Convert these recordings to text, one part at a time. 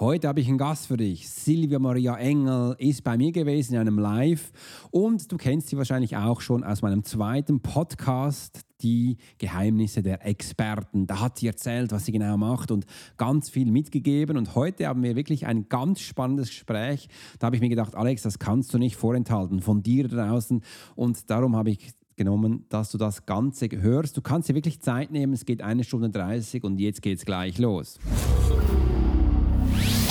Heute habe ich einen Gast für dich. Silvia Maria Engel ist bei mir gewesen in einem Live und du kennst sie wahrscheinlich auch schon aus meinem zweiten Podcast, die Geheimnisse der Experten. Da hat sie erzählt, was sie genau macht und ganz viel mitgegeben. Und heute haben wir wirklich ein ganz spannendes Gespräch. Da habe ich mir gedacht, Alex, das kannst du nicht vorenthalten von dir draußen. Und darum habe ich genommen, dass du das Ganze hörst. Du kannst dir wirklich Zeit nehmen. Es geht eine Stunde 30 und jetzt geht es gleich los.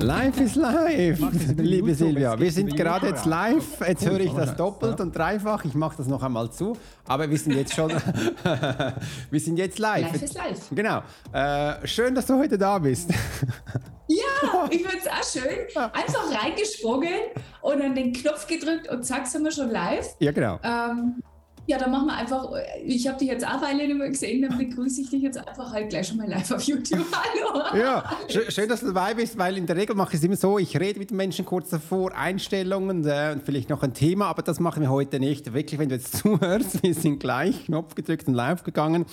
Live ist live, liebe Silvia. Wir sind gerade jetzt live. Jetzt höre ich das doppelt und dreifach. Ich mache das noch einmal zu. Aber wir sind jetzt schon. wir sind jetzt live. Live ist live. Genau. Äh, schön, dass du heute da bist. Ja, ich finde es auch schön. Einfach reingesprungen und dann den Knopf gedrückt und zack, sind wir schon live. Ja, genau. Ähm, ja, dann machen wir einfach, ich habe dich jetzt auch Weile nicht mehr gesehen, dann begrüße ich dich jetzt einfach halt gleich schon mal live auf YouTube. Hallo. Ja, schön, schön, dass du dabei bist, weil in der Regel mache ich es immer so, ich rede mit den Menschen kurz davor, Einstellungen äh, und vielleicht noch ein Thema, aber das machen wir heute nicht. Wirklich, wenn du jetzt zuhörst, wir sind gleich Knopf gedrückt und live gegangen.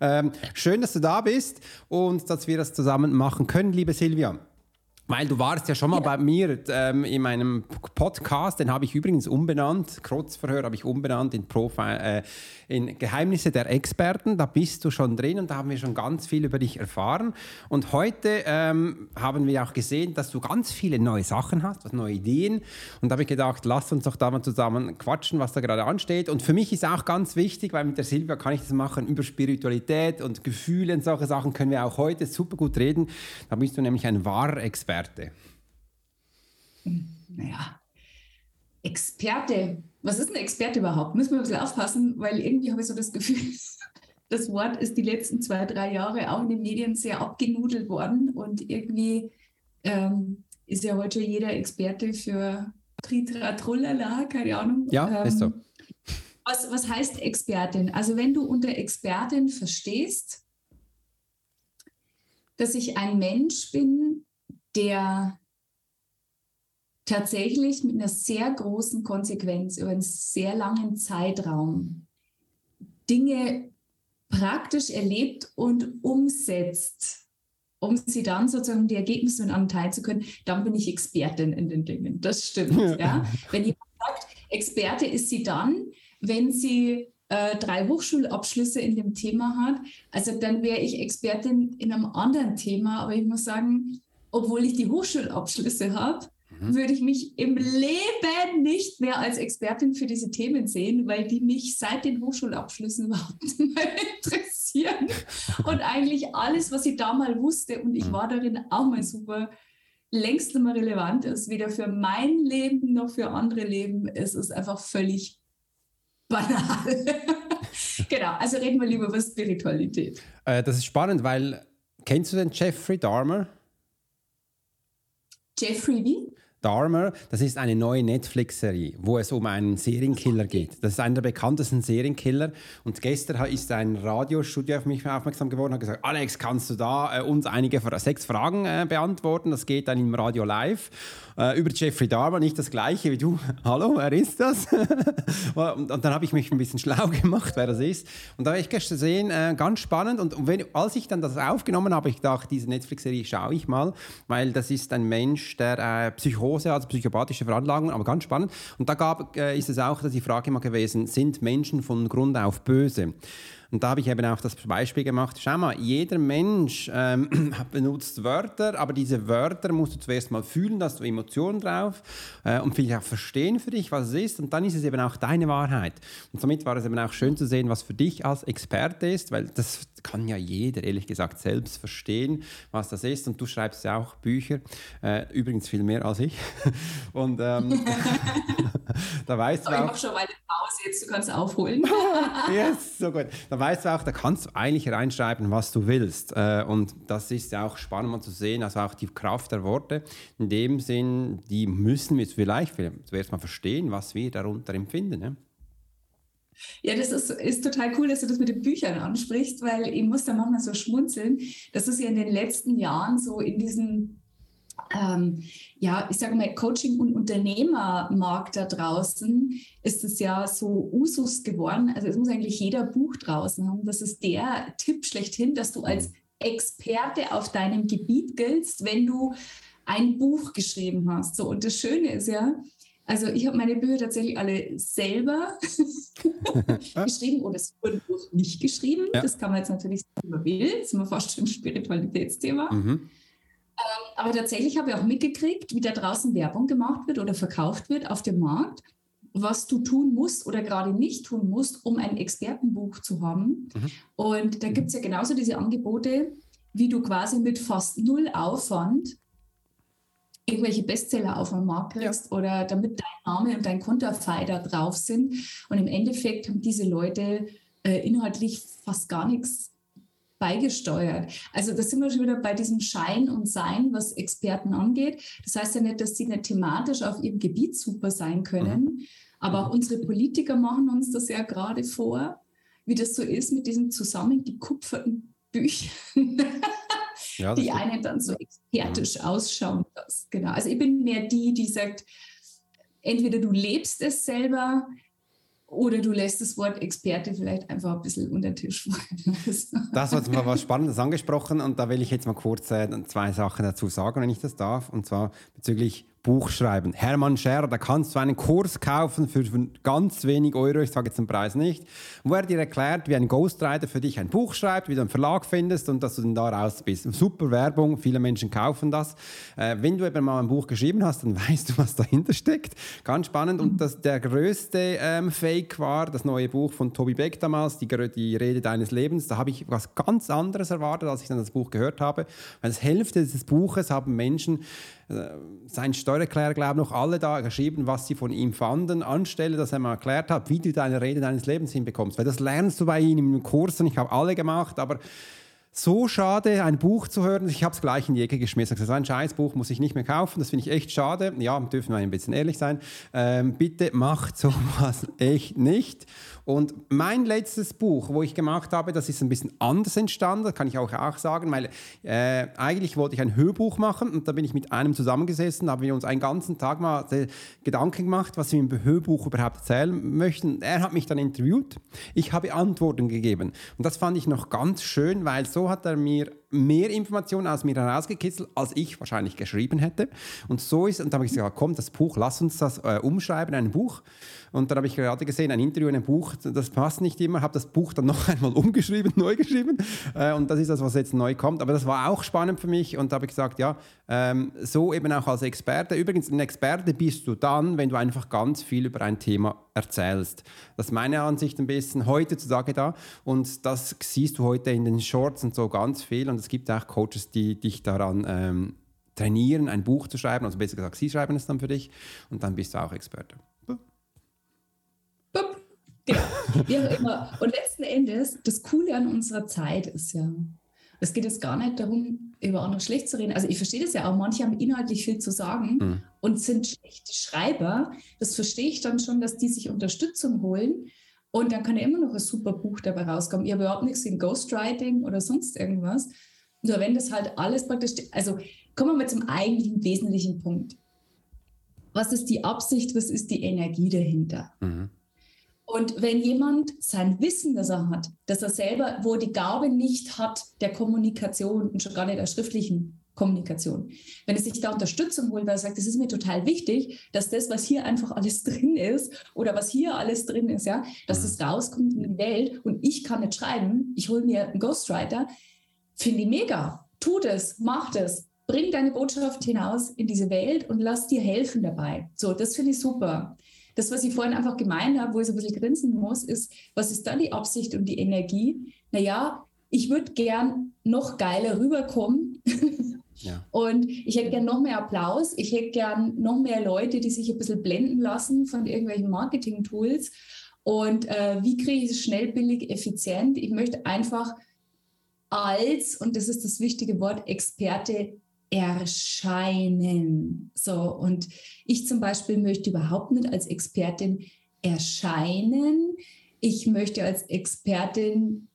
Ähm, schön, dass du da bist und dass wir das zusammen machen können, liebe Silvia. Weil du warst ja schon mal ja. bei mir ähm, in meinem Podcast, den habe ich übrigens umbenannt, Krotzverhör habe ich umbenannt in, Profil, äh, in Geheimnisse der Experten. Da bist du schon drin und da haben wir schon ganz viel über dich erfahren. Und heute ähm, haben wir auch gesehen, dass du ganz viele neue Sachen hast, neue Ideen. Und da habe ich gedacht, lass uns doch da mal zusammen quatschen, was da gerade ansteht. Und für mich ist auch ganz wichtig, weil mit der Silvia kann ich das machen über Spiritualität und Gefühle und solche Sachen können wir auch heute super gut reden. Da bist du nämlich ein wahrer Experte. Experte? Naja, Experte. Was ist ein Experte überhaupt? Müssen wir ein bisschen aufpassen, weil irgendwie habe ich so das Gefühl, das Wort ist die letzten zwei, drei Jahre auch in den Medien sehr abgenudelt worden und irgendwie ähm, ist ja heute schon jeder Experte für Tritra, Trullala, keine Ahnung. Ja, ähm, ist so. Was, was heißt Expertin? Also wenn du unter Expertin verstehst, dass ich ein Mensch bin, der tatsächlich mit einer sehr großen Konsequenz über einen sehr langen Zeitraum Dinge praktisch erlebt und umsetzt, um sie dann sozusagen die Ergebnisse mit anderen teilen zu können, dann bin ich Expertin in den Dingen. Das stimmt. Ja. Wenn jemand sagt, Experte ist sie dann, wenn sie äh, drei Hochschulabschlüsse in dem Thema hat. Also dann wäre ich Expertin in einem anderen Thema, aber ich muss sagen, obwohl ich die Hochschulabschlüsse habe, mhm. würde ich mich im Leben nicht mehr als Expertin für diese Themen sehen, weil die mich seit den Hochschulabschlüssen überhaupt nicht mehr interessieren. Und eigentlich alles, was ich da mal wusste, und ich mhm. war darin auch mal super, längst nicht mehr relevant ist, weder für mein Leben noch für andere Leben. Es ist einfach völlig banal. genau, also reden wir lieber über Spiritualität. Äh, das ist spannend, weil kennst du den Jeffrey Dahmer? Jeffrey wie? Dahmer, das ist eine neue Netflix-Serie, wo es um einen Serienkiller geht. Das ist einer der bekanntesten Serienkiller. Und gestern ist ein Radiostudio auf mich aufmerksam geworden und hat gesagt, Alex, kannst du da äh, uns einige sechs Fragen äh, beantworten? Das geht dann im Radio live äh, über Jeffrey Dahmer, nicht das gleiche wie du. Hallo, wer ist das? und, und, dann habe ich mich ein bisschen schlau gemacht, wer das ist. Und da habe ich gesehen, äh, ganz spannend. Und, wenn, als ich dann das aufgenommen habe, ich gedacht, diese Netflix-Serie schaue ich mal, weil das ist ein Mensch, der äh, Psychose hat, psychopathische Veranlagungen, aber ganz spannend. Und da gab, äh, ist es auch die Frage immer gewesen, sind Menschen von Grund auf böse? Und da habe ich eben auch das Beispiel gemacht. Schau mal, jeder Mensch ähm, benutzt Wörter, aber diese Wörter musst du zuerst mal fühlen, dass du Emotionen drauf äh, und vielleicht auch verstehen für dich, was es ist. Und dann ist es eben auch deine Wahrheit. Und somit war es eben auch schön zu sehen, was für dich als Experte ist, weil das kann ja jeder, ehrlich gesagt, selbst verstehen, was das ist. Und du schreibst ja auch Bücher, äh, übrigens viel mehr als ich. Und ähm, da weißt du auch. Ich mache schon mal eine Pause, jetzt du kannst aufholen. yes, so gut. Da weißt du auch, da kannst du eigentlich reinschreiben, was du willst. Äh, und das ist ja auch spannend mal zu sehen, also auch die Kraft der Worte. In dem Sinn, die müssen wir vielleicht zuerst mal verstehen, was wir darunter empfinden. Ne? Ja, das ist, ist total cool, dass du das mit den Büchern ansprichst, weil ich muss da manchmal so schmunzeln. Das ist ja in den letzten Jahren so in diesem, ähm, ja, ich sage mal, Coaching- und Unternehmermarkt da draußen ist es ja so Usus geworden. Also es muss eigentlich jeder Buch draußen haben. Das ist der Tipp schlechthin, dass du als Experte auf deinem Gebiet giltst, wenn du ein Buch geschrieben hast. So, und das Schöne ist ja, also ich habe meine Bücher tatsächlich alle selber geschrieben oder es wurde nicht geschrieben. Ja. Das kann man jetzt natürlich sagen, wie man will. Das ist immer fast schon ein Spiritualitätsthema. Mhm. Ähm, aber tatsächlich habe ich auch mitgekriegt, wie da draußen Werbung gemacht wird oder verkauft wird auf dem Markt, was du tun musst oder gerade nicht tun musst, um ein Expertenbuch zu haben. Mhm. Und da gibt es ja genauso diese Angebote, wie du quasi mit fast null Aufwand irgendwelche Bestseller auf dem Markt kriegst ja. oder damit dein Name und dein Konterfei da drauf sind. Und im Endeffekt haben diese Leute äh, inhaltlich fast gar nichts beigesteuert. Also da sind wir schon wieder bei diesem Schein und Sein, was Experten angeht. Das heißt ja nicht, dass sie nicht thematisch auf ihrem Gebiet super sein können, mhm. aber auch unsere Politiker machen uns das ja gerade vor, wie das so ist mit diesen zusammengekupferten Büchern. ja, die einen dann so expertisch ausschauen lässt. Genau. Also ich bin mehr die, die sagt, entweder du lebst es selber oder du lässt das Wort Experte vielleicht einfach ein bisschen unter den Tisch fallen. das hat mal was Spannendes angesprochen und da will ich jetzt mal kurz äh, zwei Sachen dazu sagen, wenn ich das darf. Und zwar bezüglich Buch schreiben. Hermann Scher, da kannst du einen Kurs kaufen für ganz wenig Euro, ich sage jetzt den Preis nicht, wo er dir erklärt, wie ein Ghostwriter für dich ein Buch schreibt, wie du einen Verlag findest und dass du dann da raus bist. Super Werbung, viele Menschen kaufen das. Äh, wenn du eben mal ein Buch geschrieben hast, dann weißt du, was dahinter steckt. Ganz spannend. Und das, der größte ähm, Fake war das neue Buch von Toby Beck damals, die, die Rede deines Lebens. Da habe ich was ganz anderes erwartet, als ich dann das Buch gehört habe. Weil das Hälfte dieses Buches haben Menschen sein Steuererklärer, glaube ich, noch alle da geschrieben, was sie von ihm fanden, anstelle, dass er mal erklärt hat, wie du deine Rede deines Lebens hinbekommst. Weil das lernst du bei ihm im Kurs und ich habe alle gemacht, aber so schade, ein Buch zu hören. Ich habe es gleich in die Ecke geschmissen. Das ist ein Scheißbuch, muss ich nicht mehr kaufen. Das finde ich echt schade. Ja, dürfen wir ein bisschen ehrlich sein. Ähm, bitte macht sowas echt nicht. Und mein letztes Buch, wo ich gemacht habe, das ist ein bisschen anders entstanden, das kann ich auch, auch sagen, weil äh, eigentlich wollte ich ein Hörbuch machen und da bin ich mit einem zusammengesessen, haben wir uns einen ganzen Tag mal Gedanken gemacht, was wir im Hörbuch überhaupt erzählen möchten. Er hat mich dann interviewt, ich habe Antworten gegeben und das fand ich noch ganz schön, weil so hat er mir mehr Informationen aus mir herausgekitzelt, als ich wahrscheinlich geschrieben hätte. Und so ist, und da habe ich gesagt, komm, das Buch, lass uns das äh, umschreiben, ein Buch. Und dann habe ich gerade gesehen, ein Interview in einem Buch, das passt nicht immer, habe das Buch dann noch einmal umgeschrieben, neu geschrieben. Äh, und das ist das, was jetzt neu kommt. Aber das war auch spannend für mich und da habe ich gesagt, ja, ähm, so eben auch als Experte. Übrigens, ein Experte bist du dann, wenn du einfach ganz viel über ein Thema erzählst. Das ist meine Ansicht ein bisschen heutzutage da. Und das siehst du heute in den Shorts und so ganz viel. Und es gibt auch Coaches, die dich daran ähm, trainieren, ein Buch zu schreiben. Also besser gesagt, sie schreiben es dann für dich. Und dann bist du auch Experte. Genau. Wie auch immer. Und letzten Endes, das Coole an unserer Zeit ist ja, es geht jetzt gar nicht darum, über andere schlecht zu reden. Also ich verstehe das ja auch, manche haben inhaltlich viel zu sagen mhm. und sind schlechte Schreiber. Das verstehe ich dann schon, dass die sich Unterstützung holen. Und dann kann ja immer noch ein super Buch dabei rauskommen. Ich habe überhaupt nichts in Ghostwriting oder sonst irgendwas. Nur wenn das halt alles praktisch, also kommen wir mal zum eigentlichen wesentlichen Punkt. Was ist die Absicht, was ist die Energie dahinter? Mhm. Und wenn jemand sein Wissen, das er hat, dass er selber, wo die Gabe nicht hat, der Kommunikation und schon gar nicht der schriftlichen Kommunikation. Wenn es sich da Unterstützung holt, weil er sagt, es ist mir total wichtig, dass das, was hier einfach alles drin ist oder was hier alles drin ist, ja, dass es rauskommt in die Welt und ich kann nicht schreiben, ich hole mir einen Ghostwriter, finde ich mega. Tu das, mach das, bring deine Botschaft hinaus in diese Welt und lass dir helfen dabei. So, das finde ich super. Das, was ich vorhin einfach gemeint habe, wo ich so ein bisschen grinsen muss, ist, was ist da die Absicht und die Energie? Naja, ich würde gern noch geiler rüberkommen. Und ich hätte gern noch mehr Applaus. Ich hätte gern noch mehr Leute, die sich ein bisschen blenden lassen von irgendwelchen Marketing-Tools. Und äh, wie kriege ich es schnell, billig, effizient? Ich möchte einfach als, und das ist das wichtige Wort, Experte erscheinen. So, und ich zum Beispiel möchte überhaupt nicht als Expertin erscheinen. Ich möchte als Expertin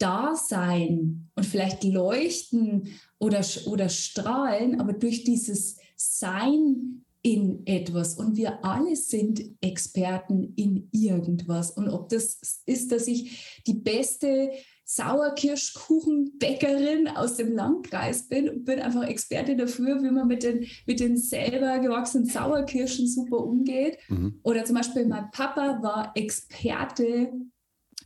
da sein und vielleicht leuchten oder, oder strahlen, aber durch dieses Sein in etwas und wir alle sind Experten in irgendwas. Und ob das ist, dass ich die beste Sauerkirschkuchenbäckerin aus dem Landkreis bin und bin einfach Experte dafür, wie man mit den, mit den selber gewachsenen Sauerkirschen super umgeht. Mhm. Oder zum Beispiel mein Papa war Experte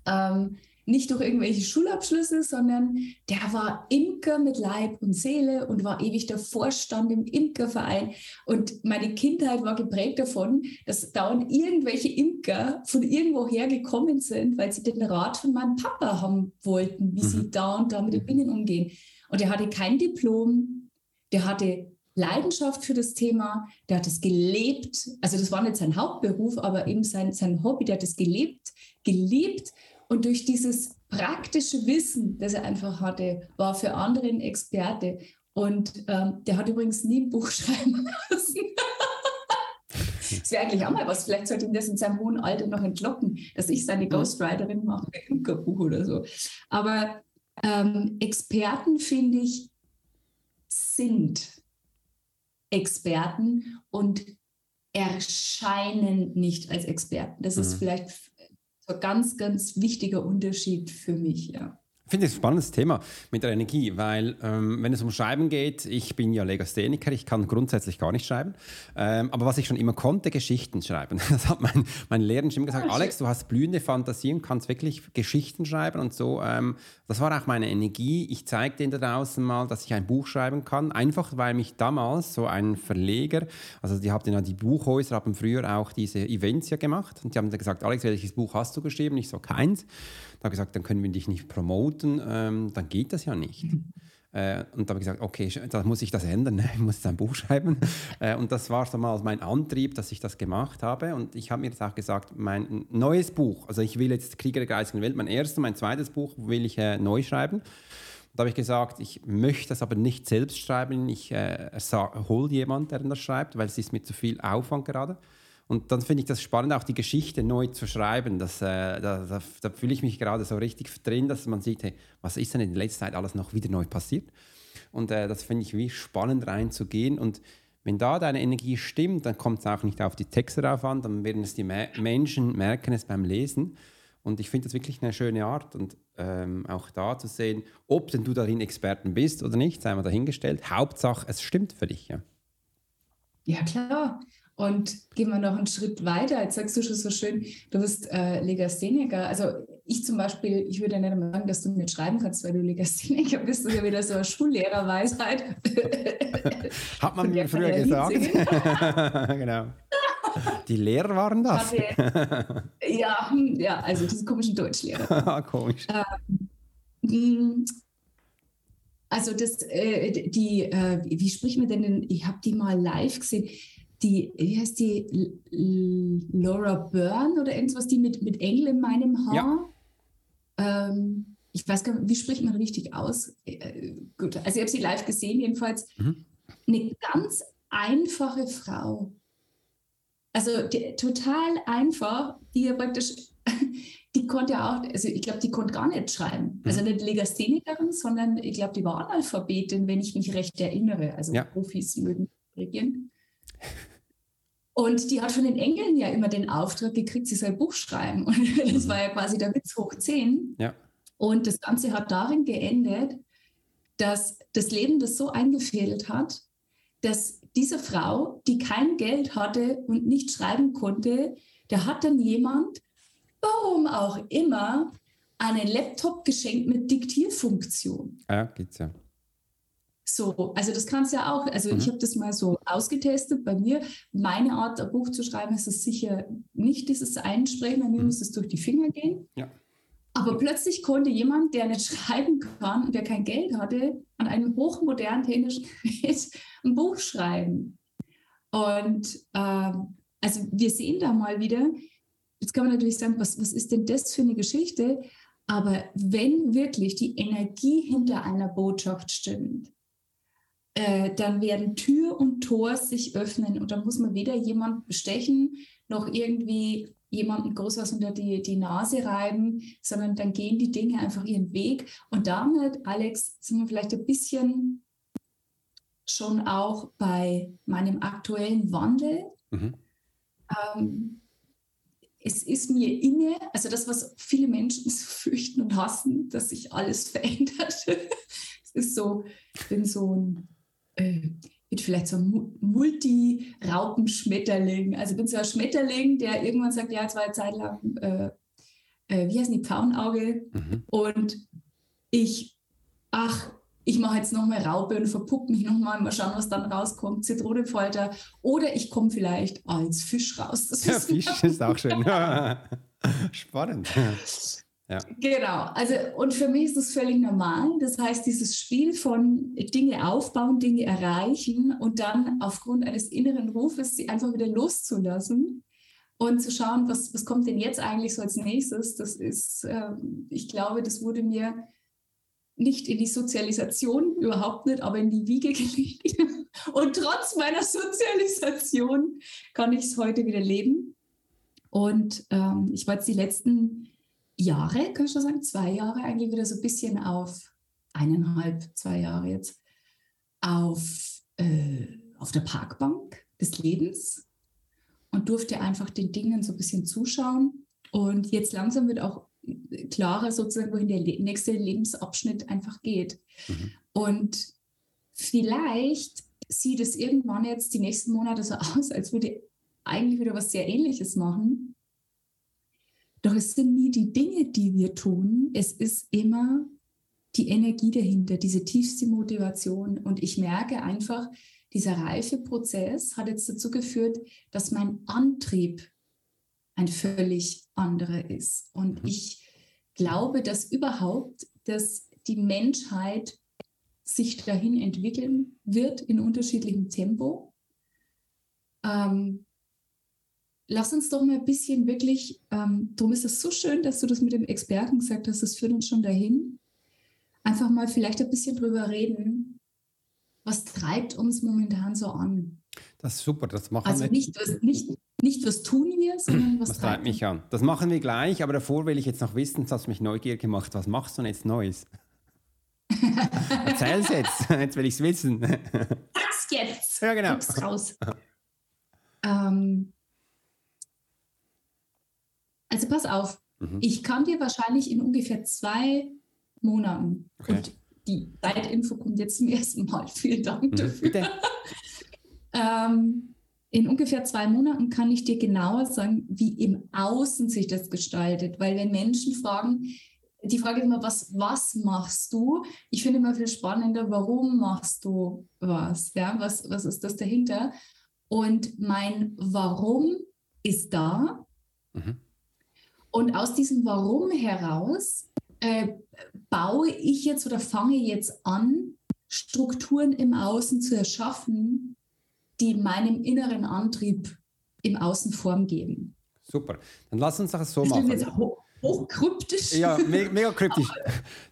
ähm, nicht durch irgendwelche Schulabschlüsse, sondern der war Imker mit Leib und Seele und war ewig der Vorstand im Imkerverein. Und meine Kindheit war geprägt davon, dass dauernd irgendwelche Imker von irgendwoher gekommen sind, weil sie den Rat von meinem Papa haben wollten, wie mhm. sie da und da mit den Dingen umgehen. Und er hatte kein Diplom, der hatte Leidenschaft für das Thema, der hat es gelebt. Also das war nicht sein Hauptberuf, aber eben sein, sein Hobby, der hat es gelebt, geliebt und durch dieses praktische Wissen, das er einfach hatte, war für andere ein Experte. Und ähm, der hat übrigens nie ein Buch schreiben lassen. Das wäre eigentlich auch mal was. Vielleicht sollte ihm das in seinem hohen Alter noch entlocken, dass ich seine Ghostwriterin mache, ein Buch oder so. Aber ähm, Experten, finde ich, sind Experten und erscheinen nicht als Experten. Das mhm. ist vielleicht so ganz, ganz wichtiger Unterschied für mich, ja. Ich finde das ein spannendes Thema mit der Energie, weil ähm, wenn es um Schreiben geht, ich bin ja Legastheniker, ich kann grundsätzlich gar nicht schreiben. Ähm, aber was ich schon immer konnte, Geschichten schreiben. Das hat mein, mein Lehrer schon immer gesagt, ah, Alex, du hast blühende Fantasie und kannst wirklich Geschichten schreiben und so. Ähm, das war auch meine Energie. Ich zeige denen da draußen mal, dass ich ein Buch schreiben kann, einfach weil mich damals so ein Verleger, also die haben ja die Buchhäuser, haben früher auch diese Events ja gemacht und die haben dann gesagt, Alex, welches Buch hast du geschrieben? Ich so, keins habe gesagt, dann können wir dich nicht promoten, ähm, dann geht das ja nicht. Mhm. Äh, und da habe ich gesagt, okay, da muss ich das ändern, ich muss jetzt ein Buch schreiben. Äh, und das war so mal mein Antrieb, dass ich das gemacht habe. Und ich habe mir jetzt auch gesagt, mein neues Buch, also ich will jetzt Krieger der geistigen Welt, mein erstes, mein zweites Buch will ich äh, neu schreiben. Da habe ich gesagt, ich möchte das aber nicht selbst schreiben. Ich äh, hole jemanden, der das schreibt, weil es ist mir zu viel Aufwand gerade. Und dann finde ich das spannend, auch die Geschichte neu zu schreiben. Das, äh, da, da, da fühle ich mich gerade so richtig drin, dass man sieht, hey, was ist denn in letzter Zeit alles noch wieder neu passiert? Und äh, das finde ich wie spannend reinzugehen. Und wenn da deine Energie stimmt, dann kommt es auch nicht auf die Texte drauf an, dann werden es die Me Menschen merken es beim Lesen. Und ich finde das wirklich eine schöne Art. Und ähm, auch da zu sehen, ob denn du darin Experten bist oder nicht, sei mal dahingestellt. Hauptsache, es stimmt für dich. Ja, ja klar. Und gehen wir noch einen Schritt weiter. Jetzt sagst du schon so schön, du bist äh, Legastheniker. Also ich zum Beispiel, ich würde ja nicht sagen, dass du nicht schreiben kannst, weil du Legastheniker bist. Das ist ja wieder so eine Schullehrerweisheit. Hat man mir früher gesagt. genau. Die Lehrer waren das. Ja, hm, ja, also diese komischen Deutschlehrer. Komisch. Ähm, also das, äh, die, äh, wie spricht man denn, ich habe die mal live gesehen, die, wie heißt die, Laura Byrne oder irgendwas, die mit, mit Engel in meinem Haar. Ja. Ähm, ich weiß gar nicht, wie spricht man richtig aus? Äh, gut, also ich habe sie live gesehen, jedenfalls. Mhm. Eine ganz einfache Frau. Also die, total einfach, die ja praktisch, die konnte auch, also ich glaube, die konnte gar nicht schreiben. Also mhm. nicht Legasthenikerin, sondern ich glaube, die war Analphabetin, wenn ich mich recht erinnere. Also ja. Profis mögen regieren. Und die hat von den Engeln ja immer den Auftrag gekriegt, sie soll ein Buch schreiben. Und das mhm. war ja quasi der Witz hoch 10. Ja. Und das Ganze hat darin geendet, dass das Leben das so eingefädelt hat, dass diese Frau, die kein Geld hatte und nicht schreiben konnte, da hat dann jemand, warum auch immer, einen Laptop geschenkt mit Diktierfunktion. Ja, geht's ja. So, also das kannst du ja auch, also mhm. ich habe das mal so ausgetestet bei mir. Meine Art, ein Buch zu schreiben, ist es sicher nicht dieses Einsprechen, bei mir mhm. muss es durch die Finger gehen. Ja. Aber plötzlich konnte jemand, der nicht schreiben kann und der kein Geld hatte, an einem hochmodernen technischen Gerät ein Buch schreiben. Und ähm, also wir sehen da mal wieder, jetzt kann man natürlich sagen, was, was ist denn das für eine Geschichte? Aber wenn wirklich die Energie hinter einer Botschaft stimmt, äh, dann werden Tür und Tor sich öffnen und dann muss man weder jemand bestechen noch irgendwie jemandem groß was unter die, die Nase reiben, sondern dann gehen die Dinge einfach ihren Weg. Und damit, Alex, sind wir vielleicht ein bisschen schon auch bei meinem aktuellen Wandel. Mhm. Ähm, es ist mir inne, also das, was viele Menschen so fürchten und hassen, dass sich alles verändert. es ist so, ich bin so ein äh, bin vielleicht so ein Multi-Raupenschmetterling. Also bin so ein Schmetterling, der irgendwann sagt, ja, eine Zeit lang, äh, äh, wie heißen die, Pfauenauge. Mhm. Und ich, ach, ich mache jetzt nochmal Raupe und verpuppe mich nochmal, mal schauen, was dann rauskommt, Zitronenfolter. Oder ich komme vielleicht als Fisch raus. Das ja, Fisch ist auch schön. Spannend. Ja. Genau, also und für mich ist das völlig normal. Das heißt, dieses Spiel von Dinge aufbauen, Dinge erreichen und dann aufgrund eines inneren Rufes sie einfach wieder loszulassen und zu schauen, was, was kommt denn jetzt eigentlich so als nächstes, das ist, äh, ich glaube, das wurde mir nicht in die Sozialisation, überhaupt nicht, aber in die Wiege gelegt. Und trotz meiner Sozialisation kann ich es heute wieder leben. Und ähm, ich war jetzt die letzten Jahre, kann ich schon sagen, zwei Jahre eigentlich wieder so ein bisschen auf eineinhalb, zwei Jahre jetzt, auf, äh, auf der Parkbank des Lebens und durfte einfach den Dingen so ein bisschen zuschauen. Und jetzt langsam wird auch klarer sozusagen, wohin der nächste Lebensabschnitt einfach geht. Mhm. Und vielleicht sieht es irgendwann jetzt die nächsten Monate so aus, als würde ich eigentlich wieder was sehr Ähnliches machen. Doch es sind nie die Dinge, die wir tun. Es ist immer die Energie dahinter, diese tiefste Motivation. Und ich merke einfach, dieser Reifeprozess hat jetzt dazu geführt, dass mein Antrieb ein völlig anderer ist. Und mhm. ich glaube, dass überhaupt, dass die Menschheit sich dahin entwickeln wird in unterschiedlichem Tempo. Ähm, lass uns doch mal ein bisschen wirklich, ähm, darum ist es so schön, dass du das mit dem Experten gesagt hast, das führt uns schon dahin. Einfach mal vielleicht ein bisschen drüber reden, was treibt uns momentan so an? Das ist super, das machen also wir. Also nicht was, nicht, nicht was tun wir, sondern was, was treibt mich an. Das machen wir gleich, aber davor will ich jetzt noch wissen, das hat mich neugierig gemacht. Was machst du denn jetzt Neues? Erzähl es jetzt, jetzt will ich es wissen. Sag's jetzt! Ja, genau. raus. ähm, also pass auf, mhm. ich kann dir wahrscheinlich in ungefähr zwei Monaten, okay. und die Zeitinfo kommt jetzt zum ersten Mal, vielen Dank mhm, dafür. ähm, in ungefähr zwei Monaten kann ich dir genauer sagen, wie im Außen sich das gestaltet. Weil wenn Menschen fragen, die Frage ist immer, was, was machst du? Ich finde immer viel spannender, warum machst du was? Ja, was, was ist das dahinter? Und mein Warum ist da. Mhm. Und aus diesem Warum heraus äh, baue ich jetzt oder fange jetzt an, Strukturen im Außen zu erschaffen, die meinem inneren Antrieb im Außen Form geben. Super. Dann lass uns das so das machen. Hochkryptisch. Ja, me mega kryptisch.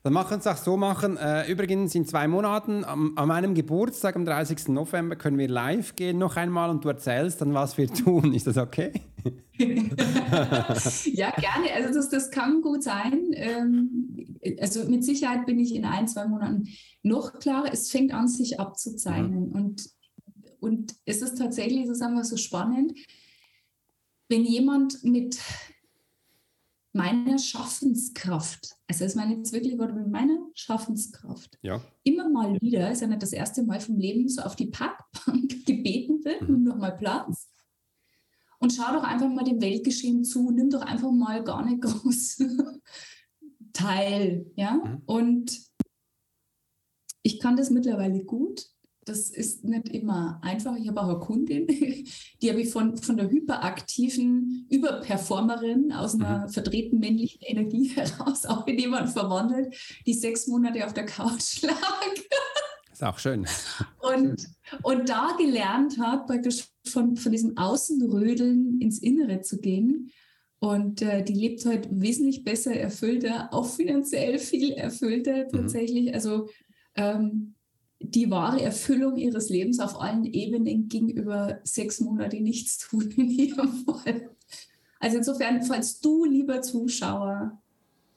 Dann machen wir es auch so machen. Äh, übrigens in zwei Monaten, am, an meinem Geburtstag, am 30. November, können wir live gehen noch einmal und du erzählst dann, was wir tun. Ist das okay? ja, gerne. Also das, das kann gut sein. Ähm, also mit Sicherheit bin ich in ein, zwei Monaten noch klarer. Es fängt an, sich abzuzeichnen. Mhm. Und, und es ist tatsächlich, so sagen wir so spannend, wenn jemand mit meiner Schaffenskraft. Also es meine jetzt wirklich mit meiner Schaffenskraft. Ja. Immer mal wieder, ist ja nicht das erste Mal vom Leben, so auf die Parkbank gebeten wird, mhm. nimm doch mal Platz. Und schau doch einfach mal dem Weltgeschehen zu, nimm doch einfach mal gar nicht groß teil. Ja? Mhm. Und ich kann das mittlerweile gut das ist nicht immer einfach. Ich habe auch eine Kundin, die habe ich von, von der hyperaktiven Überperformerin aus einer mhm. verdrehten männlichen Energie heraus auch in jemanden verwandelt, die sechs Monate auf der Couch lag. Ist auch schön. Und, und da gelernt hat, praktisch von, von diesem Außenrödeln ins Innere zu gehen. Und äh, die lebt heute wesentlich besser erfüllter, auch finanziell viel erfüllter mhm. tatsächlich. Mhm. Also ähm, die wahre Erfüllung ihres Lebens auf allen Ebenen gegenüber sechs Monate nichts tun in ihrem Fall. Also insofern, falls du, lieber Zuschauer,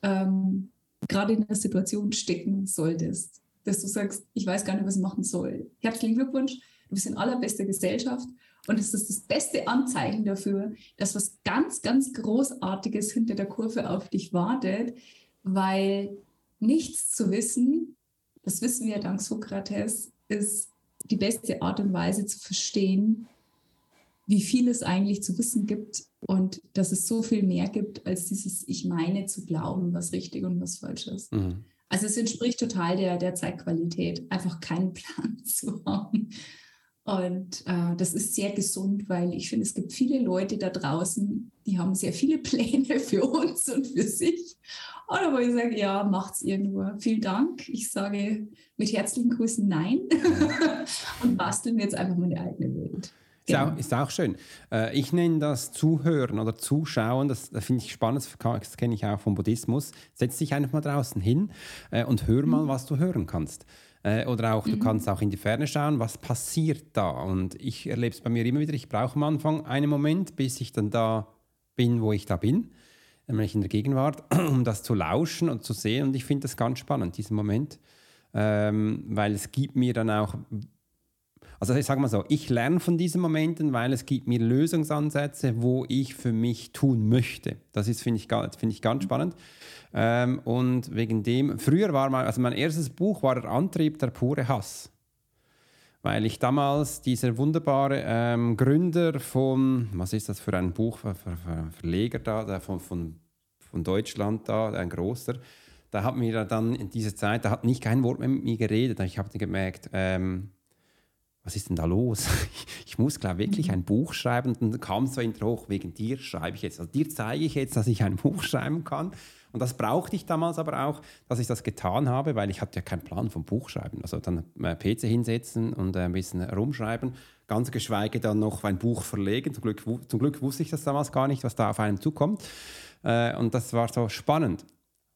ähm, gerade in einer Situation stecken solltest, dass du sagst, ich weiß gar nicht, was ich machen soll. Herzlichen Glückwunsch, du bist in allerbester Gesellschaft und es ist das beste Anzeichen dafür, dass was ganz, ganz Großartiges hinter der Kurve auf dich wartet, weil nichts zu wissen das wissen wir dank Sokrates, ist die beste Art und Weise zu verstehen, wie viel es eigentlich zu wissen gibt und dass es so viel mehr gibt, als dieses Ich meine zu glauben, was richtig und was falsch ist. Mhm. Also es entspricht total der, der Zeitqualität, einfach keinen Plan zu haben. Und äh, das ist sehr gesund, weil ich finde, es gibt viele Leute da draußen, die haben sehr viele Pläne für uns und für sich. Oder wo ich sage, ja, macht's ihr nur. Vielen Dank. Ich sage mit herzlichen Grüßen Nein und basteln jetzt einfach mal eine eigene Welt. Ist, auch, genau. ist auch schön. Äh, ich nenne das Zuhören oder Zuschauen, das, das finde ich spannend, das kenne ich auch vom Buddhismus. Setz dich einfach mal draußen hin äh, und hör mal, mhm. was du hören kannst. Äh, oder auch, du mhm. kannst auch in die Ferne schauen, was passiert da. Und ich erlebe es bei mir immer wieder, ich brauche am Anfang einen Moment, bis ich dann da bin, wo ich da bin, nämlich in der Gegenwart, um das zu lauschen und zu sehen. Und ich finde das ganz spannend, diesen Moment, ähm, weil es gibt mir dann auch also ich sage mal so, ich lerne von diesen Momenten, weil es gibt mir Lösungsansätze, wo ich für mich tun möchte. Das ist, finde ich, find ich ganz spannend. Ähm, und wegen dem, früher war mal, also mein erstes Buch war der Antrieb, der pure Hass. Weil ich damals dieser wunderbare ähm, Gründer von, was ist das für ein Buch, für, für, für Verleger da, der von, von, von Deutschland da, ein großer, da hat mir dann in dieser Zeit, da hat nicht kein Wort mehr mit mir geredet. Ich habe gemerkt, ähm, was ist denn da los? Ich muss, ich, wirklich ein Buch schreiben. Und dann kam so hinter hoch, wegen dir schreibe ich jetzt. Also dir zeige ich jetzt, dass ich ein Buch schreiben kann. Und das brauchte ich damals aber auch, dass ich das getan habe, weil ich hatte ja keinen Plan vom Buchschreiben. Also dann äh, PC hinsetzen und äh, ein bisschen rumschreiben, ganz geschweige dann noch ein Buch verlegen. Zum Glück, zum Glück wusste ich das damals gar nicht, was da auf einen zukommt. Äh, und das war so spannend.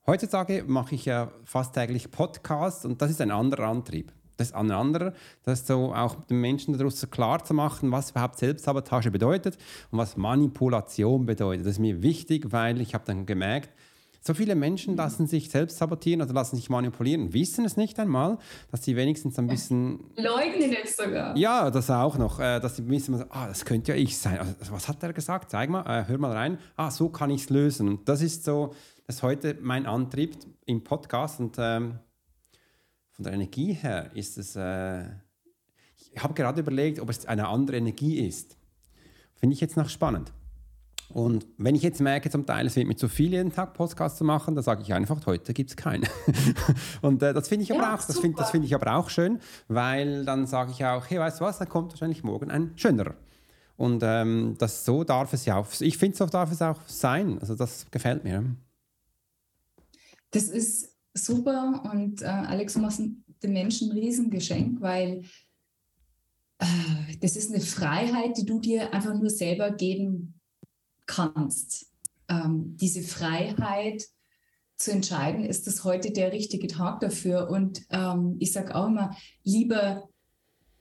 Heutzutage mache ich ja fast täglich Podcasts und das ist ein anderer Antrieb das an anderer, das so auch den Menschen daraus klar zu machen, was überhaupt Selbstsabotage bedeutet und was Manipulation bedeutet. Das ist mir wichtig, weil ich habe dann gemerkt, so viele Menschen lassen sich selbst sabotieren oder lassen sich manipulieren, wissen es nicht einmal, dass sie wenigstens ein bisschen. Leugnen es sogar. Ja, das auch noch. Äh, dass sie wissen, ah, das könnte ja ich sein. Also, was hat er gesagt? Zeig mal, äh, hör mal rein. Ah, so kann ich es lösen. Und das ist so, das ist heute mein Antrieb im Podcast. Und ähm, von der Energie her ist es, äh, ich habe gerade überlegt, ob es eine andere Energie ist. Finde ich jetzt noch spannend. Und wenn ich jetzt merke, zum Teil, es wird mir zu viel, jeden Tag Podcast zu machen, dann sage ich einfach, heute gibt es keinen. und äh, das finde ich, aber ja, auch, das find, das find ich aber auch schön, weil dann sage ich auch, hey, weißt du was, dann kommt wahrscheinlich morgen ein schönerer. Und ähm, das, so darf es ja auch, ich finde, so darf es auch sein. Also das gefällt mir. Das ist super und äh, Alex, du machst den Menschen ein Riesengeschenk, weil äh, das ist eine Freiheit, die du dir einfach nur selber geben kannst. Ähm, diese Freiheit zu entscheiden, ist das heute der richtige Tag dafür? Und ähm, ich sage auch immer, lieber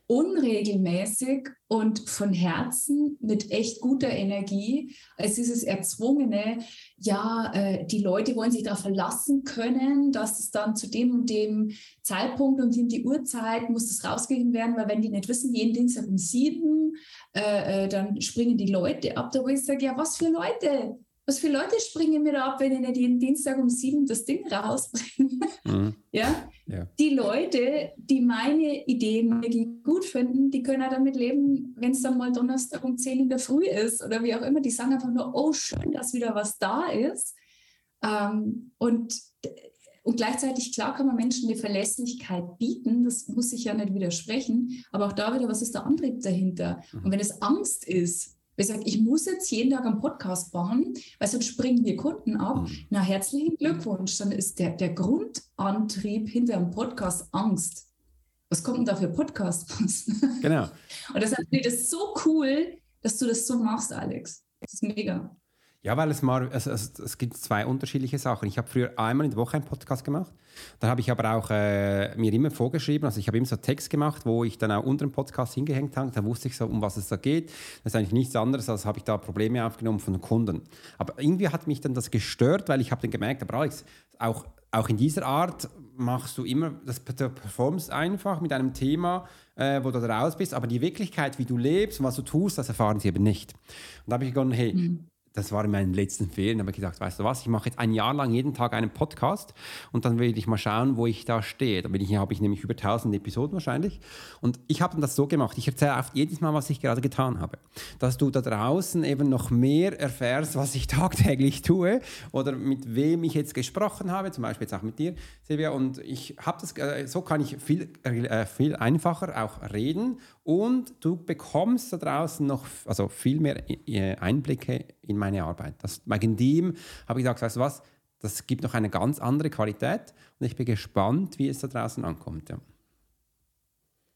unregelmäßig und von Herzen mit echt guter Energie, als dieses erzwungene, ja, äh, die Leute wollen sich darauf verlassen können, dass es dann zu dem und dem Zeitpunkt und in die Uhrzeit muss es rausgegeben werden, weil wenn die nicht wissen, jeden Dienstag um sieben, äh, äh, dann springen die Leute ab. Da wo ich sage, ja, was für Leute? Was für Leute springen mir da ab, wenn ich nicht jeden Dienstag um sieben das Ding rausbringe? Mhm. ja? ja? Die Leute, die meine Ideen gut finden, die können auch damit leben, wenn es dann mal Donnerstag um zehn in der Früh ist oder wie auch immer. Die sagen einfach nur, oh, schön, dass wieder was da ist. Ähm, und, und gleichzeitig, klar, kann man Menschen eine Verlässlichkeit bieten. Das muss ich ja nicht widersprechen. Aber auch da wieder, was ist der Antrieb dahinter? Mhm. Und wenn es Angst ist, Wer sagt, ich muss jetzt jeden Tag einen Podcast machen, weil sonst springen mir Kunden ab. Mhm. Na, herzlichen Glückwunsch. Dann ist der, der Grundantrieb hinter einem Podcast Angst. Was kommt denn da für Podcast raus? Genau. Und deshalb finde ich das so cool, dass du das so machst, Alex. Das ist mega. Ja, weil es mal, also, also, es gibt zwei unterschiedliche Sachen. Ich habe früher einmal in der Woche einen Podcast gemacht. Dann habe ich aber auch äh, mir immer vorgeschrieben, also ich habe immer so Text gemacht, wo ich dann auch unter dem Podcast hingehängt habe. Da wusste ich so, um was es da geht. Das ist eigentlich nichts anderes, als habe ich da Probleme aufgenommen von den Kunden. Aber irgendwie hat mich dann das gestört, weil ich habe dann gemerkt, aber Alex, auch, auch in dieser Art machst du immer, das performst einfach mit einem Thema, äh, wo du da raus bist, aber die Wirklichkeit, wie du lebst und was du tust, das erfahren sie eben nicht. Und da habe ich gedacht, hey, mhm das war in meinen letzten Ferien, habe ich gedacht, weißt du was, ich mache jetzt ein Jahr lang jeden Tag einen Podcast und dann werde ich mal schauen, wo ich da stehe. Da ich, habe ich nämlich über 1000 Episoden wahrscheinlich. Und ich habe das so gemacht, ich erzähle oft jedes Mal, was ich gerade getan habe. Dass du da draußen eben noch mehr erfährst, was ich tagtäglich tue oder mit wem ich jetzt gesprochen habe, zum Beispiel jetzt auch mit dir, Silvia. Und ich habe das, äh, so kann ich viel, äh, viel einfacher auch reden und du bekommst da draußen noch also viel mehr äh, Einblicke in meine Arbeit. Das, wegen dem habe ich gesagt, weißt du was, das gibt noch eine ganz andere Qualität und ich bin gespannt, wie es da draußen ankommt. Ja.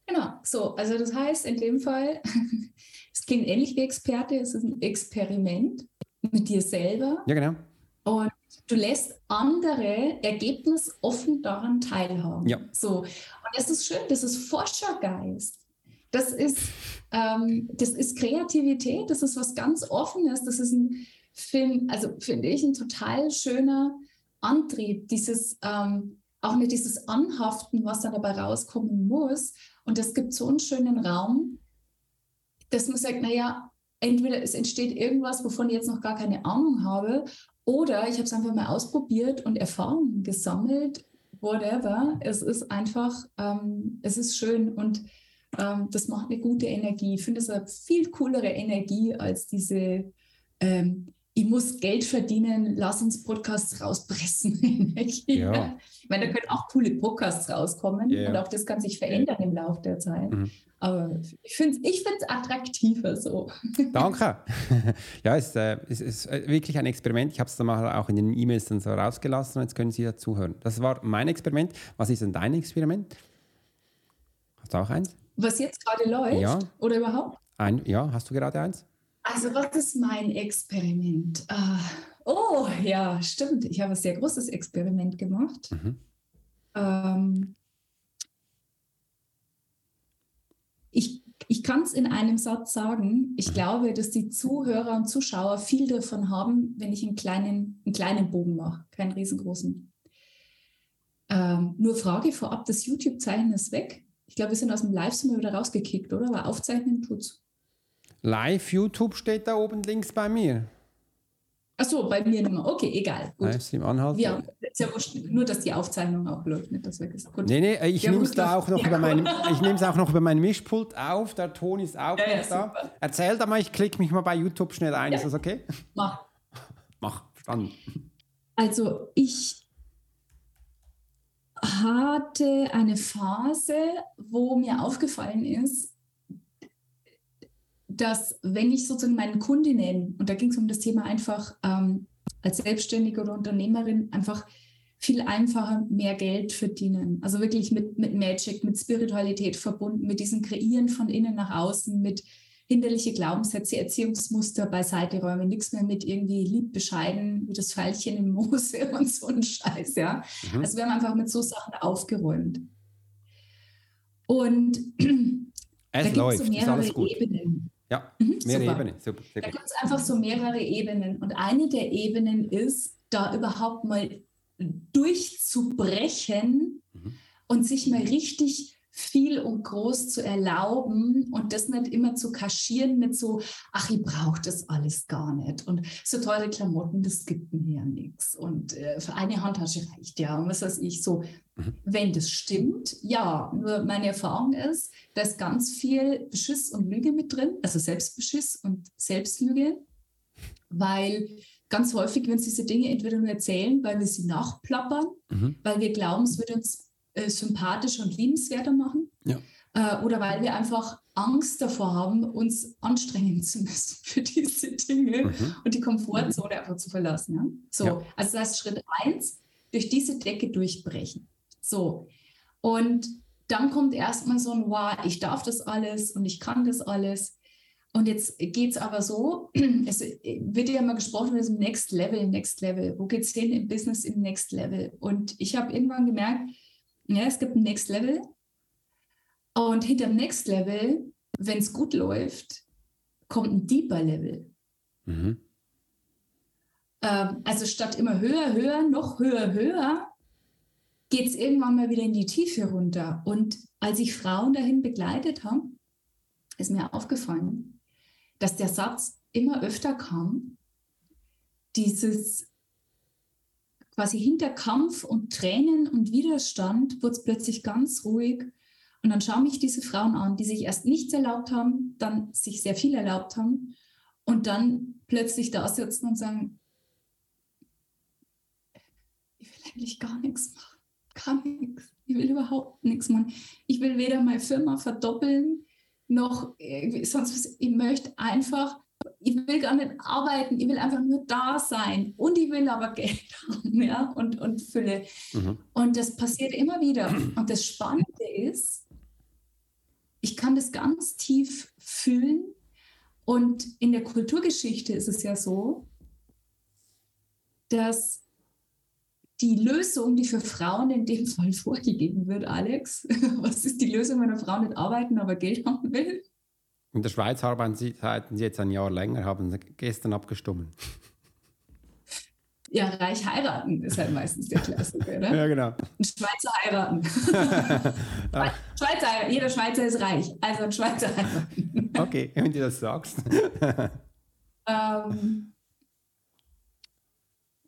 Genau, so, also das heißt in dem Fall, es klingt ähnlich wie Experte, es ist ein Experiment mit dir selber. Ja, genau. Und du lässt andere ergebnisoffen daran teilhaben. Ja. So, und das ist schön, das ist Forschergeist. Das ist, ähm, das ist Kreativität, das ist was ganz Offenes, das ist ein Film, also finde ich ein total schöner Antrieb, dieses ähm, auch mit dieses Anhaften, was dann dabei rauskommen muss. Und das gibt so einen schönen Raum, dass man sagt, naja, entweder es entsteht irgendwas, wovon ich jetzt noch gar keine Ahnung habe, oder ich habe es einfach mal ausprobiert und Erfahrungen gesammelt, whatever. Es ist einfach, ähm, es ist schön und ähm, das macht eine gute Energie. Ich finde es eine viel coolere Energie als diese, ähm, ich muss Geld verdienen, lass uns Podcasts rauspressen. Energie. Ja. Ich meine, da können auch coole Podcasts rauskommen yeah. und auch das kann sich verändern im Laufe der Zeit. Mhm. Aber ich finde es ich attraktiver so. Danke. ja, es, äh, es, ist äh, wirklich ein Experiment. Ich habe es dann mal auch in den E-Mails dann so rausgelassen und jetzt können Sie dazuhören. Das war mein Experiment. Was ist denn dein Experiment? Hast du auch eins? Was jetzt gerade läuft? Ja. Oder überhaupt? Ein, ja, hast du gerade eins? Also, was ist mein Experiment? Uh, oh, ja, stimmt. Ich habe ein sehr großes Experiment gemacht. Mhm. Ähm, ich ich kann es in einem Satz sagen. Ich mhm. glaube, dass die Zuhörer und Zuschauer viel davon haben, wenn ich einen kleinen, einen kleinen Bogen mache, keinen riesengroßen. Ähm, nur Frage vorab, das YouTube-Zeichen ist weg. Ich glaube, wir sind aus dem Livestream wieder rausgekickt, oder? Aber aufzeichnen tut's. Live YouTube steht da oben links bei mir. Achso, bei mir nicht mehr. Okay, egal. Gut. Livestream anhalten. Ja, ist ja wurscht, nur, dass die Aufzeichnung auch läuft, nicht, dass wir das Nee, nee, ich ja, nehme es auch noch ja, über meinen, ich nehme es auch noch über mein Mischpult auf. Der Ton ist auch ja, noch da. Super. Erzähl da mal, ich klicke mich mal bei YouTube schnell ein. Ist das okay? Mach. Mach, spannend. Also ich hatte eine Phase, wo mir aufgefallen ist, dass wenn ich sozusagen meinen Kundinnen, und da ging es um das Thema einfach ähm, als Selbstständige oder Unternehmerin, einfach viel einfacher mehr Geld verdienen. Also wirklich mit, mit Magic, mit Spiritualität verbunden, mit diesem Kreieren von innen nach außen, mit hinderliche Glaubenssätze, Erziehungsmuster beiseite räumen, nichts mehr mit irgendwie lieb bescheiden, wie das Pfeilchen im Moose und so ein Scheiß, ja. Mhm. Also wir haben einfach mit so Sachen aufgeräumt. Und es da gibt es so mehrere Ebenen. Ja, mhm, mehrere super. Ebenen. Super, da gibt es einfach so mehrere Ebenen. Und eine der Ebenen ist, da überhaupt mal durchzubrechen mhm. und sich mal richtig viel und groß zu erlauben und das nicht immer zu kaschieren mit so, ach, ich brauche das alles gar nicht. Und so teure Klamotten, das gibt mir ja nichts. Und äh, für eine Handtasche reicht ja. Und was weiß ich so. Mhm. Wenn das stimmt, ja. Nur meine Erfahrung ist, da ist ganz viel Beschiss und Lüge mit drin, also Selbstbeschiss und Selbstlüge, weil ganz häufig, wenn sie diese Dinge entweder nur erzählen, weil wir sie nachplappern, mhm. weil wir glauben, es würde uns äh, sympathischer und liebenswerter machen. Ja. Äh, oder weil wir einfach Angst davor haben, uns anstrengen zu müssen für diese Dinge mhm. und die Komfortzone einfach zu verlassen. Ja? So, ja. also das heißt Schritt eins, durch diese Decke durchbrechen. So. Und dann kommt erstmal so ein, wow, ich darf das alles und ich kann das alles. Und jetzt geht es aber so, es wird ja immer gesprochen von diesem Next Level, Next Level. Wo geht es hin im Business im Next Level? Und ich habe irgendwann gemerkt, ja, es gibt ein Next Level. Und hinter dem Next Level, wenn es gut läuft, kommt ein Deeper Level. Mhm. Ähm, also statt immer höher, höher, noch höher, höher, geht es irgendwann mal wieder in die Tiefe runter. Und als ich Frauen dahin begleitet habe, ist mir aufgefallen, dass der Satz immer öfter kam, dieses quasi hinter Kampf und Tränen und Widerstand wurde es plötzlich ganz ruhig. Und dann schaue ich diese Frauen an, die sich erst nichts erlaubt haben, dann sich sehr viel erlaubt haben und dann plötzlich da sitzen und sagen, ich will eigentlich gar nichts machen, gar nichts. Ich will überhaupt nichts machen. Ich will weder meine Firma verdoppeln, noch sonst was. Ich möchte einfach ich will gar nicht arbeiten, ich will einfach nur da sein und ich will aber Geld haben ja, und, und Fülle. Mhm. Und das passiert immer wieder. Und das Spannende ist, ich kann das ganz tief fühlen. Und in der Kulturgeschichte ist es ja so, dass die Lösung, die für Frauen in dem Fall vorgegeben wird, Alex, was ist die Lösung, wenn eine Frau nicht arbeiten, aber Geld haben will? In der Schweiz arbeiten Sie, arbeiten Sie jetzt ein Jahr länger, haben Sie gestern abgestimmt. Ja, reich heiraten ist halt meistens der Klassiker, ne? ja, genau. Ein Schweizer heiraten. Schweizer, jeder Schweizer ist reich, also ein Schweizer heiraten. okay, wenn du das sagst. ähm,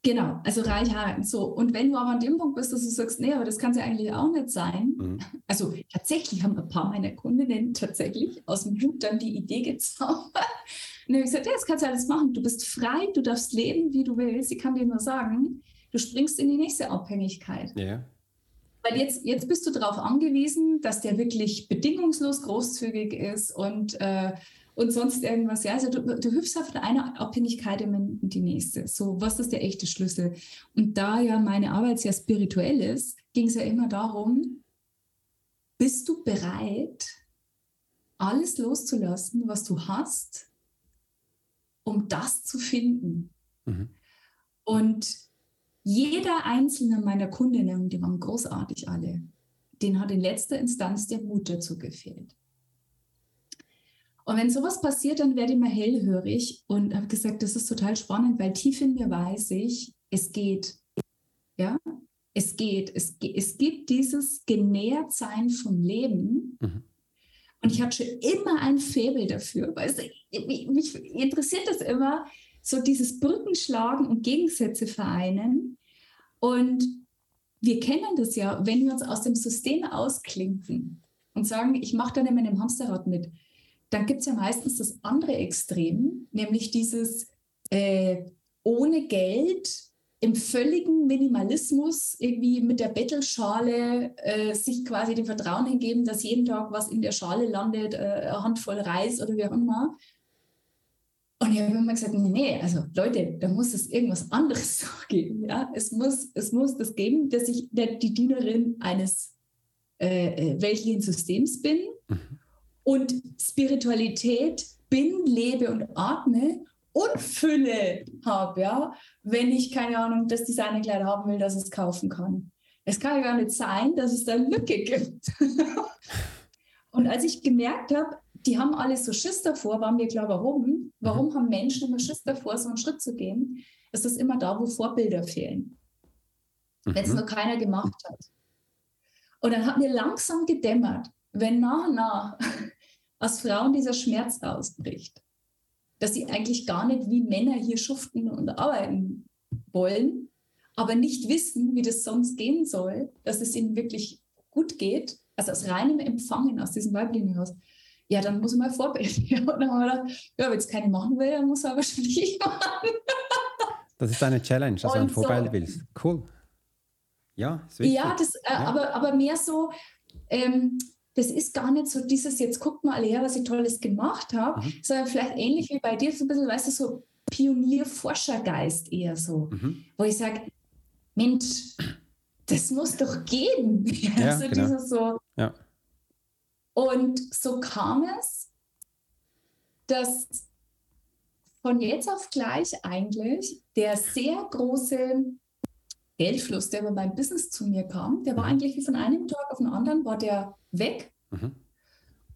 Genau, also reich heiraten. So, und wenn du aber an dem Punkt bist, dass du sagst, nee, aber das kann es ja eigentlich auch nicht sein. Mhm. Also tatsächlich haben ein paar meiner Kundinnen tatsächlich aus dem Hut dann die Idee gezaubert. Und dann habe ich gesagt, ja, das kannst du alles machen. Du bist frei, du darfst leben, wie du willst. Ich kann dir nur sagen, du springst in die nächste Abhängigkeit. Ja. Weil jetzt, jetzt bist du darauf angewiesen, dass der wirklich bedingungslos großzügig ist und äh, und sonst irgendwas. Ja, also du, du hüpfst auf eine Abhängigkeit in die nächste. So, was ist der echte Schlüssel? Und da ja meine Arbeit sehr spirituell ist, ging es ja immer darum, bist du bereit, alles loszulassen, was du hast, um das zu finden? Mhm. Und jeder einzelne meiner Kundinnen, die waren großartig alle, den hat in letzter Instanz der Mut dazu gefehlt. Und wenn sowas passiert, dann werde ich mal hellhörig und habe gesagt, das ist total spannend, weil tief in mir weiß ich, es geht. Ja, es geht. Es, es gibt dieses Genährtsein vom Leben. Mhm. Und ich hatte schon immer ein Faible dafür. Weißt du, mich interessiert das immer, so dieses Brückenschlagen und Gegensätze vereinen. Und wir kennen das ja, wenn wir uns aus dem System ausklinken und sagen, ich mache da nicht mehr in dem Hamsterrad mit dann gibt es ja meistens das andere Extrem, nämlich dieses äh, ohne Geld im völligen Minimalismus irgendwie mit der Bettelschale äh, sich quasi dem Vertrauen hingeben, dass jeden Tag was in der Schale landet, äh, eine Handvoll Reis oder wie auch immer. Und ich habe immer gesagt, nee, nee, also Leute, da muss es irgendwas anderes geben. Ja? Es, muss, es muss das geben, dass ich die Dienerin eines äh, äh weltlichen Systems bin. Mhm und Spiritualität bin, lebe und atme und Fülle habe, ja, wenn ich, keine Ahnung, das Designerkleid haben will, dass es kaufen kann. Es kann ja gar nicht sein, dass es da Lücke gibt. und als ich gemerkt habe, die haben alle so Schiss davor, waren mir klar, warum? Warum mhm. haben Menschen immer Schiss davor, so einen Schritt zu gehen? Es ist immer da, wo Vorbilder fehlen. Wenn es mhm. noch keiner gemacht hat. Und dann hat mir langsam gedämmert, wenn nach und nach aus Frauen dieser Schmerz ausbricht, dass sie eigentlich gar nicht wie Männer hier schuften und arbeiten wollen, aber nicht wissen, wie das sonst gehen soll, dass es ihnen wirklich gut geht, also aus reinem Empfangen, aus diesem Weiblichen heraus, ja, dann muss man Vorbild. Ja, und dann haben wir gedacht, ja, wenn es keine machen will, dann muss er wahrscheinlich ich machen. Das ist eine Challenge, dass du ein Vorbild so, willst. Cool. Ja, ja, das, äh, ja. Aber, aber mehr so, ähm, das ist gar nicht so dieses, jetzt guckt mal alle her, was ich Tolles gemacht habe, mhm. sondern vielleicht ähnlich wie bei dir, so ein bisschen, weißt du, so Pionier-Forschergeist eher so, mhm. wo ich sage, Mensch, das muss doch gehen. Ja, also genau. dieses so. Ja. Und so kam es, dass von jetzt auf gleich eigentlich der sehr große Geldfluss, der über mein Business zu mir kam, der war mhm. eigentlich wie von einem Tag auf den anderen, war der weg. Mhm.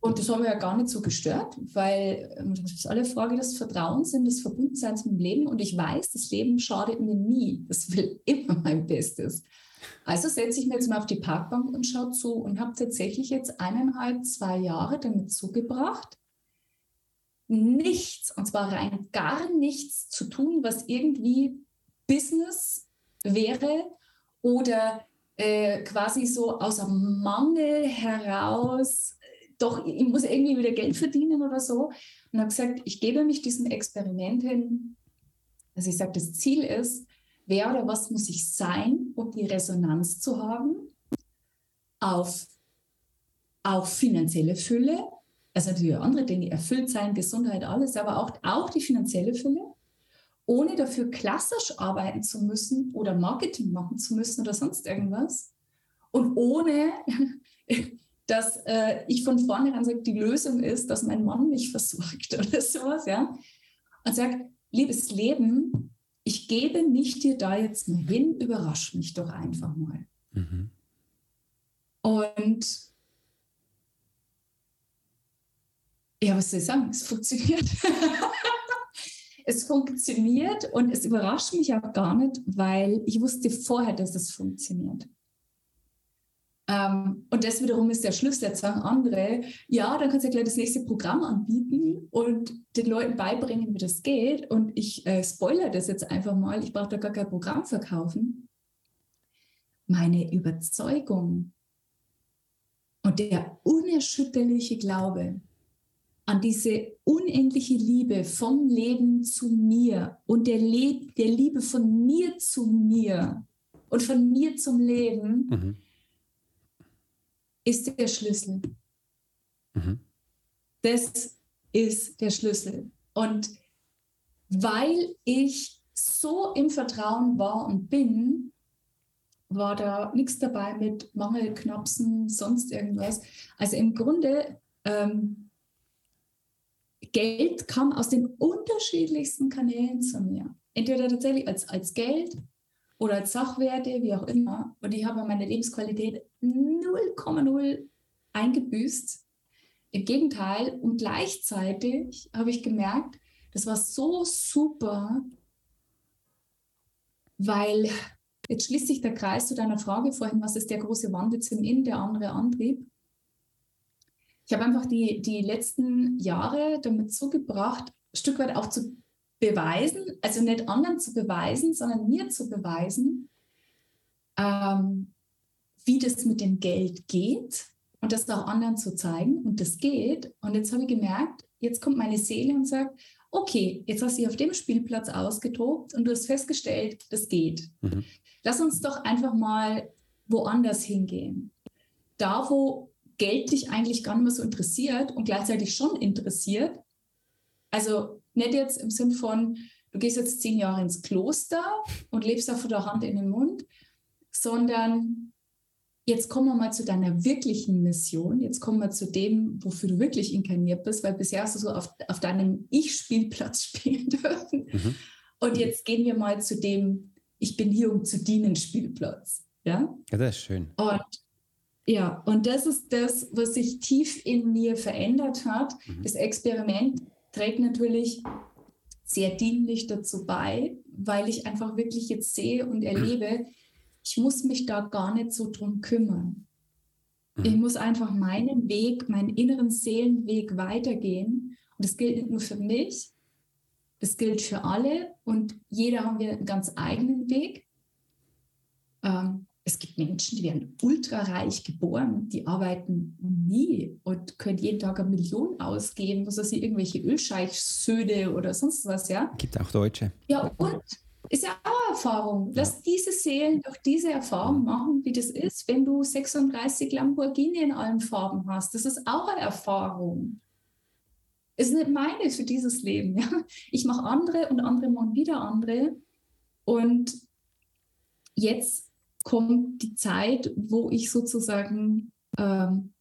Und das haben wir ja gar nicht so gestört, weil ähm, das ist alle Frage des Vertrauens und des Verbundenseins mit dem Leben. Und ich weiß, das Leben schadet mir nie. Das will immer mein Bestes. Also setze ich mir jetzt mal auf die Parkbank und schaue zu und habe tatsächlich jetzt eineinhalb, zwei Jahre damit zugebracht, nichts, und zwar rein gar nichts zu tun, was irgendwie Business wäre oder äh, quasi so aus einem Mangel heraus, doch, ich muss irgendwie wieder Geld verdienen oder so. Und habe gesagt, ich gebe mich diesem Experiment hin. Also ich sage, das Ziel ist, wer oder was muss ich sein, um die Resonanz zu haben auf, auf finanzielle Fülle, also natürlich andere Dinge, erfüllt sein, Gesundheit, alles, aber auch, auch die finanzielle Fülle, ohne dafür klassisch arbeiten zu müssen oder Marketing machen zu müssen oder sonst irgendwas und ohne dass äh, ich von vornherein sage, die Lösung ist, dass mein Mann mich versorgt oder sowas, ja. Und sage, liebes Leben, ich gebe mich dir da jetzt mal hin, überrasch mich doch einfach mal. Mhm. Und ja, was soll ich sagen? Es funktioniert. es funktioniert und es überrascht mich auch gar nicht, weil ich wusste vorher, dass es funktioniert. Ähm, und das wiederum ist der Schluss, jetzt sagen andere, ja, dann kannst du ja gleich das nächste Programm anbieten und den Leuten beibringen, wie das geht. Und ich äh, spoilere das jetzt einfach mal, ich brauche da gar kein Programm verkaufen. Meine Überzeugung und der unerschütterliche Glaube an diese unendliche Liebe vom Leben zu mir und der, Le der Liebe von mir zu mir und von mir zum Leben, mhm ist der Schlüssel. Mhm. Das ist der Schlüssel. Und weil ich so im Vertrauen war und bin, war da nichts dabei mit Mangelknapsen, sonst irgendwas. Also im Grunde, ähm, Geld kam aus den unterschiedlichsten Kanälen zu mir. Entweder tatsächlich als, als Geld oder als Sachwerte, wie auch immer. Und ich habe meine Lebensqualität 0,0 eingebüßt. Im Gegenteil, und gleichzeitig habe ich gemerkt, das war so super, weil jetzt schließt sich der Kreis zu deiner Frage vorhin, was ist der große Wandel zum In, der andere Antrieb? Ich habe einfach die, die letzten Jahre damit zugebracht, ein Stück weit auch zu beweisen, also nicht anderen zu beweisen, sondern mir zu beweisen, ähm, wie das mit dem Geld geht und das auch anderen zu zeigen. Und das geht. Und jetzt habe ich gemerkt, jetzt kommt meine Seele und sagt, okay, jetzt hast du dich auf dem Spielplatz ausgetobt und du hast festgestellt, das geht. Mhm. Lass uns doch einfach mal woanders hingehen. Da, wo Geld dich eigentlich gar nicht mehr so interessiert und gleichzeitig schon interessiert. Also nicht jetzt im Sinn von, du gehst jetzt zehn Jahre ins Kloster und lebst da von der Hand in den Mund, sondern jetzt kommen wir mal zu deiner wirklichen Mission. Jetzt kommen wir zu dem, wofür du wirklich inkarniert bist, weil bisher hast du so auf, auf deinem Ich-Spielplatz spielen dürfen. Mhm. Und jetzt gehen wir mal zu dem, ich bin hier, um zu dienen, Spielplatz. Ja, ja das ist schön. Und ja, und das ist das, was sich tief in mir verändert hat. Mhm. Das Experiment trägt natürlich sehr dienlich dazu bei, weil ich einfach wirklich jetzt sehe und erlebe, ich muss mich da gar nicht so drum kümmern. Mhm. Ich muss einfach meinen Weg, meinen inneren Seelenweg weitergehen. Und das gilt nicht nur für mich, das gilt für alle und jeder haben wir einen ganz eigenen Weg. Ähm, es gibt Menschen, die werden ultrareich geboren, die arbeiten nie und können jeden Tag eine Million ausgeben, was weiß ich, irgendwelche Ölscheichsöhne oder sonst was, ja. Gibt auch Deutsche. Ja, und ist ja auch Erfahrung. Lass diese Seelen doch diese Erfahrung machen, wie das ist, wenn du 36 Lamborghini in allen Farben hast. Das ist auch eine Erfahrung. Ist nicht meine für dieses Leben. Ja? Ich mache andere und andere machen wieder andere. Und jetzt kommt die Zeit, wo ich sozusagen ähm,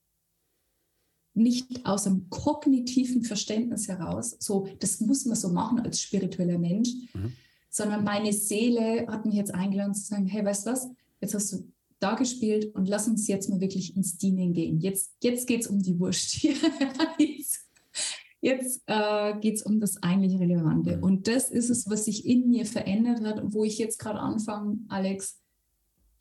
nicht aus einem kognitiven Verständnis heraus, so das muss man so machen als spiritueller Mensch, mhm sondern meine Seele hat mich jetzt eingeladen zu sagen, hey, weißt du was, jetzt hast du da gespielt und lass uns jetzt mal wirklich ins Dienen gehen. Jetzt, jetzt geht es um die Wurst. jetzt jetzt äh, geht es um das eigentlich Relevante. Mhm. Und das ist es, was sich in mir verändert hat und wo ich jetzt gerade anfange, Alex,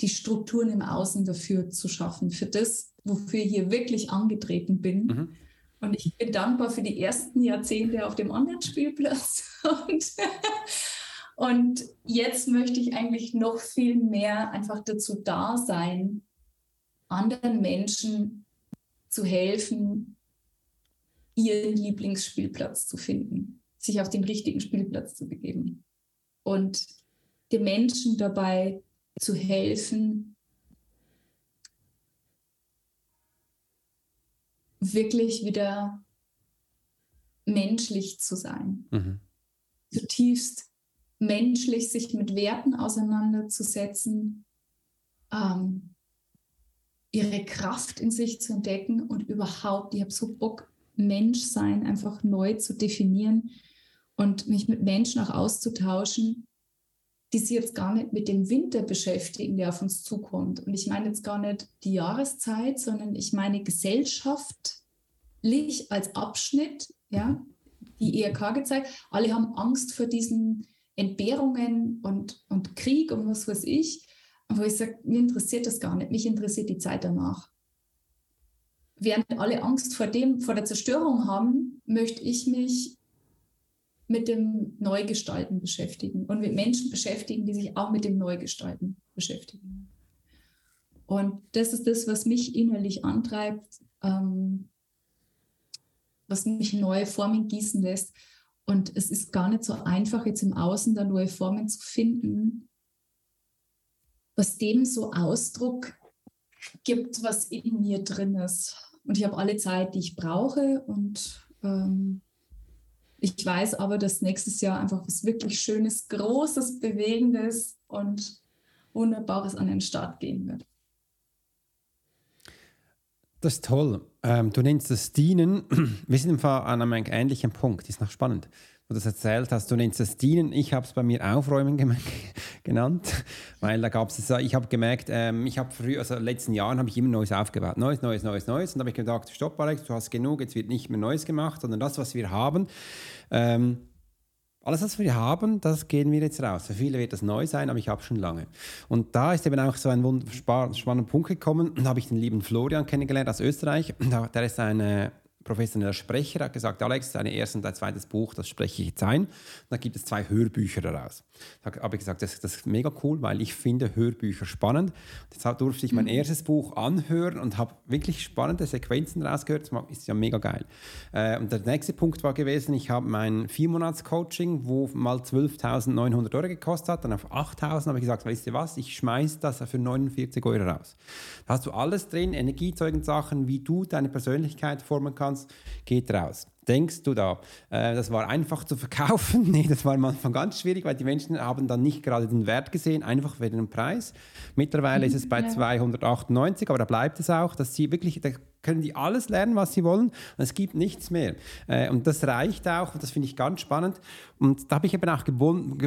die Strukturen im Außen dafür zu schaffen, für das, wofür ich hier wirklich angetreten bin. Mhm. Und ich bin dankbar für die ersten Jahrzehnte auf dem Online-Spielplatz. Und und jetzt möchte ich eigentlich noch viel mehr einfach dazu da sein, anderen Menschen zu helfen, ihren Lieblingsspielplatz zu finden, sich auf den richtigen Spielplatz zu begeben und den Menschen dabei zu helfen, wirklich wieder menschlich zu sein. Mhm. Zutiefst menschlich sich mit Werten auseinanderzusetzen, ähm, ihre Kraft in sich zu entdecken und überhaupt, ich habe so Bock, Menschsein einfach neu zu definieren und mich mit Menschen auch auszutauschen, die sich jetzt gar nicht mit dem Winter beschäftigen, der auf uns zukommt. Und ich meine jetzt gar nicht die Jahreszeit, sondern ich meine gesellschaftlich als Abschnitt, ja, die ERK gezeigt, alle haben Angst vor diesen Entbehrungen und, und Krieg und was weiß ich. wo ich sage, mir interessiert das gar nicht, mich interessiert die Zeit danach. Während alle Angst vor dem, vor der Zerstörung haben, möchte ich mich mit dem Neugestalten beschäftigen und mit Menschen beschäftigen, die sich auch mit dem Neugestalten beschäftigen. Und das ist das, was mich innerlich antreibt, ähm, was mich neue Formen gießen lässt. Und es ist gar nicht so einfach, jetzt im Außen da neue Formen zu finden, was dem so Ausdruck gibt, was in mir drin ist. Und ich habe alle Zeit, die ich brauche. Und ähm, ich weiß aber, dass nächstes Jahr einfach was wirklich Schönes, Großes, Bewegendes und Wunderbares an den Start gehen wird. Das ist toll. Ähm, du nennst das Dienen. Wir sind im Fall an einem ähnlichen Punkt. Das ist noch spannend, du das erzählt hast. Du nennst das Dienen. Ich habe es bei mir Aufräumen genannt, weil da gab es, ich habe gemerkt, ähm, ich habe früher, also in den letzten Jahren habe ich immer Neues aufgebaut. Neues, Neues, Neues, Neues. Und da habe ich gedacht, stopp Alex, du hast genug, jetzt wird nicht mehr Neues gemacht, sondern das, was wir haben. Ähm, alles, was wir haben, das gehen wir jetzt raus. Für viele wird das neu sein, aber ich habe schon lange. Und da ist eben auch so ein spannender Punkt gekommen. Da habe ich den lieben Florian kennengelernt aus Österreich. Der ist eine professioneller Sprecher hat gesagt, Alex, dein erstes und dein zweites Buch, das spreche ich jetzt ein. Und da gibt es zwei Hörbücher daraus. Da habe ich gesagt, das, das, ist mega cool, weil ich finde Hörbücher spannend. Deshalb durfte ich mein mhm. erstes Buch anhören und habe wirklich spannende Sequenzen rausgehört. Das ist ja mega geil. Äh, und der nächste Punkt war gewesen, ich habe mein Viermonats-Coaching, wo mal 12.900 Euro gekostet hat, dann auf 8.000 habe ich gesagt, weißt du was, ich schmeiße das für 49 Euro raus. Da hast du alles drin, Energiezeugensachen, wie du deine Persönlichkeit formen kannst, kannst, geht raus. Denkst du da, äh, das war einfach zu verkaufen? nee, das war am Anfang ganz schwierig, weil die Menschen haben dann nicht gerade den Wert gesehen, einfach wegen dem Preis. Mittlerweile ist es bei ja. 298, aber da bleibt es auch, dass sie wirklich, da können die alles lernen, was sie wollen und es gibt nichts mehr. Äh, und das reicht auch, und das finde ich ganz spannend. Und da habe ich eben auch gewonnen,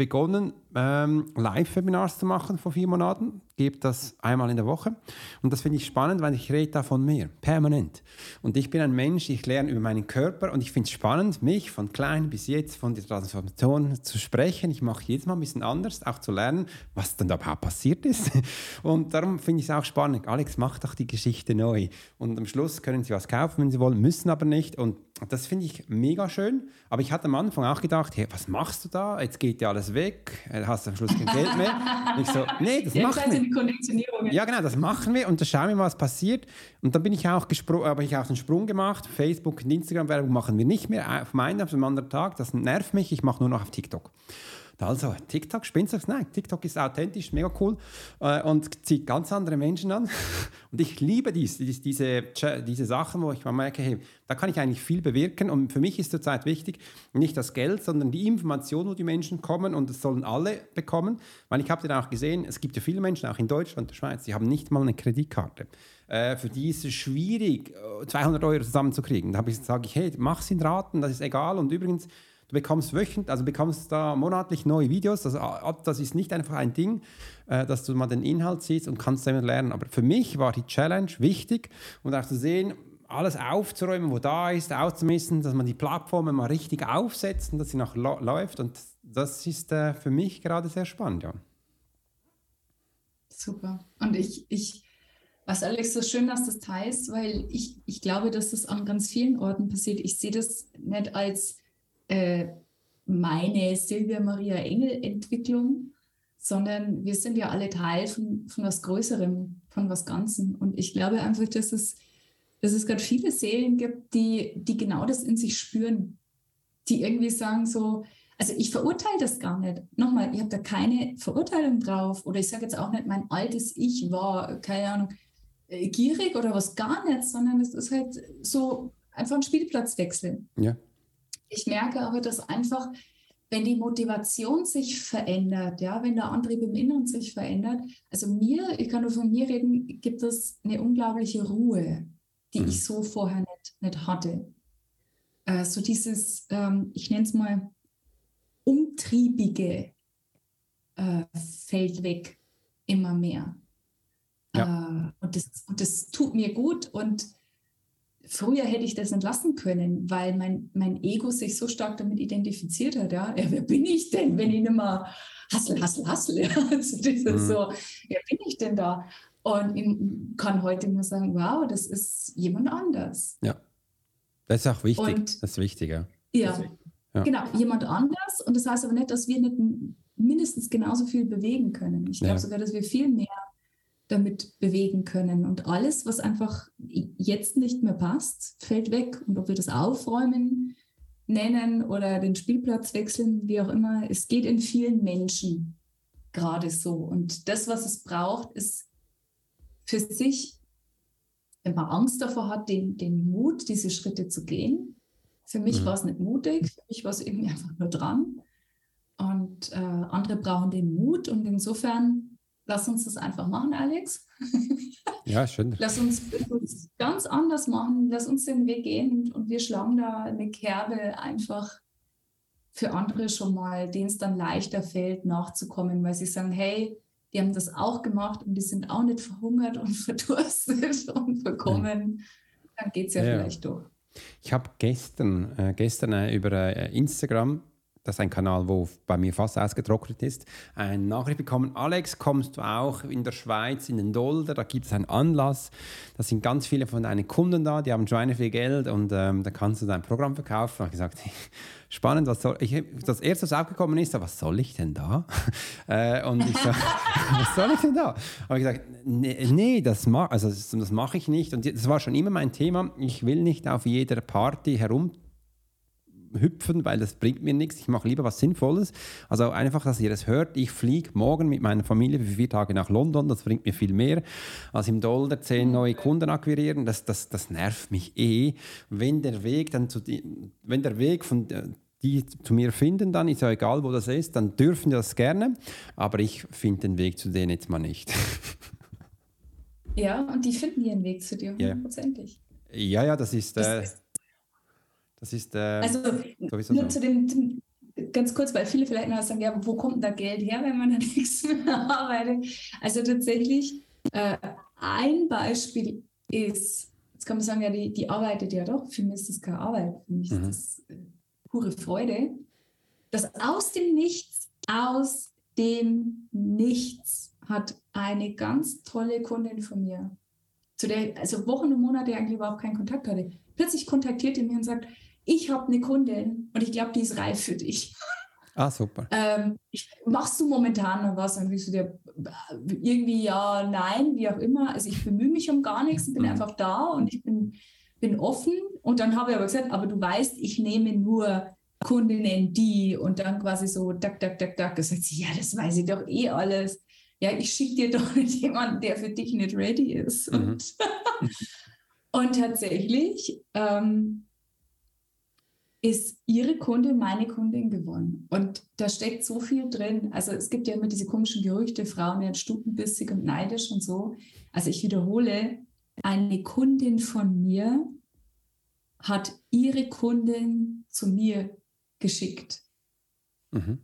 begonnen, ähm, Live-Webinars zu machen vor vier Monaten. gebe das einmal in der Woche. Und das finde ich spannend, weil ich rede da von mir, permanent. Und ich bin ein Mensch, ich lerne über meinen Körper und ich finde es spannend, mich von klein bis jetzt, von der Transformation zu sprechen. Ich mache jedes Mal ein bisschen anders, auch zu lernen, was dann da überhaupt passiert ist. Und darum finde ich es auch spannend. Alex, mach doch die Geschichte neu. Und am Schluss können Sie was kaufen, wenn Sie wollen, müssen aber nicht. Und das finde ich mega schön. Aber ich hatte am Anfang auch gedacht, hey, was machst du da? Jetzt geht ja alles weg, äh, hast am Schluss kein Geld mehr. Und ich so, nee, das Jetzt machen wir. Ja, genau, das machen wir und da schauen wir mal, was passiert. Und dann bin ich auch habe ich auch einen Sprung gemacht. Facebook und Instagram-Werbung machen wir nicht mehr auf meinen, auf einem anderen Tag. Das nervt mich. Ich mache nur noch auf TikTok. Also, TikTok, spinnst du Nein, TikTok ist authentisch, mega cool äh, und zieht ganz andere Menschen an. Und ich liebe dies, dies, diese, diese Sachen, wo ich mal merke, hey, da kann ich eigentlich viel bewirken. Und für mich ist zurzeit wichtig, nicht das Geld, sondern die Information, wo die Menschen kommen und das sollen alle bekommen. Weil ich habe dann auch gesehen, es gibt ja viele Menschen, auch in Deutschland, der Schweiz, die haben nicht mal eine Kreditkarte. Äh, für die ist es schwierig, 200 Euro zusammenzukriegen. Da sage ich, hey, mach es in Raten, das ist egal. Und übrigens, Du bekommst wöchentlich, also bekommst da monatlich neue Videos. Das, das ist nicht einfach ein Ding, äh, dass du mal den Inhalt siehst und kannst damit lernen. Aber für mich war die Challenge wichtig und auch zu sehen, alles aufzuräumen, wo da ist, auszumessen, dass man die Plattformen mal richtig aufsetzt und dass sie noch läuft. Und das ist äh, für mich gerade sehr spannend, ja. Super. Und ich, ich, was Alex, so schön, dass das teilst, weil ich, ich glaube, dass das an ganz vielen Orten passiert. Ich sehe das nicht als äh, meine Silvia Maria Engel Entwicklung, sondern wir sind ja alle Teil von, von was Größerem, von was Ganzen. Und ich glaube einfach, dass es, dass es gerade viele Seelen gibt, die, die genau das in sich spüren, die irgendwie sagen so, also ich verurteile das gar nicht. Nochmal, ich habe da keine Verurteilung drauf oder ich sage jetzt auch nicht, mein altes Ich war, keine Ahnung, äh, gierig oder was gar nicht, sondern es ist halt so einfach ein Spielplatzwechsel. Ja. Ich merke aber, dass einfach, wenn die Motivation sich verändert, ja, wenn der Antrieb im Inneren sich verändert, also mir, ich kann nur von mir reden, gibt es eine unglaubliche Ruhe, die mhm. ich so vorher nicht, nicht hatte. Äh, so dieses, ähm, ich nenne es mal, umtriebige äh, fällt weg immer mehr. Ja. Äh, und, das, und das tut mir gut und früher hätte ich das entlassen können, weil mein, mein Ego sich so stark damit identifiziert hat. Ja, ja wer bin ich denn, wenn ich nicht mehr hassel, hassel, hassel, ja, also das mhm. so, wer bin ich denn da? Und ich kann heute nur sagen, wow, das ist jemand anders. Ja, das ist auch wichtig, und, das ist wichtig, ja. Ja, ja. genau, jemand anders. Und das heißt aber nicht, dass wir nicht mindestens genauso viel bewegen können. Ich glaube ja. sogar, dass wir viel mehr damit bewegen können. Und alles, was einfach jetzt nicht mehr passt, fällt weg. Und ob wir das aufräumen nennen oder den Spielplatz wechseln, wie auch immer, es geht in vielen Menschen gerade so. Und das, was es braucht, ist für sich, wenn man Angst davor hat, den, den Mut, diese Schritte zu gehen. Für mich mhm. war es nicht mutig, für mich war es irgendwie einfach nur dran. Und äh, andere brauchen den Mut. Und insofern Lass uns das einfach machen, Alex. Ja, schön. Lass uns, uns ganz anders machen. Lass uns den Weg gehen und, wir schlagen da eine Kerbe einfach für andere schon mal, denen es dann leichter fällt, nachzukommen, weil sie sagen, hey, die haben das auch gemacht und die sind auch nicht verhungert und verdurstet und verkommen. Dann geht es ja, ja, vielleicht durch. Ich habe gestern, äh, gestern äh, über äh, Instagram das ist ein Kanal, wo bei mir fast ausgetrocknet ist, eine Nachricht bekommen, Alex, kommst du auch in der Schweiz in den Dolder, da gibt es einen Anlass, da sind ganz viele von deinen Kunden da, die haben Schweine viel Geld und ähm, da kannst du dein Programm verkaufen. Da habe ich gesagt, spannend, was soll ich, das erste, was aufgekommen ist, was soll ich denn da? äh, und ich so, was soll ich denn da? Habe ich gesagt, nee, nee das, ma also das, das mache ich nicht und das war schon immer mein Thema, ich will nicht auf jeder Party herum hüpfen, weil das bringt mir nichts. Ich mache lieber was Sinnvolles. Also einfach, dass ihr das hört. Ich fliege morgen mit meiner Familie für vier Tage nach London. Das bringt mir viel mehr, als im Dollar zehn mhm. neue Kunden akquirieren. Das, das, das nervt mich eh. Wenn der Weg dann zu die, wenn der Weg von die zu mir finden, dann ist ja egal, wo das ist, dann dürfen die das gerne. Aber ich finde den Weg zu denen jetzt mal nicht. Ja, und die finden ihren Weg zu dir, hundertprozentig. Ja, ja, das ist. Äh, das ist, äh, also nur zu dem, ganz kurz, weil viele vielleicht noch sagen, ja, wo kommt denn da Geld her, wenn man da nichts mehr arbeitet? Also tatsächlich, äh, ein Beispiel ist, jetzt kann man sagen, ja, die, die arbeitet ja doch, für mich ist das keine Arbeit, für mich mhm. ist das äh, pure Freude, dass aus dem Nichts, aus dem Nichts hat eine ganz tolle Kundin von mir, zu der also Wochen und Monate eigentlich überhaupt keinen Kontakt hatte, plötzlich kontaktiert die mich und sagt, ich habe eine Kundin und ich glaube, die ist reif für dich. Ah, super. Ähm, machst du momentan noch was? Und ich so dir, irgendwie ja, nein, wie auch immer. Also ich bemühe mich um gar nichts, ich bin mhm. einfach da und ich bin, bin offen. Und dann habe ich aber gesagt, aber du weißt, ich nehme nur Kundinnen die und dann quasi so, dack, dack, dack, dack. Gesagt sie, ja, das weiß ich doch eh alles. Ja, ich schicke dir doch nicht jemanden, der für dich nicht ready ist. Mhm. Und, und tatsächlich ähm, ist ihre Kunde meine Kundin geworden. Und da steckt so viel drin. Also es gibt ja immer diese komischen Gerüchte, Frauen werden stutenbissig und neidisch und so. Also ich wiederhole, eine Kundin von mir hat ihre Kundin zu mir geschickt. Mhm.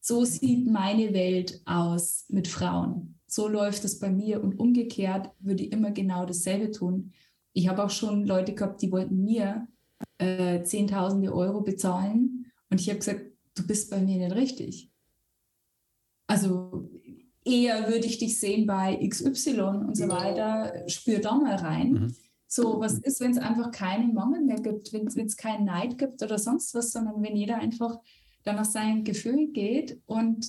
So sieht meine Welt aus mit Frauen. So läuft es bei mir und umgekehrt würde ich immer genau dasselbe tun. Ich habe auch schon Leute gehabt, die wollten mir äh, Zehntausende Euro bezahlen. Und ich habe gesagt, du bist bei mir nicht richtig. Also eher würde ich dich sehen bei XY und so weiter. Spür da mal rein. Mhm. So, was ist, wenn es einfach keinen Mangel mehr gibt, wenn es keinen Neid gibt oder sonst was, sondern wenn jeder einfach dann nach seinem Gefühl geht und,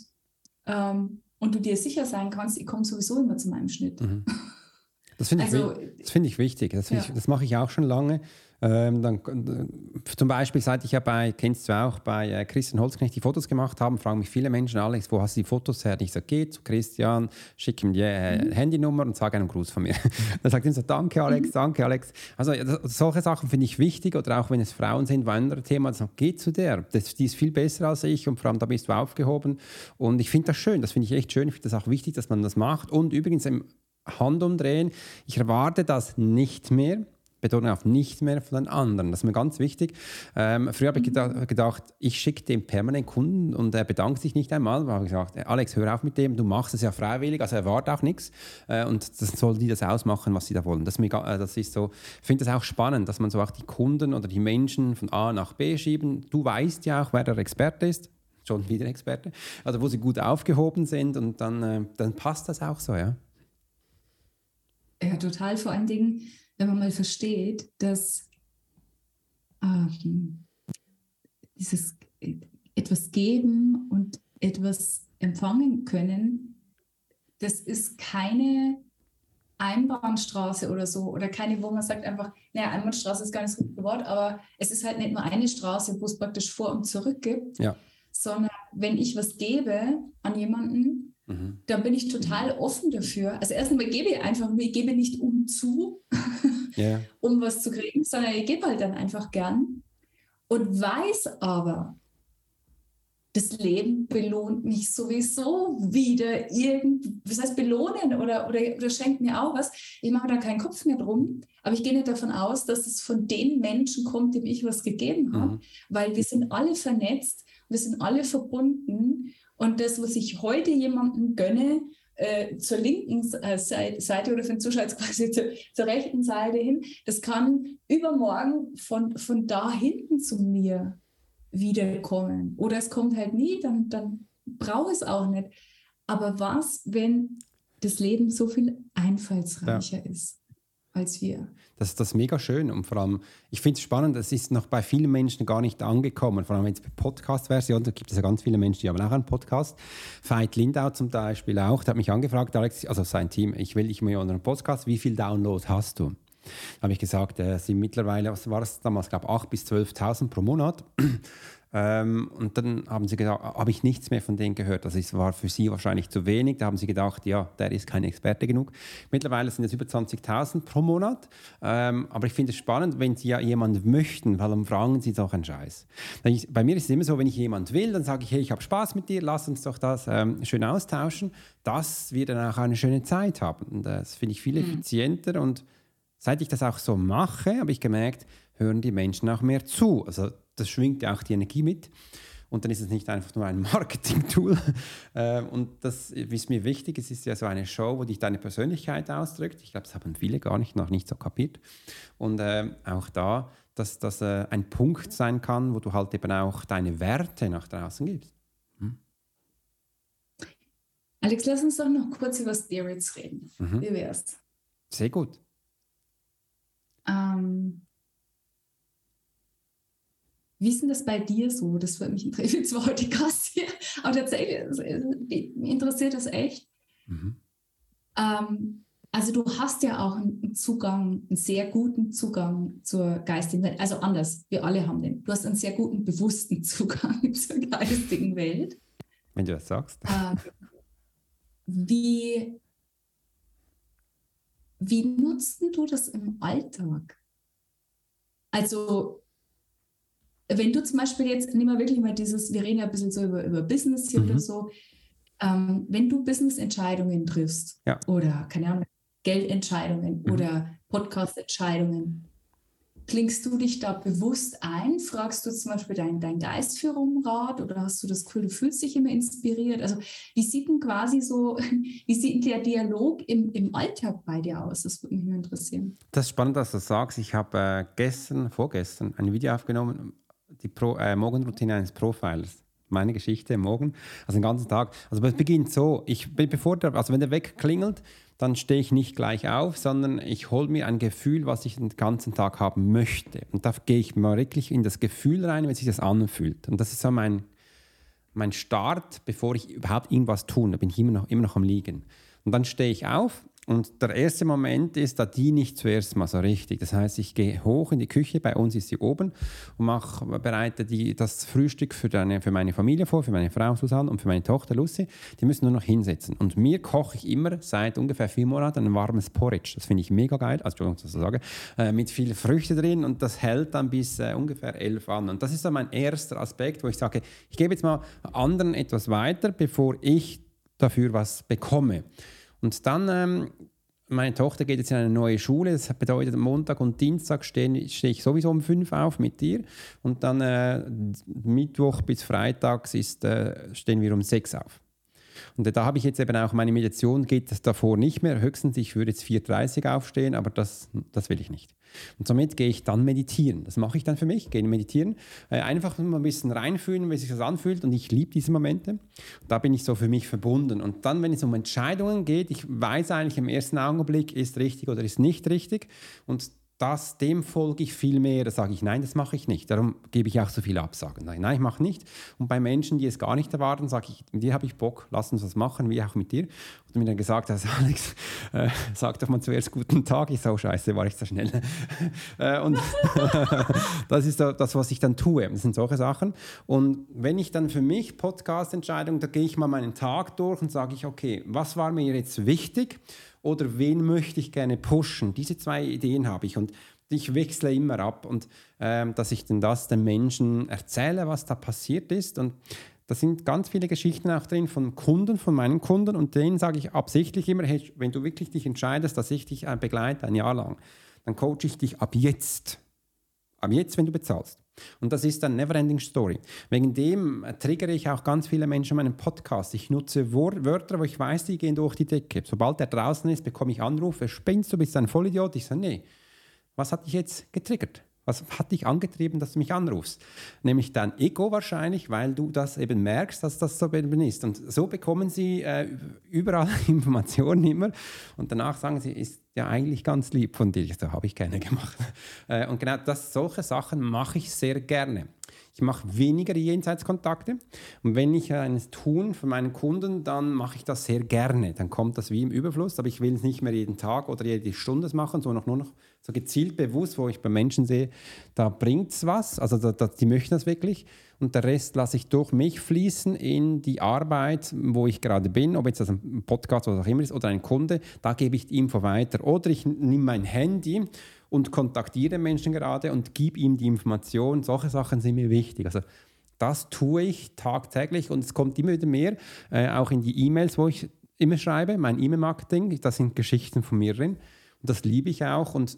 ähm, und du dir sicher sein kannst, ich komme sowieso immer zu meinem Schnitt. Mhm. Das finde ich, also, find ich wichtig. Das, ja. das mache ich auch schon lange. Ähm, dann, zum Beispiel, seit ich ja bei, kennst du auch, bei äh, Christian Holzknecht die Fotos gemacht habe, fragen mich viele Menschen, Alex, wo hast du die Fotos her? Und ich sage, geh zu Christian, schick ihm die äh, mhm. Handynummer und sag einen Gruß von mir. dann sagt er so, danke Alex, mhm. danke Alex. Also solche Sachen finde ich wichtig oder auch wenn es Frauen sind, war ein anderes Thema, dann geh zu der, das, die ist viel besser als ich und vor allem da bist du aufgehoben. Und ich finde das schön, das finde ich echt schön, ich finde das auch wichtig, dass man das macht. Und übrigens im Handumdrehen, ich erwarte das nicht mehr Betonung auf nicht mehr von den anderen. Das ist mir ganz wichtig. Ähm, früher habe ich mhm. gedacht, ich schicke dem permanent Kunden und er bedankt sich nicht einmal. Da habe ich gesagt, Alex, hör auf mit dem, du machst es ja freiwillig, also erwarte auch nichts. Äh, und das soll die das ausmachen, was sie da wollen. Das, ist, äh, das ist so, ich finde das auch spannend, dass man so auch die Kunden oder die Menschen von A nach B schieben. Du weißt ja auch, wer der Experte ist schon wieder Experte, also wo sie gut aufgehoben sind und dann, äh, dann passt das auch so, ja. Ja, total. Vor allen Dingen, wenn man mal versteht, dass ähm, dieses etwas geben und etwas empfangen können, das ist keine Einbahnstraße oder so oder keine, wo man sagt einfach, naja, Einbahnstraße ist gar nicht das richtige Wort, aber es ist halt nicht nur eine Straße, wo es praktisch vor und zurück gibt, ja. sondern wenn ich was gebe an jemanden, Mhm. Da bin ich total offen dafür. Also erstmal gebe ich einfach, ich gebe nicht um zu, yeah. um was zu kriegen, sondern ich gebe halt dann einfach gern und weiß aber, das Leben belohnt mich sowieso wieder irgendwie, was heißt belohnen oder, oder, oder schenkt mir auch was. Ich mache da keinen Kopf mehr drum, aber ich gehe nicht davon aus, dass es von den Menschen kommt, dem ich was gegeben habe, mhm. weil wir sind alle vernetzt, wir sind alle verbunden und das, was ich heute jemandem gönne, äh, zur linken äh, Seite oder für den Zuschauer quasi zu, zur rechten Seite hin, das kann übermorgen von, von da hinten zu mir wiederkommen. Oder es kommt halt nie, dann, dann brauche ich es auch nicht. Aber was, wenn das Leben so viel einfallsreicher ja. ist? als wir. Das, das ist mega schön und vor allem, ich finde es spannend, das ist noch bei vielen Menschen gar nicht angekommen, vor allem wenn es Podcast-Version, da gibt es ja ganz viele Menschen, die haben auch einen Podcast. Veit Lindau zum Beispiel auch, der hat mich angefragt, Alex, also sein Team, ich will dich mal unter einem Podcast, wie viel Download hast du? Da habe ich gesagt, es äh, sind mittlerweile, was war es damals, ich glaube 8.000 bis 12.000 pro Monat. Ähm, und dann haben sie gesagt, habe ich nichts mehr von denen gehört. Das ist, war für sie wahrscheinlich zu wenig. Da haben sie gedacht, ja, der ist kein Experte genug. Mittlerweile sind es über 20.000 pro Monat. Ähm, aber ich finde es spannend, wenn sie ja jemanden möchten, weil dann fragen sie doch einen Scheiß. Ich, bei mir ist es immer so, wenn ich jemand will, dann sage ich, hey, ich habe Spaß mit dir, lass uns doch das ähm, schön austauschen, dass wir dann auch eine schöne Zeit haben. Und das finde ich viel mhm. effizienter und seit ich das auch so mache, habe ich gemerkt, hören die Menschen auch mehr zu. Also das schwingt ja auch die Energie mit. Und dann ist es nicht einfach nur ein Marketing-Tool. Ähm, und das ist mir wichtig. Es ist ja so eine Show, wo dich deine Persönlichkeit ausdrückt. Ich glaube, das haben viele gar nicht, noch nicht so kapiert. Und äh, auch da, dass das äh, ein Punkt sein kann, wo du halt eben auch deine Werte nach draußen gibst. Hm? Alex, lass uns doch noch kurz über Spirits reden. Mhm. Wie wär's? Sehr gut. Ähm, wie ist denn das bei dir so? Das würde mich interessieren, zwar heute Gast hier, aber tatsächlich interessiert das echt. Mhm. Ähm, also du hast ja auch einen Zugang, einen sehr guten Zugang zur geistigen Welt. Also anders, wir alle haben den. Du hast einen sehr guten, bewussten Zugang zur geistigen Welt. Wenn du das sagst. Ähm, wie, wie nutzt du das im Alltag? Also, wenn du zum Beispiel jetzt, nehmen wir wirklich mal dieses, wir reden ja ein bisschen so über, über Business hier mhm. oder so, ähm, wenn du Business-Entscheidungen triffst ja. oder, keine Ahnung, Geldentscheidungen mhm. oder Podcast-Entscheidungen, Klingst du dich da bewusst ein? Fragst du zum Beispiel deinen dein Geistführer um Rat oder hast du das Gefühl, du fühlst dich immer inspiriert? Also wie sieht denn quasi so, wie sieht der Dialog im, im Alltag bei dir aus? Das würde mich interessieren. Das ist spannend, dass du das sagst. Ich habe äh, gestern, vorgestern ein Video aufgenommen, die Pro, äh, Morgenroutine eines Profilers meine Geschichte morgen, also den ganzen Tag. Also es beginnt so, ich bevor der, also wenn der wegklingelt, dann stehe ich nicht gleich auf, sondern ich hole mir ein Gefühl, was ich den ganzen Tag haben möchte. Und da gehe ich mal wirklich in das Gefühl rein, wenn sich das anfühlt. Und das ist so mein, mein Start, bevor ich überhaupt irgendwas tue. Da bin ich immer noch, immer noch am Liegen. Und dann stehe ich auf und der erste Moment ist, da diene ich zuerst mal so richtig. Das heißt, ich gehe hoch in die Küche, bei uns ist sie oben, und mache, bereite die, das Frühstück für, deine, für meine Familie vor, für meine Frau Susanne und für meine Tochter Lucy. Die müssen nur noch hinsetzen. Und mir koche ich immer seit ungefähr vier Monaten ein warmes Porridge. Das finde ich mega geil, also Entschuldigung, dass ich sage, äh, mit viel Früchte drin und das hält dann bis äh, ungefähr elf an. Und das ist dann mein erster Aspekt, wo ich sage, ich gebe jetzt mal anderen etwas weiter, bevor ich dafür was bekomme. Und dann, ähm, meine Tochter geht jetzt in eine neue Schule, das bedeutet, Montag und Dienstag stehe, stehe ich sowieso um fünf auf mit ihr und dann äh, Mittwoch bis Freitags ist, äh, stehen wir um sechs auf. Und da habe ich jetzt eben auch meine Meditation, geht davor nicht mehr. Höchstens, ich würde jetzt 4.30 Uhr aufstehen, aber das, das will ich nicht. Und somit gehe ich dann meditieren. Das mache ich dann für mich, gehe meditieren. Äh, einfach mal ein bisschen reinfühlen, wie sich das anfühlt. Und ich liebe diese Momente. Da bin ich so für mich verbunden. Und dann, wenn es um Entscheidungen geht, ich weiß eigentlich im ersten Augenblick, ist richtig oder ist nicht richtig. Und das, dem folge ich viel mehr. Da sage ich, nein, das mache ich nicht. Darum gebe ich auch so viele Absagen. Nein, nein, ich mache nicht. Und bei Menschen, die es gar nicht erwarten, sage ich, mit dir habe ich Bock, lass uns was machen, wie auch mit dir. Und mir dann gesagt hast, Alex, äh, sag doch mal zuerst guten Tag. Ich sage, oh, scheiße, war ich so schnell. äh, und das ist das, was ich dann tue. Das sind solche Sachen. Und wenn ich dann für mich Podcast-Entscheidungen, da gehe ich mal meinen Tag durch und sage ich, okay, was war mir jetzt wichtig? Oder wen möchte ich gerne pushen. Diese zwei Ideen habe ich und ich wechsle immer ab und ähm, dass ich denn das den Menschen erzähle, was da passiert ist und da sind ganz viele Geschichten auch drin von Kunden, von meinen Kunden und denen sage ich absichtlich immer, hey, wenn du wirklich dich entscheidest, dass ich dich begleite ein Jahr lang, dann coache ich dich ab jetzt. Ab jetzt, wenn du bezahlst. Und das ist eine Neverending Story. Wegen dem triggere ich auch ganz viele Menschen in meinem Podcast. Ich nutze Wörter, wo ich weiß, die gehen durch die Decke. Sobald der draußen ist, bekomme ich Anrufe, spinnst du, bist ein Vollidiot? Ich sage, nee, was hat dich jetzt getriggert? Was hat dich angetrieben, dass du mich anrufst? Nämlich dein Ego wahrscheinlich, weil du das eben merkst, dass das so eben ist. Und so bekommen sie äh, überall Informationen immer. Und danach sagen sie, ist ja eigentlich ganz lieb von dir. So habe ich keine gemacht. Äh, und genau das, solche Sachen mache ich sehr gerne. Ich mache weniger Jenseitskontakte. Und wenn ich eines tun für meinen Kunden, dann mache ich das sehr gerne. Dann kommt das wie im Überfluss, aber ich will es nicht mehr jeden Tag oder jede Stunde machen, sondern nur noch so gezielt bewusst, wo ich bei Menschen sehe, da bringt es was, also da, da, die möchten das wirklich. Und der Rest lasse ich durch mich fließen in die Arbeit, wo ich gerade bin, ob jetzt das ein Podcast oder was auch immer ist oder ein Kunde, da gebe ich die Info weiter. Oder ich nehme mein Handy und kontaktiere Menschen gerade und gebe ihm die Information. Solche Sachen sind mir wichtig. Also das tue ich tagtäglich und es kommt immer wieder mehr, äh, auch in die E-Mails, wo ich immer schreibe, mein E-Mail-Marketing, das sind Geschichten von mir drin und das liebe ich auch und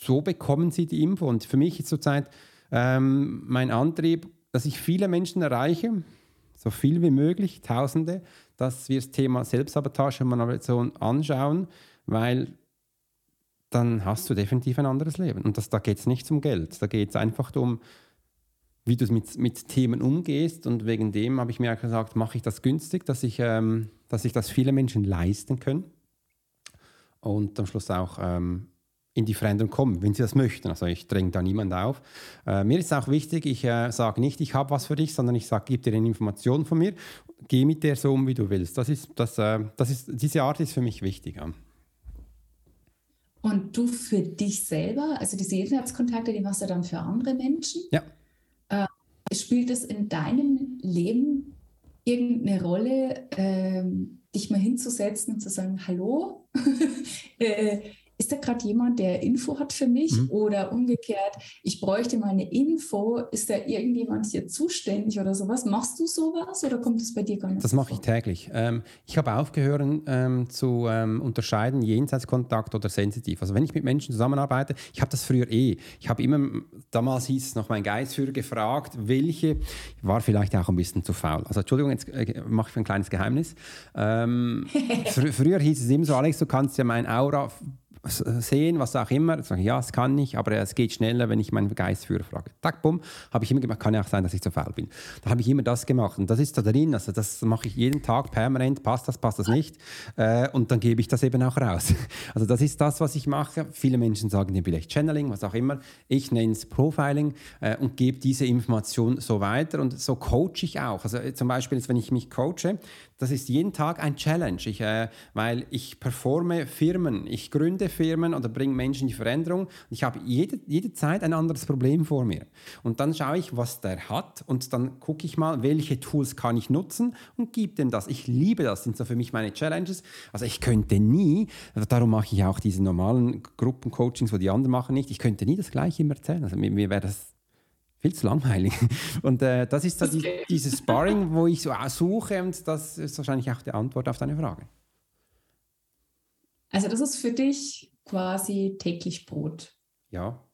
so bekommen sie die Info und für mich ist zurzeit ähm, mein Antrieb, dass ich viele Menschen erreiche, so viel wie möglich, Tausende, dass wir das Thema Selbstsabotage und Manipulation anschauen, weil dann hast du definitiv ein anderes Leben. Und das, da geht es nicht um Geld, da geht es einfach darum, wie du mit, mit Themen umgehst. Und wegen dem habe ich mir auch gesagt, mache ich das günstig, dass ich, ähm, dass sich das viele Menschen leisten können und am Schluss auch ähm, in die Veränderung kommen, wenn sie das möchten. Also ich dränge da niemand auf. Äh, mir ist auch wichtig, ich äh, sage nicht, ich habe was für dich, sondern ich sage, gib dir eine Information von mir, geh mit der so um, wie du willst. Das ist, das, äh, das ist, diese Art ist für mich wichtig. Ja. Und du für dich selber, also diese Jenseitskontakte, die machst du dann für andere Menschen? Ja. Äh, spielt es in deinem Leben irgendeine Rolle, ähm, dich mal hinzusetzen und zu sagen, hallo, äh, ist da gerade jemand, der Info hat für mich? Mhm. Oder umgekehrt, ich bräuchte mal eine Info, ist da irgendjemand hier zuständig oder sowas? Machst du sowas oder kommt das bei dir gar nicht? Das mache ich täglich. Ähm, ich habe aufgehört ähm, zu ähm, unterscheiden, Jenseitskontakt oder sensitiv. Also wenn ich mit Menschen zusammenarbeite, ich habe das früher eh. Ich habe immer, damals hieß es noch mein Geistführer gefragt, welche, war vielleicht auch ein bisschen zu faul. Also Entschuldigung, jetzt äh, mache ich ein kleines Geheimnis. Ähm, fr früher hieß es immer so, Alex, du kannst ja mein Aura sehen, was auch immer. Ich sage, ja, es kann nicht, aber es geht schneller, wenn ich meinen Geistführer frage. Tack, bumm, habe ich immer gemacht. Kann ja auch sein, dass ich zu faul bin. Da habe ich immer das gemacht. Und das ist da drin. Also das mache ich jeden Tag permanent. Passt das, passt das nicht? Äh, und dann gebe ich das eben auch raus. Also das ist das, was ich mache. Viele Menschen sagen dem vielleicht Channeling, was auch immer. Ich nenne es Profiling äh, und gebe diese Information so weiter. Und so coache ich auch. Also zum Beispiel, wenn ich mich coache, das ist jeden Tag ein Challenge, ich, äh, weil ich performe Firmen, ich gründe Firmen oder bringe Menschen in die Veränderung. Ich habe jede, jede Zeit ein anderes Problem vor mir. Und dann schaue ich, was der hat und dann gucke ich mal, welche Tools kann ich nutzen und gebe dem das. Ich liebe das, sind so für mich meine Challenges. Also ich könnte nie, darum mache ich auch diese normalen Gruppencoachings, wo die anderen machen nicht, ich könnte nie das Gleiche immer erzählen. Also mir, mir wäre das viel zu langweilig. Und äh, das ist so die, dieses Sparring, wo ich so suche und das ist wahrscheinlich auch die Antwort auf deine Frage. Also das ist für dich quasi täglich Brot. Ja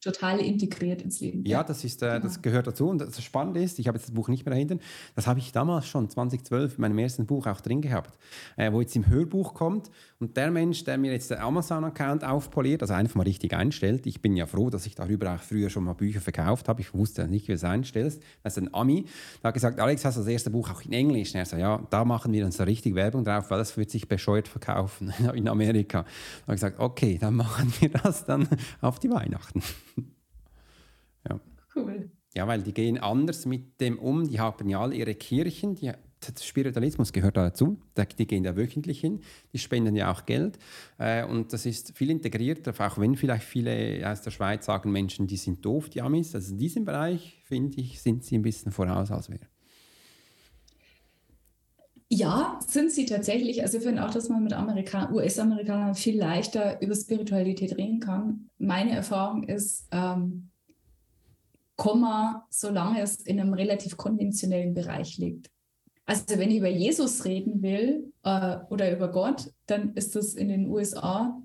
total integriert ins Leben. Ja, das, ist, äh, das gehört dazu. Und das Spannende ist, ich habe jetzt das Buch nicht mehr dahinter, das habe ich damals schon, 2012, in meinem ersten Buch auch drin gehabt, äh, wo jetzt im Hörbuch kommt und der Mensch, der mir jetzt den Amazon-Account aufpoliert, also einfach mal richtig einstellt, ich bin ja froh, dass ich darüber auch früher schon mal Bücher verkauft habe, ich wusste nicht, wie du es einstellst, das ist ein Ami, der hat gesagt, Alex, hast du das erste Buch auch in Englisch? Und er sagt, ja, da machen wir uns so richtig Werbung drauf, weil das wird sich bescheuert verkaufen in Amerika. Da habe ich gesagt, okay, dann machen wir das dann auf die Weihnachten. ja. Cool. Ja, weil die gehen anders mit dem um. Die haben ja alle ihre Kirchen. Die, Spiritualismus gehört dazu. Die gehen da wöchentlich hin. Die spenden ja auch Geld. Äh, und das ist viel integrierter, auch wenn vielleicht viele aus der Schweiz sagen, Menschen, die sind doof, die Amis. Also in diesem Bereich, finde ich, sind sie ein bisschen voraus als wir. Ja, sind sie tatsächlich. Also ich finde auch, dass man mit US-Amerikanern viel leichter über Spiritualität reden kann. Meine Erfahrung ist, ähm, Komma, solange es in einem relativ konventionellen Bereich liegt. Also wenn ich über Jesus reden will äh, oder über Gott, dann ist das in den USA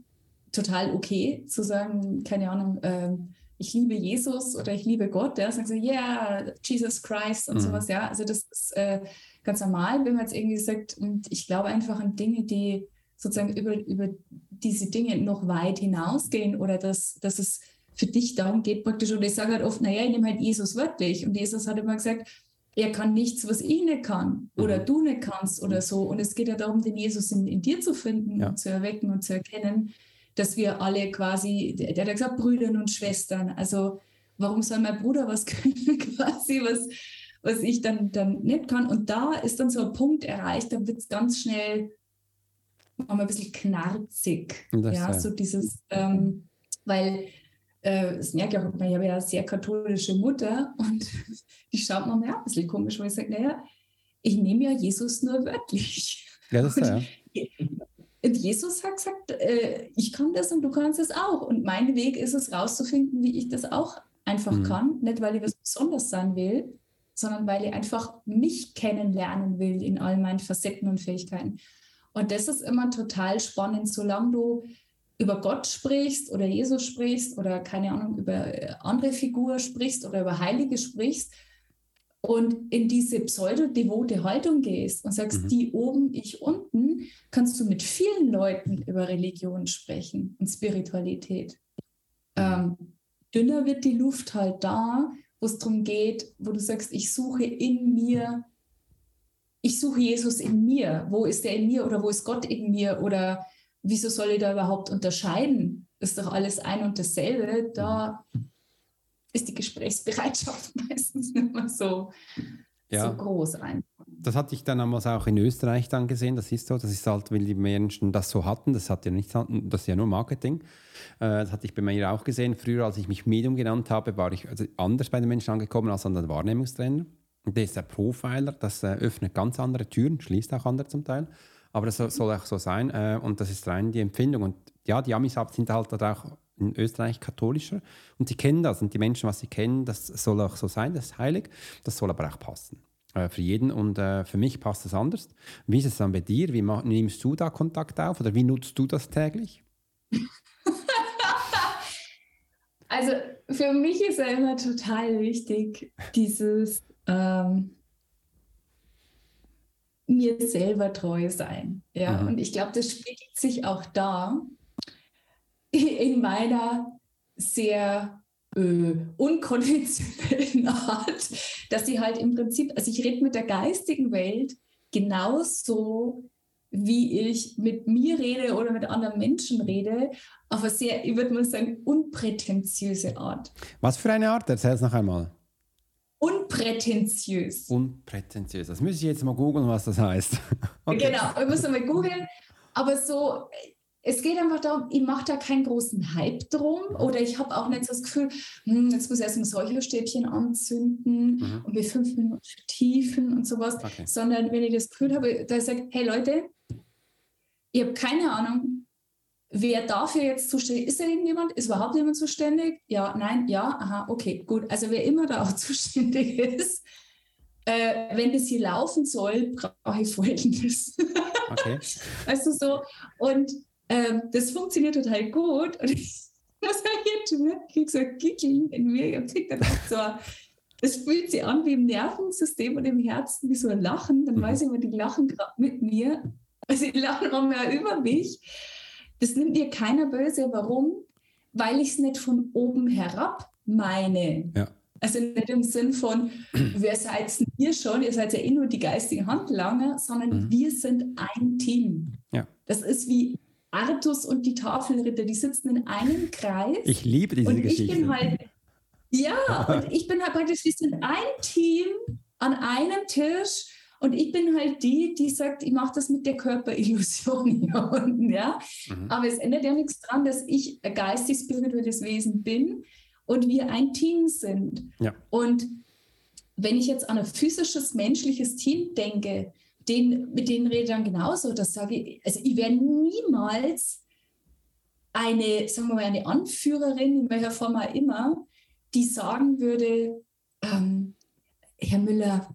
total okay zu sagen, keine Ahnung, äh, ich liebe Jesus oder ich liebe Gott. Ja, sagen sie, yeah, Jesus Christ und mhm. sowas. Ja, also das ist äh, ganz normal, wenn man jetzt irgendwie sagt, und ich glaube einfach an Dinge, die sozusagen über, über diese Dinge noch weit hinausgehen oder dass, dass es für dich darum geht praktisch. Und ich sage halt oft, naja, ich nehme halt Jesus wörtlich. Und Jesus hat immer gesagt, er kann nichts, was ich nicht kann oder mhm. du nicht kannst oder so. Und es geht ja darum, den Jesus in, in dir zu finden ja. und zu erwecken und zu erkennen, dass wir alle quasi, der, der hat gesagt, Brüder und Schwestern. Also warum soll mein Bruder was können, quasi, was, was ich dann, dann nicht kann. Und da ist dann so ein Punkt erreicht, da wird es ganz schnell mal ein bisschen knarzig. Das ja, so dieses, ähm, weil äh, das merke ich auch, ich habe ja eine sehr katholische Mutter und die schaut mir mal ein bisschen komisch, weil ich sage, naja, ich nehme ja Jesus nur wörtlich. Ja, das ist ja. Und Jesus hat gesagt, äh, ich kann das und du kannst es auch. Und mein Weg ist es, rauszufinden, wie ich das auch einfach mhm. kann. Nicht, weil ich was Besonderes sein will, sondern weil ich einfach mich kennenlernen will in all meinen Facetten und Fähigkeiten. Und das ist immer total spannend, solange du über Gott sprichst oder Jesus sprichst oder keine Ahnung, über andere Figur sprichst oder über Heilige sprichst, und in diese pseudo-devote Haltung gehst und sagst, mhm. die oben, ich unten, kannst du mit vielen Leuten über Religion sprechen und Spiritualität. Ähm, dünner wird die Luft halt da, wo es darum geht, wo du sagst, ich suche in mir, ich suche Jesus in mir. Wo ist er in mir oder wo ist Gott in mir oder wieso soll ich da überhaupt unterscheiden? Ist doch alles ein und dasselbe. Da ist die Gesprächsbereitschaft meistens nicht mehr so, ja. so groß ein. Das hatte ich dann damals auch in Österreich dann gesehen. Das ist so. Das ist halt, weil die Menschen das so hatten. Das hat ja nicht, das ist ja nur Marketing. Äh, das hatte ich bei mir auch gesehen. Früher, als ich mich Medium genannt habe, war ich also anders bei den Menschen angekommen als an den Wahrnehmungstrainer. Der ist der Profiler. Das äh, öffnet ganz andere Türen, schließt auch andere zum Teil. Aber das soll auch so sein. Äh, und das ist rein die Empfindung. Und ja, die Amis sind halt auch in Österreich katholischer und sie kennen das und die Menschen, was sie kennen, das soll auch so sein, das ist heilig, das soll aber auch passen äh, für jeden und äh, für mich passt es anders. Wie ist es dann bei dir? Wie nimmst du da Kontakt auf oder wie nutzt du das täglich? also für mich ist ja immer total wichtig, dieses ähm, mir selber treu sein. Ja? Mhm. Und ich glaube, das spiegelt sich auch da, in meiner sehr äh, unkonventionellen Art, dass sie halt im Prinzip, also ich rede mit der geistigen Welt genauso, wie ich mit mir rede oder mit anderen Menschen rede, auf eine sehr, ich würde mal sagen, unprätentiöse Art. Was für eine Art? Erzähl es noch einmal. Unprätentiös. Unprätentiös. Das müsste ich jetzt mal googeln, was das heißt. okay. Genau, ich muss mal googeln. Aber so, es geht einfach darum, ich mache da keinen großen Hype drum oder ich habe auch nicht so das Gefühl, hm, jetzt muss ich erst ein Säucherstäbchen anzünden mhm. und wir fünf Minuten tiefen und sowas, okay. sondern wenn ich das Gefühl habe, da sage hey Leute, ich habe keine Ahnung, wer dafür jetzt zuständig ist. Ist da irgendjemand? Ist überhaupt jemand zuständig? Ja, nein, ja, aha, okay, gut. Also wer immer da auch zuständig ist, äh, wenn das hier laufen soll, brauche ich Folgendes. Okay. weißt du so? Und ähm, das funktioniert total gut. Und ich muss sagen, jetzt wirklich so ein Gickeln in mir. Ich habe dann auch so, das fühlt sich an wie im Nervensystem und im Herzen wie so ein Lachen. Dann mhm. weiß ich immer, die lachen gerade mit mir. Also die lachen auch mehr über mich. Das nimmt mir keiner böse. Warum? Weil ich es nicht von oben herab meine. Ja. Also nicht im Sinn von, wer seid ihr schon? Ihr seid ja eh nur die geistige Handlanger, sondern mhm. wir sind ein Team. Ja. Das ist wie Artus und die Tafelritter, die sitzen in einem Kreis. Ich liebe diese und Geschichte. Ich bin halt, ja, und ich bin halt praktisch, wir sind ein Team an einem Tisch und ich bin halt die, die sagt, ich mache das mit der Körperillusion hier unten, ja. Mhm. Aber es ändert ja nichts daran, dass ich ein geistig-spirituelles Wesen bin und wir ein Team sind. Ja. Und wenn ich jetzt an ein physisches, menschliches Team denke, den, mit denen rede ich dann genauso. Das sage ich, also ich werde niemals eine, sagen wir mal, eine Anführerin, in welcher Form auch immer, die sagen würde, ähm, Herr Müller,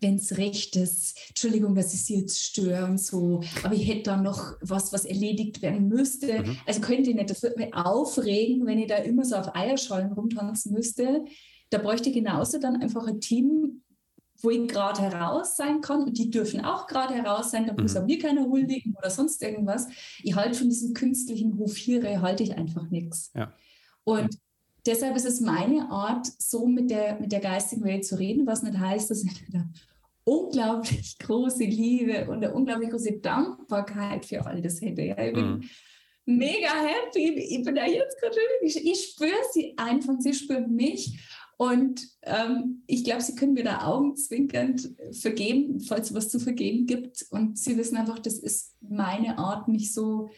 wenn es recht ist, Entschuldigung, dass ich Sie jetzt störe und so, aber ich hätte da noch was, was erledigt werden müsste. Mhm. Also könnte ich nicht, das würde mich aufregen, wenn ich da immer so auf Eierschalen rumtanzen müsste. Da bräuchte ich genauso dann einfach ein Team, wo ich gerade heraus sein kann und die dürfen auch gerade heraus sein, da mhm. muss auch mir keiner huldigen oder sonst irgendwas. Ich halte von diesem künstlichen Hofiere, halte ich einfach nichts. Ja. Und deshalb ist es meine Art, so mit der, mit der geistigen Welt zu reden, was nicht heißt, dass ich eine unglaublich große Liebe und eine unglaublich große Dankbarkeit für all das hätte. Ja, ich bin mhm. mega happy. Ich bin da jetzt gerade, ich, ich spüre sie einfach, sie spürt mich. Und ähm, ich glaube, sie können mir da augenzwinkernd vergeben, falls es was zu vergeben gibt. Und sie wissen einfach, das ist meine Art, mich so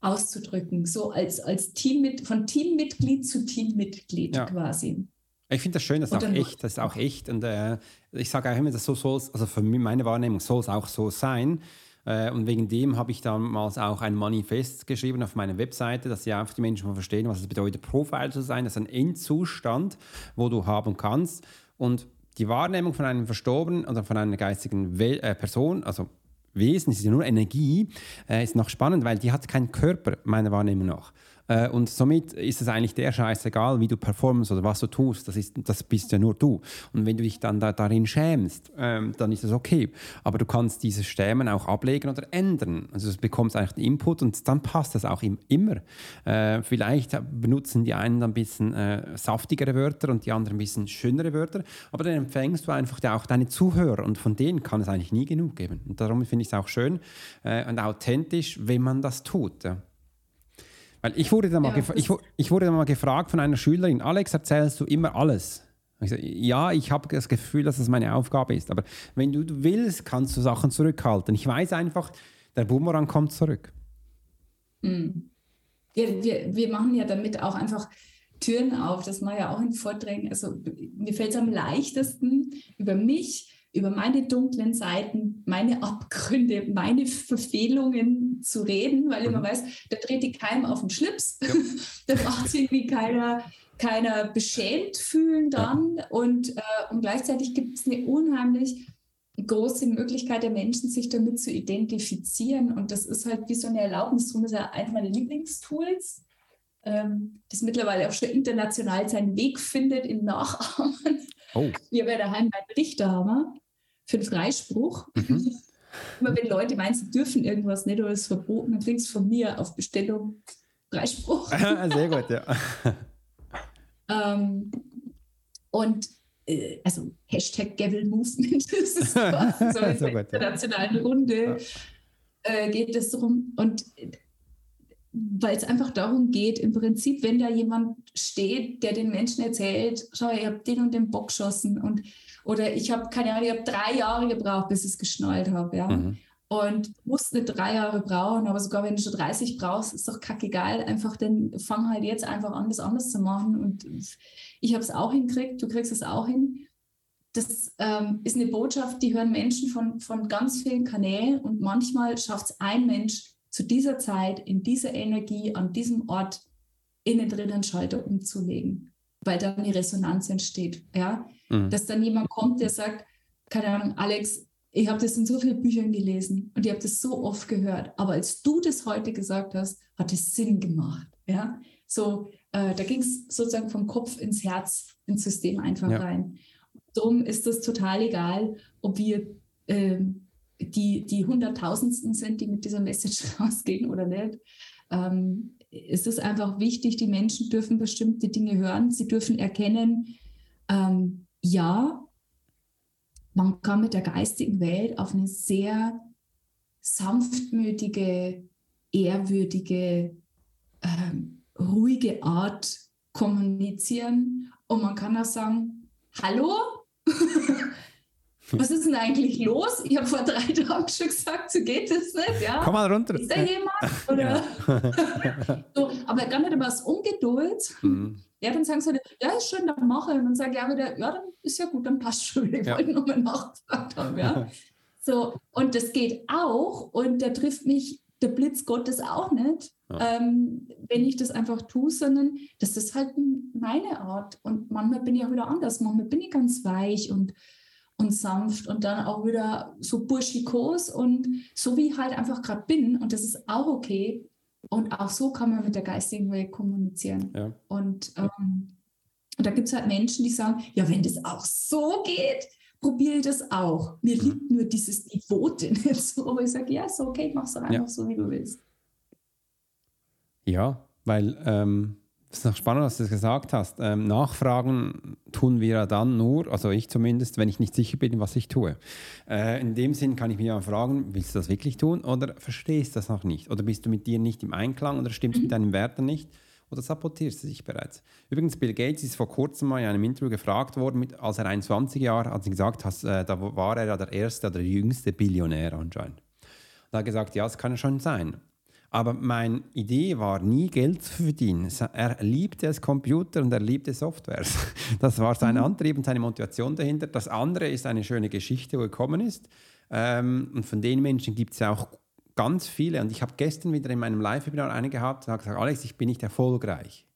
auszudrücken, so als, als Team von Teammitglied zu Teammitglied ja. quasi. Ich finde das schön, das ist auch echt, das ist auch echt. Und äh, ich sage auch immer, das so soll also für meine Wahrnehmung soll es auch so sein. Äh, und wegen dem habe ich damals auch ein Manifest geschrieben auf meiner Webseite, dass ja einfach die Menschen mal verstehen, was es bedeutet, Profil zu sein. Das ist ein Endzustand, wo du haben kannst. Und die Wahrnehmung von einem Verstorbenen oder von einer geistigen Wel äh, Person, also Wesen, es ist ja nur Energie, äh, ist noch spannend, weil die hat keinen Körper, meiner Wahrnehmung nach. Äh, und somit ist es eigentlich der Scheiß egal, wie du performst oder was du tust. Das, ist, das bist ja nur du. Und wenn du dich dann da, darin schämst, ähm, dann ist es okay. Aber du kannst dieses Schämen auch ablegen oder ändern. Also du bekommst eigentlich den Input und dann passt das auch im, immer. Äh, vielleicht benutzen die einen dann ein bisschen äh, saftigere Wörter und die anderen ein bisschen schönere Wörter, aber dann empfängst du einfach auch deine Zuhörer und von denen kann es eigentlich nie genug geben. Und darum finde ich es auch schön äh, und authentisch, wenn man das tut. Ja. Weil ich wurde, da mal ja, ich, ich wurde da mal gefragt von einer Schülerin, Alex, erzählst du immer alles? Ich sage, ja, ich habe das Gefühl, dass das meine Aufgabe ist. Aber wenn du willst, kannst du Sachen zurückhalten. Ich weiß einfach, der Boomerang kommt zurück. Mhm. Wir, wir, wir machen ja damit auch einfach Türen auf. Das mache ich ja auch in Vorträgen. Also mir fällt es am leichtesten, über mich über meine dunklen Seiten, meine Abgründe, meine Verfehlungen zu reden, weil mhm. immer weiß, da dreht die keinem auf den Schlips. Ja. da macht sich irgendwie keiner, keiner beschämt fühlen dann. Ja. Und, äh, und gleichzeitig gibt es eine unheimlich große Möglichkeit der Menschen, sich damit zu identifizieren. Und das ist halt wie so eine Erlaubnis. Darum ist ja eines meiner Lieblingstools, ähm, das mittlerweile auch schon international seinen Weg findet in Nachahmen. Oh. Wir bei daheim einen Richter haben für den Freispruch. Mhm. Immer wenn Leute meinen, sie dürfen irgendwas nicht oder es ist verboten, dann kriegst du von mir auf Bestellung Freispruch. Sehr gut, ja. ähm, und äh, also Hashtag Gavel Movement das ist quasi so in der internationalen Runde äh, geht es darum. Und weil es einfach darum geht, im Prinzip, wenn da jemand steht, der den Menschen erzählt, schau, ich habe den und den Bock geschossen und oder ich habe keine Ahnung, ich habe drei Jahre gebraucht, bis ich es geschnallt habe, ja. Mhm. Und musst nicht drei Jahre brauchen, aber sogar wenn du schon 30 brauchst, ist doch kackegal. Einfach dann fang halt jetzt einfach an, das anders zu machen. Und ich habe es auch hinkriegt, du kriegst es auch hin. Das ähm, ist eine Botschaft, die hören Menschen von, von ganz vielen Kanälen und manchmal schafft es ein Mensch, zu dieser Zeit, in dieser Energie, an diesem Ort innen drin einen Schalter umzulegen, weil dann eine Resonanz entsteht. Ja? Mhm. Dass dann jemand kommt, der sagt, keine Ahnung, Alex, ich habe das in so vielen Büchern gelesen und ich habe das so oft gehört, aber als du das heute gesagt hast, hat es Sinn gemacht. Ja? So, äh, da ging es sozusagen vom Kopf ins Herz, ins System einfach ja. rein. Darum ist das total egal, ob wir ähm, die, die Hunderttausendsten sind, die mit dieser Message rausgehen oder nicht. Ähm, es ist einfach wichtig, die Menschen dürfen bestimmte Dinge hören. Sie dürfen erkennen, ähm, ja, man kann mit der geistigen Welt auf eine sehr sanftmütige, ehrwürdige, ähm, ruhige Art kommunizieren. Und man kann auch sagen, hallo, was ist denn eigentlich los? Ich habe vor drei Tagen schon gesagt, so geht es nicht. Ja? Komm mal runter. Ist da jemand? Oder? so, aber gar nicht immer aus Ungeduld. Mhm. Ja, dann sagen sie, ja, ist schön, dann mache ich. Und dann sage ich auch wieder, ja, dann ist ja gut, dann passt schon. Ich ja. wollte nur mal nachgefragt haben. Ja? so, und das geht auch. Und da trifft mich der Blitz Gottes auch nicht, ja. ähm, wenn ich das einfach tue, sondern das ist halt meine Art. Und manchmal bin ich auch wieder anders. Manchmal bin ich ganz weich und und sanft und dann auch wieder so burschikos und so wie ich halt einfach gerade bin und das ist auch okay. Und auch so kann man mit der geistigen Welt kommunizieren. Ja. Und, ähm, da gibt es halt Menschen, die sagen, ja, wenn das auch so geht, probiere ich das auch. Mir mhm. liegt nur dieses Niveau nicht so. Aber ich sage, ja, ist okay, mach es einfach ja. so, wie du willst. Ja, weil ähm, das ist noch spannend, dass du das gesagt hast. Ähm, nachfragen tun wir ja dann nur, also ich zumindest, wenn ich nicht sicher bin, was ich tue. Äh, in dem Sinn kann ich mich ja fragen, willst du das wirklich tun oder verstehst du das noch nicht? Oder bist du mit dir nicht im Einklang oder stimmst mhm. mit deinen Werten nicht? Oder sabotierst du dich bereits? Übrigens, Bill Gates ist vor kurzem mal in einem Interview gefragt worden, mit, als er 21 Jahre hat sie gesagt, hast, äh, da war er ja der erste oder der jüngste Billionär anscheinend. Und er hat gesagt, ja, das kann schon sein. Aber meine Idee war nie Geld zu verdienen. Er liebte es Computer und er liebte Software. Das war sein mhm. Antrieb und seine Motivation dahinter. Das andere ist eine schöne Geschichte, wo er gekommen ist. Ähm, und von den Menschen gibt es ja auch ganz viele. Und ich habe gestern wieder in meinem Live-Webinar einen gehabt und habe gesagt, Alex, ich bin nicht erfolgreich.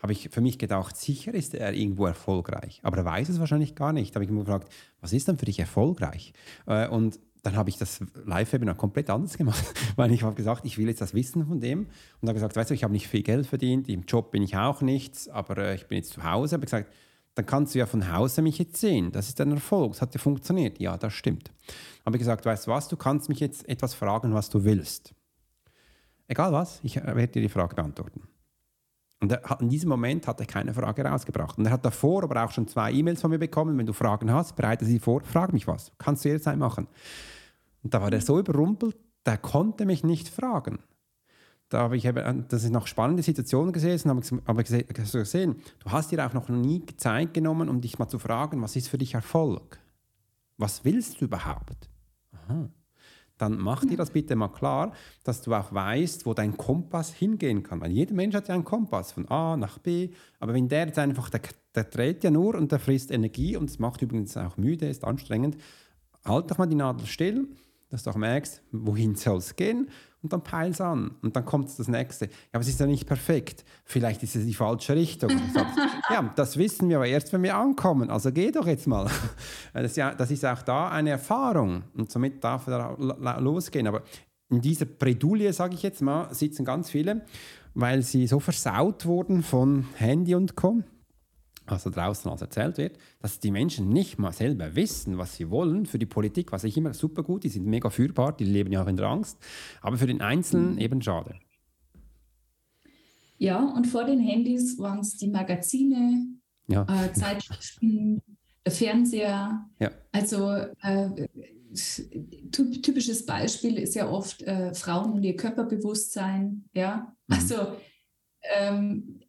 Habe ich für mich gedacht, sicher ist er irgendwo erfolgreich. Aber er weiß es wahrscheinlich gar nicht. Habe ich ihn gefragt, was ist denn für dich erfolgreich? Äh, und dann habe ich das Live-Webinar komplett anders gemacht, weil ich habe gesagt, ich will jetzt das Wissen von dem und habe gesagt, weißt du, ich habe nicht viel Geld verdient, im Job bin ich auch nichts, aber äh, ich bin jetzt zu Hause. Habe gesagt, dann kannst du ja von Hause mich jetzt sehen. Das ist ein Erfolg, das hat ja funktioniert. Ja, das stimmt. Habe ich gesagt, weißt du was, du kannst mich jetzt etwas fragen, was du willst. Egal was, ich werde dir die Frage beantworten. Und hat, in diesem Moment hat er keine Frage rausgebracht. Und er hat davor aber auch schon zwei E-Mails von mir bekommen. Wenn du Fragen hast, bereite sie vor, frag mich was. Kannst du jederzeit machen. Und da war er so überrumpelt, der konnte mich nicht fragen. Da habe ich eben, das ist noch spannende Situationen gesehen, aber gesehen, du hast dir auch noch nie Zeit genommen, um dich mal zu fragen, was ist für dich Erfolg? Was willst du überhaupt? Aha dann mach dir das bitte mal klar, dass du auch weißt, wo dein Kompass hingehen kann. Weil jeder Mensch hat ja einen Kompass von A nach B, aber wenn der jetzt einfach, der, der dreht ja nur und der frisst Energie und das macht übrigens auch müde, ist anstrengend, halt doch mal die Nadel still, dass du auch merkst, wohin soll es gehen und dann peil es an und dann kommt das nächste. Ja, aber es ist ja nicht perfekt. Vielleicht ist es die falsche Richtung. Sag, ja, das wissen wir aber erst, wenn wir ankommen. Also geh doch jetzt mal. Das ist, ja, das ist auch da eine Erfahrung und somit darf er losgehen. Aber in dieser Predulie, sage ich jetzt mal, sitzen ganz viele, weil sie so versaut wurden von Handy und Co was da draußen alles erzählt wird, dass die Menschen nicht mal selber wissen, was sie wollen für die Politik, was ich immer super gut, die sind mega führbar, die leben ja auch in der Angst, aber für den Einzelnen mhm. eben schade. Ja, und vor den Handys waren es die Magazine, ja. äh, Zeitschriften, der Fernseher. Ja. Also äh, typisches Beispiel ist ja oft äh, Frauen und ihr Körperbewusstsein. Ja, mhm. also ähm,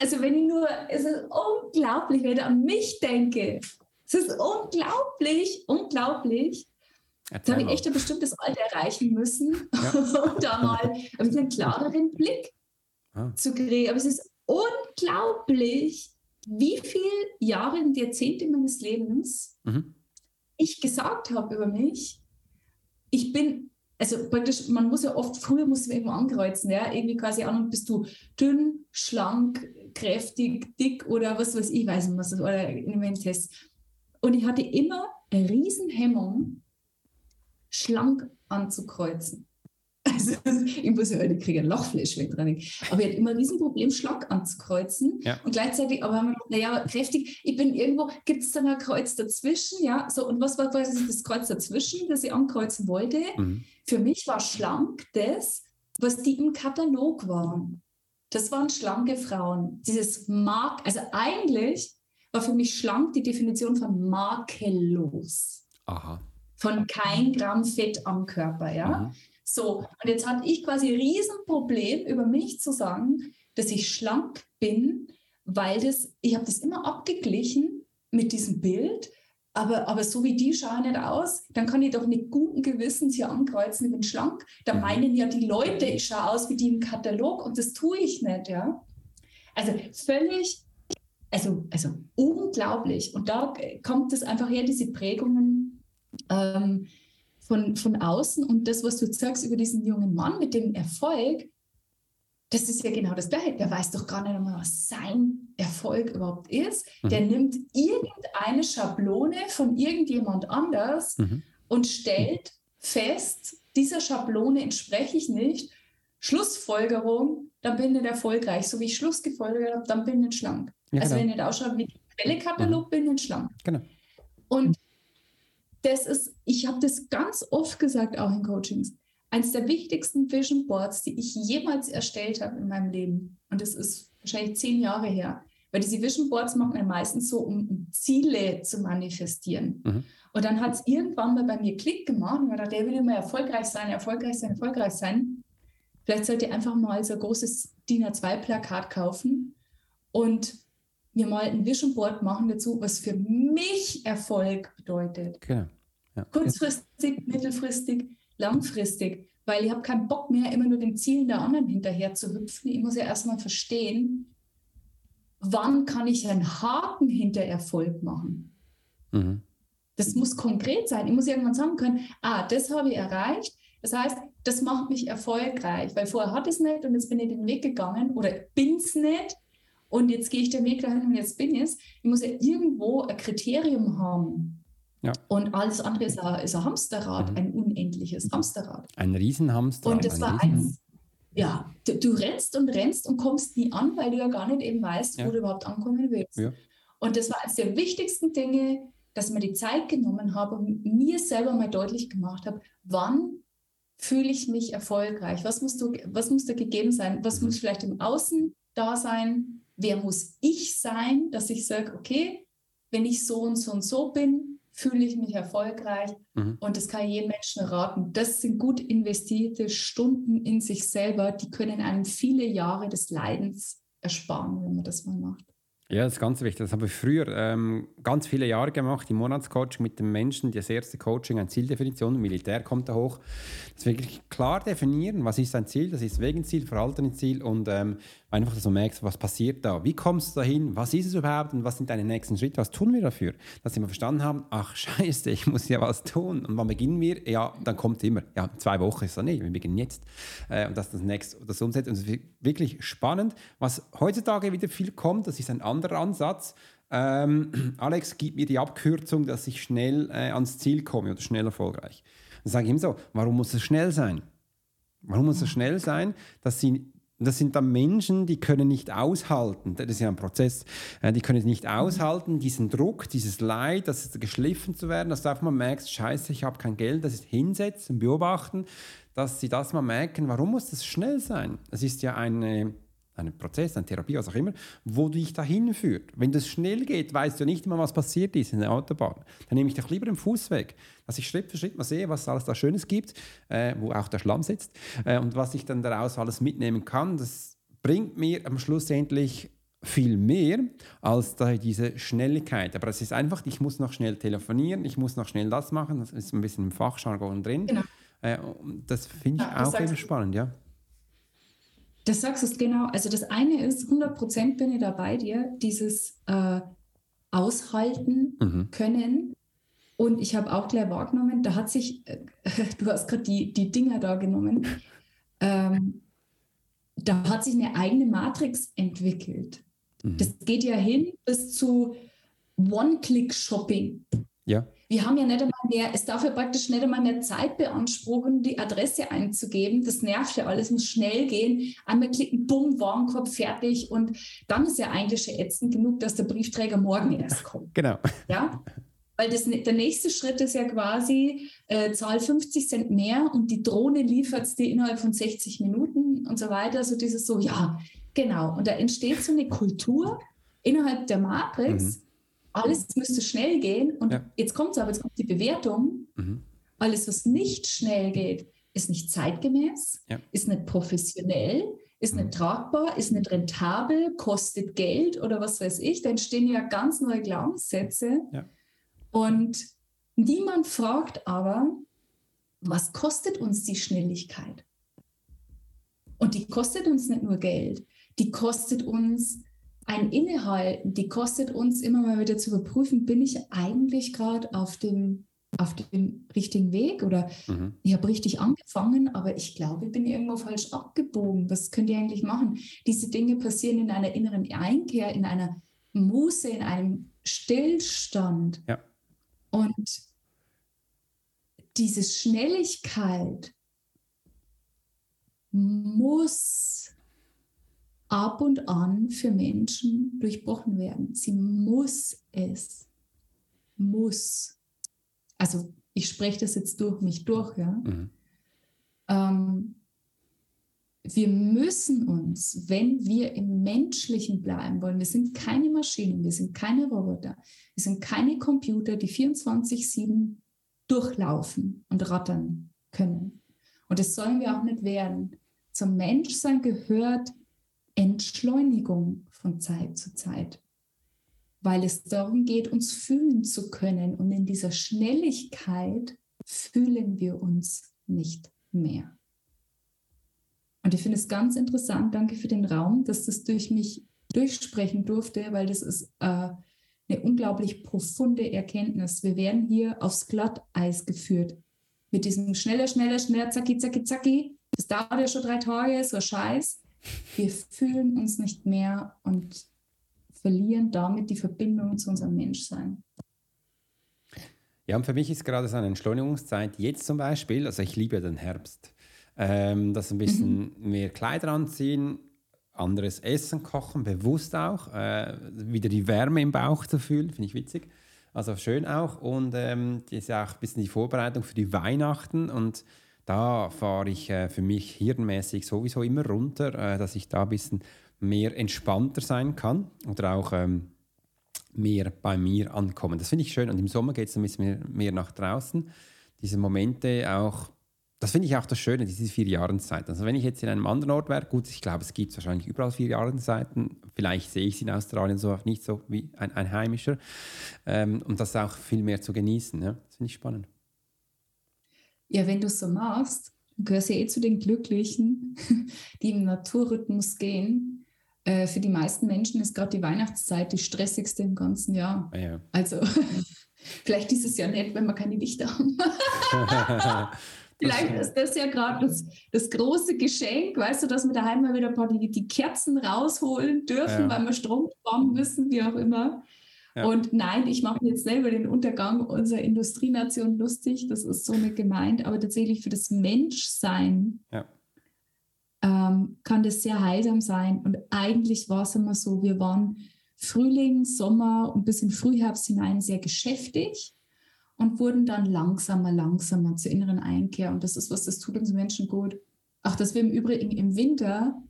also wenn ich nur, es ist unglaublich, wenn ich an mich denke. Es ist unglaublich, unglaublich. da habe ich echt ein bestimmtes Alter erreichen müssen, ja. um da mal einen klareren Blick ah. zu kriegen. Aber es ist unglaublich, wie viele Jahre und Jahrzehnte meines Lebens mhm. ich gesagt habe über mich, ich bin also praktisch, man muss ja oft, früher muss man irgendwo ankreuzen, ja, irgendwie quasi an und bist du dünn, schlank, kräftig, dick oder was weiß ich, weiß nicht was, oder in einem Test. Und ich hatte immer eine Riesenhemmung, schlank anzukreuzen. Also, ich muss ja heute kriege ein Lochfleisch wenn dran. Aber ich hatte immer ein Riesenproblem, schlank anzukreuzen. Ja. Und gleichzeitig, aber naja, kräftig, ich bin irgendwo, gibt es dann ein Kreuz dazwischen? Ja, so, und was war quasi das Kreuz dazwischen, das ich ankreuzen wollte? Mhm. Für mich war schlank das, was die im Katalog waren. Das waren schlanke Frauen. Dieses Mark, also eigentlich war für mich schlank die Definition von makellos. Aha. Von kein Gramm Fett am Körper, ja. Mhm. So, und jetzt hatte ich quasi ein Riesenproblem über mich zu sagen, dass ich schlank bin, weil das, ich habe das immer abgeglichen mit diesem Bild, aber, aber so wie die schauen nicht aus, dann kann ich doch nicht guten Gewissens hier ankreuzen, ich bin schlank. Da mhm. meinen ja die Leute, ich schaue aus wie die im Katalog und das tue ich nicht, ja. Also völlig, also, also unglaublich. Und da kommt es einfach her, diese Prägungen, ähm, von, von außen. Und das, was du sagst über diesen jungen Mann mit dem Erfolg, das ist ja genau das Gleiche. Der weiß doch gar nicht einmal, was sein Erfolg überhaupt ist. Mhm. Der nimmt irgendeine Schablone von irgendjemand anders mhm. und stellt fest, dieser Schablone entspreche ich nicht. Schlussfolgerung, dann bin ich nicht erfolgreich. So wie ich Schluss gefolgert habe, dann bin ich nicht schlank. Ja, also genau. wenn ich nicht ausschaue wie Quellekatalog, mhm. bin ich nicht schlank. Genau. Und das ist, ich habe das ganz oft gesagt, auch in Coachings, eines der wichtigsten Vision Boards, die ich jemals erstellt habe in meinem Leben. Und das ist wahrscheinlich zehn Jahre her. Weil diese Vision Boards machen wir meistens so, um, Ziele zu manifestieren. Mhm. Und dann hat es irgendwann mal bei mir Klick gemacht und ich dachte, der will immer erfolgreich sein, erfolgreich sein, erfolgreich sein. Vielleicht sollte ich einfach mal so ein großes DIN A2-Plakat kaufen und mir mal ein Vision Board machen dazu, was für mich Erfolg bedeutet. Genau. Ja. Kurzfristig, mittelfristig, langfristig. Weil ich habe keinen Bock mehr, immer nur den Zielen der anderen hinterher zu hüpfen. Ich muss ja erstmal verstehen, wann kann ich einen Haken hinter Erfolg machen. Mhm. Das muss konkret sein. Ich muss irgendwann sagen können, ah, das habe ich erreicht. Das heißt, das macht mich erfolgreich, weil vorher hatte ich es nicht und jetzt bin ich den Weg gegangen oder bin es nicht und jetzt gehe ich den Weg dahin und jetzt bin ich es. Ich muss ja irgendwo ein Kriterium haben, Ja. Und alles andere ist ein, ist ein Hamsterrad, mhm. ein unendliches Hamsterrad. Ein Riesenhamsterrad. Und das war eins. Ja, du, du, rennst und rennst und kommst nie an, weil du ja gar nicht eben weißt, ja. wo du überhaupt ankommen willst. Ja. Und das war eines der wichtigsten Dinge, dass ich mir die Zeit genommen habe und mir selber mal deutlich gemacht habe, wann fühle ich mich erfolgreich? Was muss, du, was muss da gegeben sein? Was mhm. muss vielleicht im Außen da sein? Wer muss ich sein, dass ich sage, okay, wenn ich so und so und so bin, fühle ich mich erfolgreich. Mhm. Und das kann ich jedem Menschen raten. Das sind gut investierte Stunden in sich selber, die können einem viele Jahre des Leidens ersparen, wenn man das mal macht. Ja, das ist ganz wichtig. Das habe ich früher ähm, ganz viele Jahre gemacht, im Monatscoaching mit den Menschen. Das erste Coaching, eine Zieldefinition, Militär kommt da hoch. Das wirklich klar definieren, was ist ein Ziel, das ist Wegenziel, Verhaltensziel und ähm, einfach, dass du merkst, was passiert da, wie kommst du dahin, was ist es überhaupt und was sind deine nächsten Schritte, was tun wir dafür? Dass wir verstanden haben, ach scheiße, ich muss ja was tun. Und wann beginnen wir? Ja, dann kommt immer, ja, zwei Wochen ist das nicht, wir beginnen jetzt. Äh, und das ist das nächste, das umsetzt. Und es ist wirklich spannend, was heutzutage wieder viel kommt, das ist ein anderer Ansatz. Ähm, Alex, gib mir die Abkürzung, dass ich schnell äh, ans Ziel komme oder schnell erfolgreich. Dann sage ich ihm so, warum muss es schnell sein? Warum muss es schnell sein, dass sie das sind dann Menschen, die können nicht aushalten, das ist ja ein Prozess, äh, die können nicht aushalten, diesen Druck, dieses Leid, das geschliffen zu werden, dass du einfach mal merkst, scheiße, ich habe kein Geld, das ist hinsetzen, beobachten, dass sie das mal merken, warum muss das schnell sein? Es ist ja eine ein Prozess, eine Therapie, was auch immer, wo dich dahin führt. Wenn das schnell geht, weißt du nicht immer, was passiert ist in der Autobahn. Dann nehme ich doch lieber den Fußweg, dass ich Schritt für Schritt mal sehe, was es alles da Schönes gibt, äh, wo auch der Schlamm sitzt äh, und was ich dann daraus alles mitnehmen kann. Das bringt mir am Schluss endlich viel mehr als diese Schnelligkeit. Aber es ist einfach, ich muss noch schnell telefonieren, ich muss noch schnell das machen, das ist ein bisschen im Fachjargon drin. Genau. Äh, das finde ich ja, auch eben spannend, ja. Das sagst du genau. Also das eine ist, 100 Prozent bin ich da bei dir, dieses äh, Aushalten mhm. können. Und ich habe auch gleich wahrgenommen, da hat sich, äh, du hast gerade die, die Dinger da genommen, ähm, da hat sich eine eigene Matrix entwickelt. Mhm. Das geht ja hin bis zu One-Click-Shopping. Ja wir haben ja nicht einmal mehr, es darf ja praktisch nicht einmal mehr Zeit beanspruchen, die Adresse einzugeben. Das nervt ja alles, muss schnell gehen. Einmal klicken, bumm, Warenkorb, fertig. Und dann ist ja eigentlich schon ätzend genug, dass der Briefträger morgen erst kommt. Genau. Ja? Weil das, der nächste Schritt ist ja quasi, äh, zahl 50 Cent mehr und die Drohne liefert es dir innerhalb von 60 Minuten und so weiter. Also dieses so, ja, genau. Und da entsteht so eine Kultur innerhalb der Matrix, mhm alles müsste schnell gehen. Und ja. jetzt kommt es aber, jetzt kommt die Bewertung. Mhm. Alles, was nicht schnell geht, ist nicht zeitgemäß, ja. ist nicht professionell, ist mhm. nicht tragbar, ist nicht rentabel, kostet Geld oder was weiß ich. Da entstehen ja ganz neue Glaubenssätze. Ja. Und niemand fragt aber, was kostet uns die Schnelligkeit? Und die kostet uns nicht nur Geld, die kostet uns ein Innehalten, die kostet uns immer mal wieder zu überprüfen, bin ich eigentlich gerade auf dem, auf dem richtigen Weg oder mhm. ich habe richtig angefangen, aber ich glaube, ich bin irgendwo falsch abgebogen. Was könnt ihr eigentlich machen? Diese Dinge passieren in einer inneren Einkehr, in einer Muße, in einem Stillstand. Ja. Und diese Schnelligkeit muss ab und an für Menschen durchbrochen werden. Sie muss es. Muss. Also ich spreche das jetzt durch mich durch, ja. Mhm. Ähm, wir müssen uns, wenn wir im Menschlichen bleiben wollen, wir sind keine Maschinen, wir sind keine Roboter, wir sind keine Computer, die 24-7 durchlaufen und rattern können. Und das sollen wir auch nicht werden. Zum Menschsein gehört Entschleunigung von Zeit zu Zeit, weil es darum geht, uns fühlen zu können. Und in dieser Schnelligkeit fühlen wir uns nicht mehr. Und ich finde es ganz interessant, danke für den Raum, dass das durch mich durchsprechen durfte, weil das ist äh, eine unglaublich profunde Erkenntnis. Wir werden hier aufs Glatteis geführt. Mit diesem schneller, schneller, schneller, zacki, zacki, zacki. Das dauert ja schon drei Tage, so Scheiß. Wir fühlen uns nicht mehr und verlieren damit die Verbindung zu unserem Menschsein. Ja, und für mich ist gerade so eine Entschleunigungszeit jetzt zum Beispiel, also ich liebe den Herbst, ähm, dass ein bisschen mhm. mehr Kleider anziehen, anderes Essen kochen, bewusst auch, äh, wieder die Wärme im Bauch zu fühlen, finde ich witzig. Also schön auch und ähm, das ist auch ein bisschen die Vorbereitung für die Weihnachten und da fahre ich äh, für mich hirnmäßig sowieso immer runter, äh, dass ich da ein bisschen mehr entspannter sein kann oder auch ähm, mehr bei mir ankommen. Das finde ich schön und im Sommer geht es ein bisschen mehr, mehr nach draußen. Diese Momente auch das finde ich auch das Schöne, diese vier Jahreszeiten. Also wenn ich jetzt in einem anderen Ort wäre, gut, ich glaube, es gibt wahrscheinlich überall vier Jahreszeiten. Vielleicht sehe ich sie in Australien so nicht so wie ein, ein Heimischer. Ähm, und das auch viel mehr zu genießen. Ja? Das finde ich spannend. Ja, wenn du es so machst, gehörst du ja eh zu den Glücklichen, die im Naturrhythmus gehen. Äh, für die meisten Menschen ist gerade die Weihnachtszeit die stressigste im ganzen Jahr. Ah, ja. Also vielleicht dieses Jahr nicht, wenn wir keine Lichter haben. Vielleicht ist das ja gerade das, das, große Geschenk, weißt du, dass wir daheim mal wieder ein paar die, die Kerzen rausholen dürfen, ja. weil wir Strom sparen müssen, wie auch immer. Ja. Und nein, ich mache mir jetzt selber den Untergang unserer Industrienation lustig, das ist so nicht gemeint, aber tatsächlich für das Menschsein ja. ähm, kann das sehr heilsam sein. Und eigentlich war es immer so, wir waren Frühling, Sommer und bis in Frühherbst hinein sehr geschäftig und wurden dann langsamer, langsamer zur inneren Einkehr. Und das ist was, das tut uns Menschen gut. Auch, dass wir im Übrigen im Winter,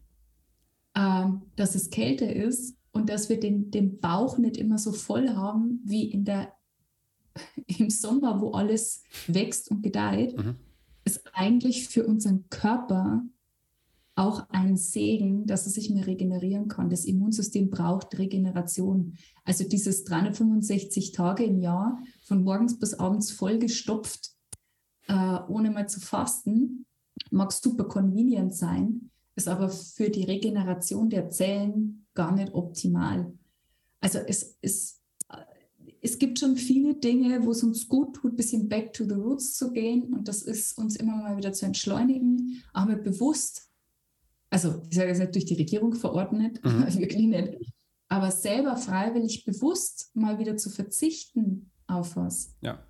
äh, dass es kälter ist und dass wir den, den Bauch nicht immer so voll haben wie in der, im Sommer, wo alles wächst und gedeiht, mhm. ist eigentlich für unseren Körper auch ein Segen, dass er sich mehr regenerieren kann. Das Immunsystem braucht Regeneration. Also dieses 365 Tage im Jahr, von morgens bis abends vollgestopft, äh, ohne mal zu fasten, mag super convenient sein, ist aber für die Regeneration der Zellen gar nicht optimal. Also es, es, äh, es gibt schon viele Dinge, wo es uns gut tut, ein bisschen back to the roots zu gehen und das ist uns immer mal wieder zu entschleunigen, aber bewusst also ich sage jetzt nicht durch die Regierung verordnet, mhm. wirklich nicht, aber selber freiwillig bewusst mal wieder zu verzichten auf was. Ja.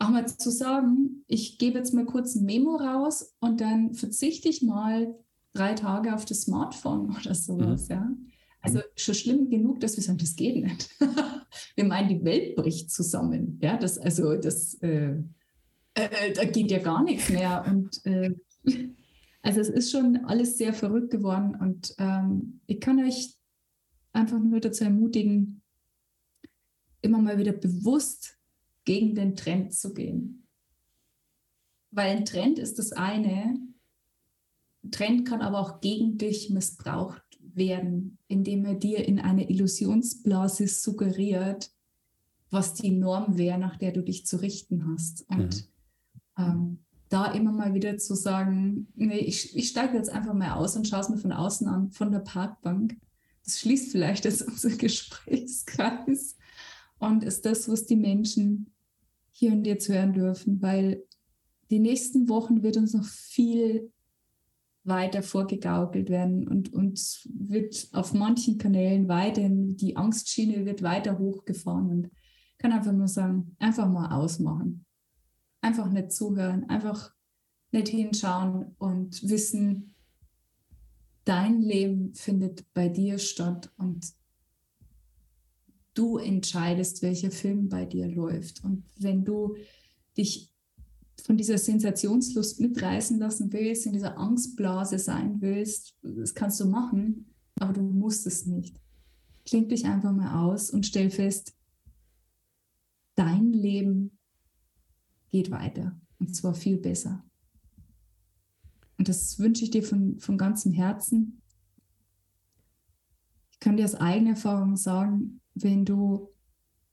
Auch mal zu sagen, ich gebe jetzt mal kurz ein Memo raus und dann verzichte ich mal drei Tage auf das Smartphone oder sowas, mhm. ja. Also schon schlimm genug, dass wir sagen, das geht nicht. wir meinen, die Welt bricht zusammen. Ja, das, also das, äh, äh, da geht ja gar nichts mehr. Und äh, also es ist schon alles sehr verrückt geworden und ähm, ich kann euch einfach nur dazu ermutigen, immer mal wieder bewusst gegen den Trend zu gehen. Weil ein Trend ist das eine, ein Trend kann aber auch gegen dich missbraucht werden, indem er dir in eine Illusionsblase suggeriert, was die Norm wäre, nach der du dich zu richten hast. Und mhm. ähm, da immer mal wieder zu sagen, nee, ich, ich steige jetzt einfach mal aus und schaue es mir von außen an, von der Parkbank. Das schließt vielleicht jetzt unser Gesprächskreis und ist das, was die Menschen hier und jetzt hören dürfen, weil die nächsten Wochen wird uns noch viel weiter vorgegaukelt werden und uns wird auf manchen Kanälen weiterhin, die Angstschiene wird weiter hochgefahren und kann einfach nur sagen, einfach mal ausmachen einfach nicht zuhören, einfach nicht hinschauen und wissen, dein Leben findet bei dir statt und du entscheidest, welcher Film bei dir läuft. Und wenn du dich von dieser Sensationslust mitreißen lassen willst, in dieser Angstblase sein willst, das kannst du machen, aber du musst es nicht. Klingt dich einfach mal aus und stell fest, dein Leben geht weiter. Und zwar viel besser. Und das wünsche ich dir von, von ganzem Herzen. Ich kann dir aus eigener Erfahrung sagen, wenn du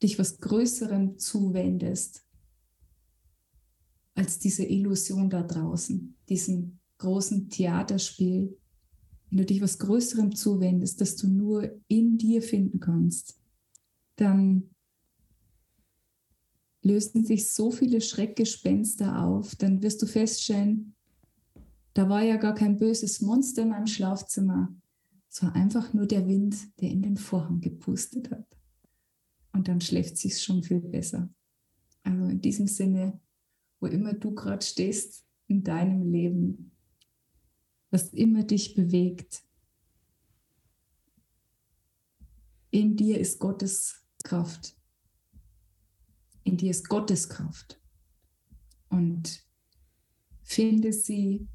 dich was Größerem zuwendest, als diese Illusion da draußen, diesem großen Theaterspiel, wenn du dich was Größerem zuwendest, das du nur in dir finden kannst, dann lösen sich so viele Schreckgespenster auf, dann wirst du feststellen, da war ja gar kein böses Monster in meinem Schlafzimmer. Es war einfach nur der Wind, der in den Vorhang gepustet hat. Und dann schläft sich schon viel besser. Also in diesem Sinne, wo immer du gerade stehst in deinem Leben, was immer dich bewegt, in dir ist Gottes Kraft. In dir ist Gottes Kraft. Und finde sie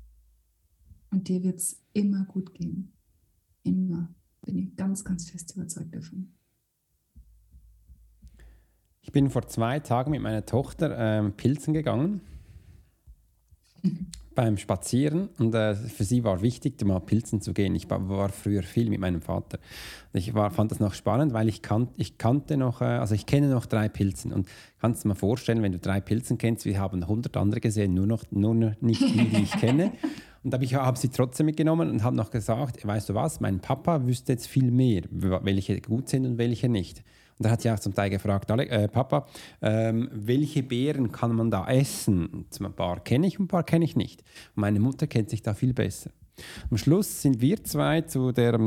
und dir wird es immer gut gehen. Immer. Bin ich ganz, ganz fest überzeugt davon. Ich bin vor zwei Tagen mit meiner Tochter ähm, pilzen gegangen. beim Spazieren und äh, für sie war wichtig, mal pilzen zu gehen. Ich war, früher viel mit meinem Vater. Ich war, fand das noch spannend, weil ich, kan ich kannte noch, äh, also ich kenne noch drei Pilzen und kannst du dir mal vorstellen, wenn du drei Pilzen kennst, wir haben 100 andere gesehen, nur noch nur nicht die, die ich kenne. Und da habe ich hab sie trotzdem mitgenommen und habe noch gesagt, weißt du was, mein Papa wüsste jetzt viel mehr, welche gut sind und welche nicht. Und da hat sie auch zum Teil gefragt, äh, Papa, ähm, welche Beeren kann man da essen? Ein paar kenne ich und ein paar kenne ich nicht. Und meine Mutter kennt sich da viel besser. Am Schluss sind wir zwei zu der,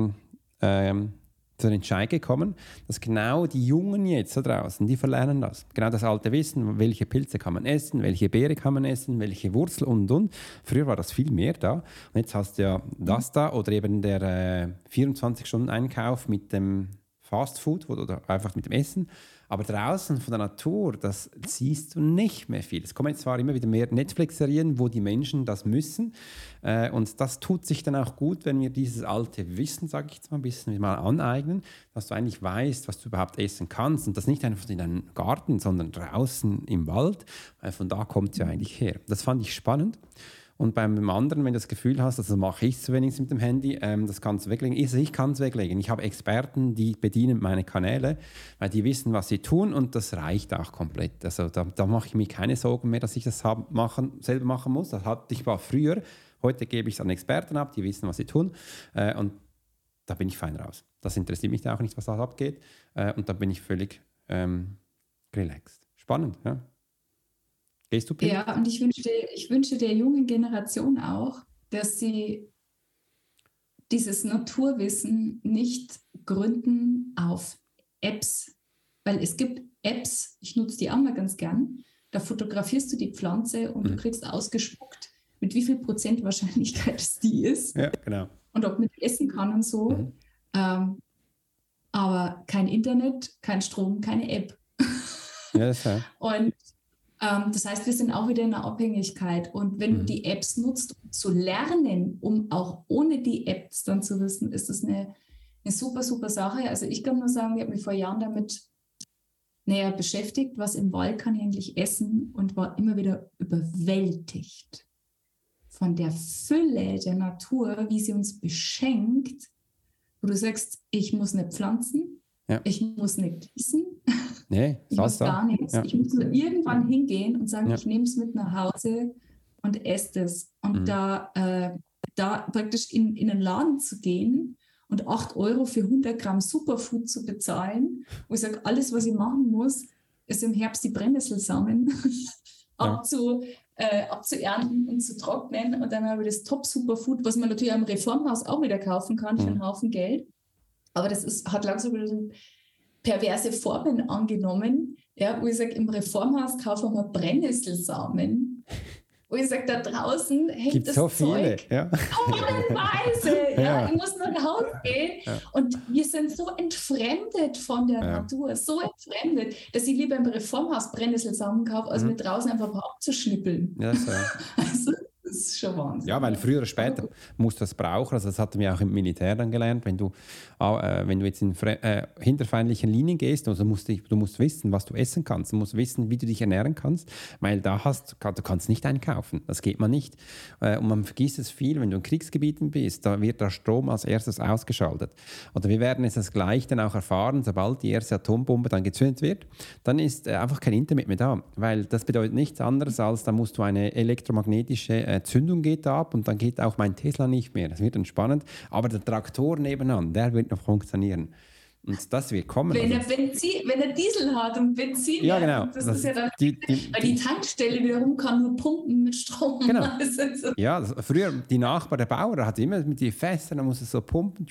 ähm, zu der Entscheid gekommen, dass genau die Jungen jetzt da draußen, die verlernen das. Genau das alte Wissen, welche Pilze kann man essen, welche Beere kann man essen, welche Wurzel und und. Früher war das viel mehr da. Und jetzt hast du ja das da oder eben der äh, 24-Stunden-Einkauf mit dem Fast Food oder einfach mit dem Essen. Aber draußen von der Natur, das siehst du nicht mehr viel. Es kommen zwar immer wieder mehr Netflix-Serien, wo die Menschen das müssen. Äh, und das tut sich dann auch gut, wenn wir dieses alte Wissen, sage ich jetzt mal ein bisschen mal aneignen, dass du eigentlich weißt, was du überhaupt essen kannst. Und das nicht einfach in deinem Garten, sondern draußen im Wald. Weil von da kommt es ja eigentlich her. Das fand ich spannend. Und beim anderen, wenn du das Gefühl hast, also mache ich es zu wenig mit dem Handy, ähm, das kannst du weglegen. Ich, ich kann es weglegen. Ich habe Experten, die bedienen meine Kanäle, weil die wissen, was sie tun und das reicht auch komplett. Also da, da mache ich mir keine Sorgen mehr, dass ich das hab, machen, selber machen muss. Das hatte ich war früher. Heute gebe ich es an Experten ab, die wissen, was sie tun. Äh, und da bin ich fein raus. Das interessiert mich auch nicht, was da abgeht. Äh, und da bin ich völlig ähm, relaxed. Spannend, ja. Gehst du Pillen? Ja, und ich wünsche, ich wünsche der jungen Generation auch, dass sie dieses Naturwissen nicht gründen auf Apps, weil es gibt Apps, ich nutze die auch mal ganz gern, da fotografierst du die Pflanze und mhm. du kriegst ausgespuckt, mit wie viel Prozent Wahrscheinlichkeit es die ist. Ja, genau. Und ob man essen kann und so. Mhm. Ähm, aber kein Internet, kein Strom, keine App. Ja, das ja. Und das heißt, wir sind auch wieder in einer Abhängigkeit. Und wenn mhm. du die Apps nutzt, um zu lernen, um auch ohne die Apps dann zu wissen, ist das eine, eine super, super Sache. Also ich kann nur sagen, ich habe mich vor Jahren damit näher beschäftigt, was im Wald kann ich eigentlich essen und war immer wieder überwältigt von der Fülle der Natur, wie sie uns beschenkt, wo du sagst, ich muss nicht pflanzen, ja. ich muss nicht gießen, Nee, ich muss gar nichts. Ja. Ich muss nur irgendwann hingehen und sagen, ja. ich nehme es mit nach Hause und esse es. Und mhm. da, äh, da praktisch in, in einen Laden zu gehen und 8 Euro für 100 Gramm Superfood zu bezahlen, wo ich sage, alles, was ich machen muss, ist im Herbst die Brennnesselsamen abzu, äh, abzuernten und zu trocknen. Und dann habe ich das Top-Superfood, was man natürlich am Reformhaus auch wieder kaufen kann für einen mhm. Haufen Geld. Aber das ist, hat langsam perverse Formen angenommen, ja, wo ich sage, im Reformhaus kaufen wir Brennnesselsamen. Wo ich sage, da draußen hängt Gibt das so Zeug viele, ja. tonnenweise. ja. ja. Ich muss nach Hause gehen. Ja. Und wir sind so entfremdet von der ja. Natur, so entfremdet, dass ich lieber im Reformhaus Brennnesselsamen kaufe, als mhm. mit draußen einfach abzuschnippeln. Ja, so. also, das ist schon Wahnsinn. Ja, weil früher oder später musst du das brauchen. Also das hatten wir auch im Militär dann gelernt. Wenn du, äh, wenn du jetzt in äh, hinterfeindlichen Linien gehst, also musst du, du musst wissen, was du essen kannst. Du musst wissen, wie du dich ernähren kannst, weil da hast du kannst nicht einkaufen. Das geht man nicht. Äh, und man vergisst es viel, wenn du in Kriegsgebieten bist, da wird der Strom als erstes ausgeschaltet. Oder wir werden es das gleich dann auch erfahren, sobald die erste Atombombe dann gezündet wird, dann ist äh, einfach kein Internet mehr da. Weil das bedeutet nichts anderes, als da musst du eine elektromagnetische äh, Zündung geht ab und dann geht auch mein Tesla nicht mehr. Das wird dann spannend. Aber der Traktor nebenan, der wird noch funktionieren. Und das wird kommen. Wenn, also. er, Benzin, wenn er Diesel hat und Benzin, ja, genau. das, das ist ja dann, die, die, weil die Tankstelle wiederum kann nur pumpen mit Strom. Genau. so. Ja, das, früher die Nachbar, der Bauer, hat immer mit den Fässern, da muss es so pumpen,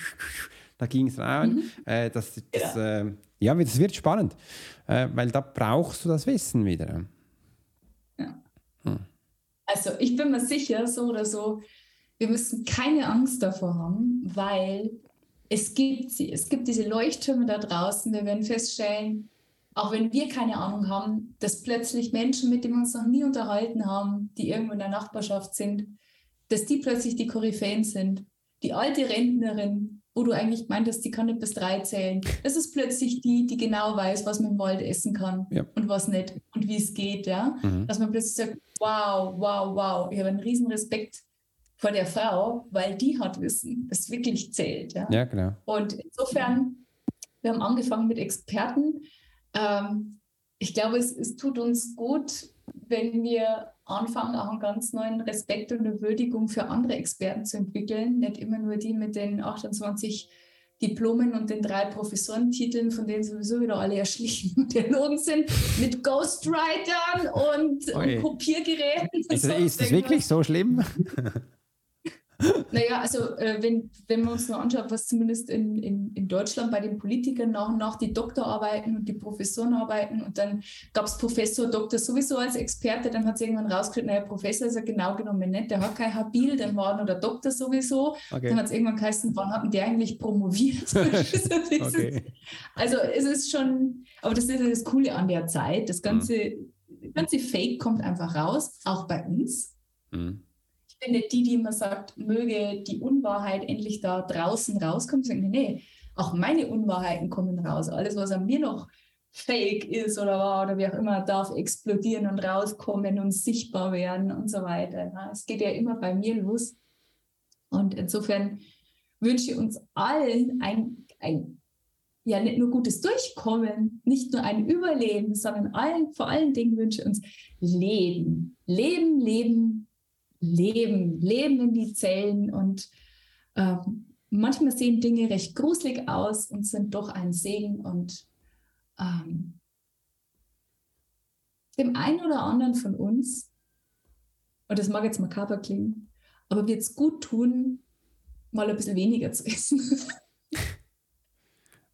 da ging es rein. Mhm. Äh, das, das, ja. Äh, ja, das wird spannend, äh, weil da brauchst du das Wissen wieder. Also ich bin mir sicher, so oder so, wir müssen keine Angst davor haben, weil es gibt sie. Es gibt diese Leuchttürme da draußen. Wir werden feststellen, auch wenn wir keine Ahnung haben, dass plötzlich Menschen, mit denen wir uns noch nie unterhalten haben, die irgendwo in der Nachbarschaft sind, dass die plötzlich die Koryphäen sind. Die alte Rentnerin, wo du eigentlich meintest, die kann nicht bis drei zählen. Das ist plötzlich die, die genau weiß, was man im Wald essen kann ja. und was nicht und wie es geht. Ja? Mhm. Dass man plötzlich sagt, wow, wow, wow, ich habe einen riesen Respekt vor der Frau, weil die hat Wissen, das wirklich zählt. Ja, ja genau. Und insofern, wir haben angefangen mit Experten. Ähm, ich glaube, es, es tut uns gut, wenn wir anfangen, auch einen ganz neuen Respekt und eine Würdigung für andere Experten zu entwickeln. Nicht immer nur die mit den 28 Diplomen und den drei Professorentiteln, von denen sowieso wieder alle erschlichen und erlogen sind, mit Ghostwritern und, und Kopiergeräten. Ist, ist das wirklich so schlimm? Naja, also äh, wenn, wenn man uns nur anschaut, was zumindest in, in, in Deutschland bei den Politikern nach und nach die Doktorarbeiten und die Professorenarbeiten und dann gab es Professor, Doktor sowieso als Experte, dann hat es irgendwann rausgekriegt, naja, Professor ist er genau genommen nicht, der hat kein Habil, dann war nur der Doktor sowieso. Okay. Dann hat es irgendwann geheißen, wann hat der eigentlich promoviert? okay. Also es ist schon, aber das ist das Coole an der Zeit, das ganze, mhm. ganze Fake kommt einfach raus, auch bei uns. Mhm nicht die, die immer sagt, möge die Unwahrheit endlich da draußen rauskommen. Sagen, nee, auch meine Unwahrheiten kommen raus. Alles, was an mir noch fake ist oder war oder wie auch immer, darf explodieren und rauskommen und sichtbar werden und so weiter. Es geht ja immer bei mir los. Und insofern wünsche ich uns allen ein, ein ja nicht nur gutes Durchkommen, nicht nur ein Überleben, sondern allen, vor allen Dingen wünsche ich uns Leben. Leben, Leben, leben, leben in die Zellen und äh, manchmal sehen Dinge recht gruselig aus und sind doch ein Segen und ähm, dem einen oder anderen von uns, und das mag jetzt makaber klingen, aber wird es gut tun, mal ein bisschen weniger zu essen.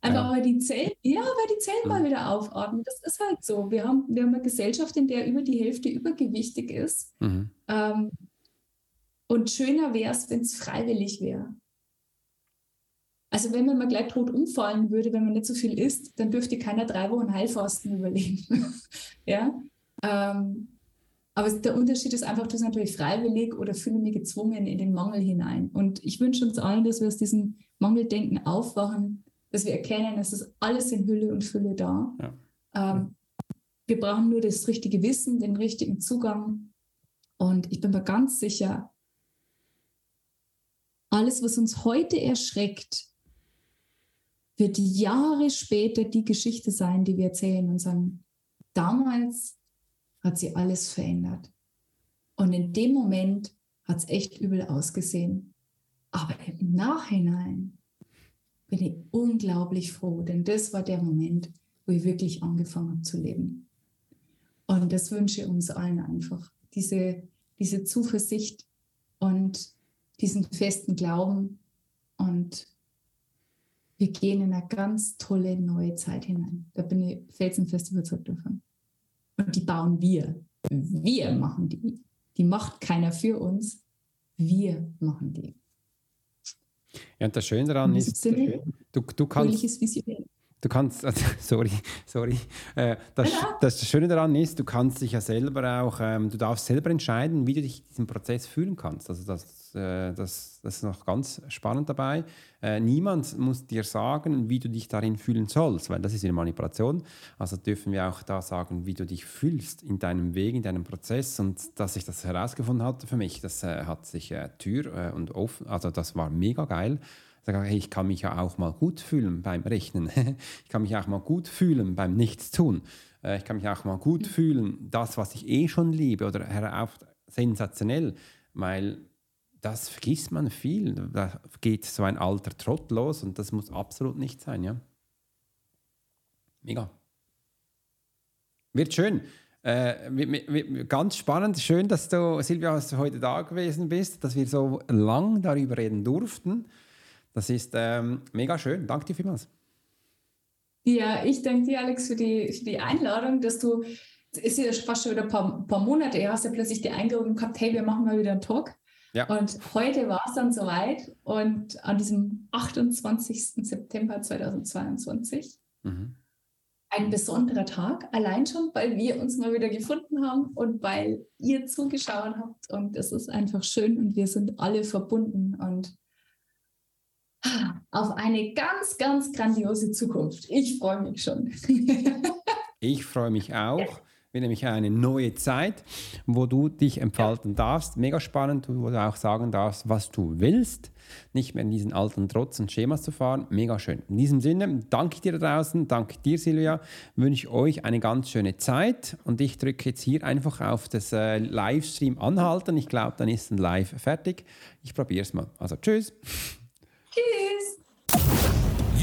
Einfach ja. weil die Zellen, ja, weil die Zellen mal wieder aufatmen. Das ist halt so. Wir haben, wir haben eine Gesellschaft, in der über die Hälfte übergewichtig ist. Mhm. Ähm, und schöner wäre es, wenn es freiwillig wäre. Also wenn man mal gleich tot umfallen würde, wenn man nicht so viel isst, dann dürfte keiner drei Wochen Heilfasten überleben. ja. Ähm, aber der Unterschied ist einfach, du bist natürlich freiwillig oder fühle mich gezwungen in den Mangel hinein. Und ich wünsche uns allen, dass wir aus diesem Mangeldenken aufwachen, dass wir erkennen, es ist alles in Hülle und Fülle da. Ja. Ähm, wir brauchen nur das richtige Wissen, den richtigen Zugang. Und ich bin mir ganz sicher, alles, was uns heute erschreckt, wird Jahre später die Geschichte sein, die wir erzählen und sagen, damals hat sie alles verändert. Und in dem Moment hat es echt übel ausgesehen. Aber im Nachhinein bin ich unglaublich froh, denn das war der Moment, wo ich wirklich angefangen habe zu leben. Und das wünsche ich uns allen einfach, diese, diese Zuversicht und diesen festen Glauben und wir gehen in eine ganz tolle neue Zeit hinein. Da bin ich felsenfest überzeugt davon. Und die bauen wir. Wir machen die. Die macht keiner für uns. Wir machen die. Ja, und das Schöne daran ist, du, du kannst. Du kannst, sorry, sorry. Äh, das, das, Schöne daran ist, du kannst dich ja selber auch, ähm, du darfst selber entscheiden, wie du dich in diesem Prozess fühlen kannst. Also das, äh, das, das ist noch ganz spannend dabei. Äh, niemand muss dir sagen, wie du dich darin fühlen sollst, weil das ist eine Manipulation. Also dürfen wir auch da sagen, wie du dich fühlst in deinem Weg, in deinem Prozess. Und dass ich das herausgefunden hatte für mich, das hat sich Tür und offen, also das war mega geil sage, hey, ich kann mich ja auch mal gut fühlen beim Rechnen. ich kann mich auch mal gut fühlen beim Nichtstun. Äh, ich kann mich auch mal gut fühlen, das, was ich eh schon liebe oder herauf sensationell, weil das vergisst man viel. Da geht so ein alter Trott los und das muss absolut nicht sein, ja. Mega. Wird schön. Äh, ganz spannend, schön, dass du, Silvia, dass du heute da gewesen bist, dass wir so lang darüber reden durften. Das ist ähm, mega schön. Danke dir vielmals. Ja, ich danke dir, Alex, für die, für die Einladung, dass du ist ja fast schon wieder ein paar, paar Monate hast du plötzlich die Eingebung gehabt, hey, wir machen mal wieder einen Talk. Ja. Und heute war es dann soweit und an diesem 28. September 2022 mhm. ein besonderer Tag, allein schon, weil wir uns mal wieder gefunden haben und weil ihr zugeschaut habt und es ist einfach schön und wir sind alle verbunden und auf eine ganz, ganz grandiose Zukunft. Ich freue mich schon. ich freue mich auch wird nämlich eine neue Zeit, wo du dich entfalten darfst. Mega spannend, wo du auch sagen darfst, was du willst. Nicht mehr in diesen alten Trotz und Schemas zu fahren. Mega schön. In diesem Sinne, danke ich dir da draußen, danke dir, Silvia. Wünsche ich euch eine ganz schöne Zeit und ich drücke jetzt hier einfach auf das äh, Livestream anhalten. Ich glaube, dann ist ein Live fertig. Ich probiere es mal. Also, tschüss. Tschüss.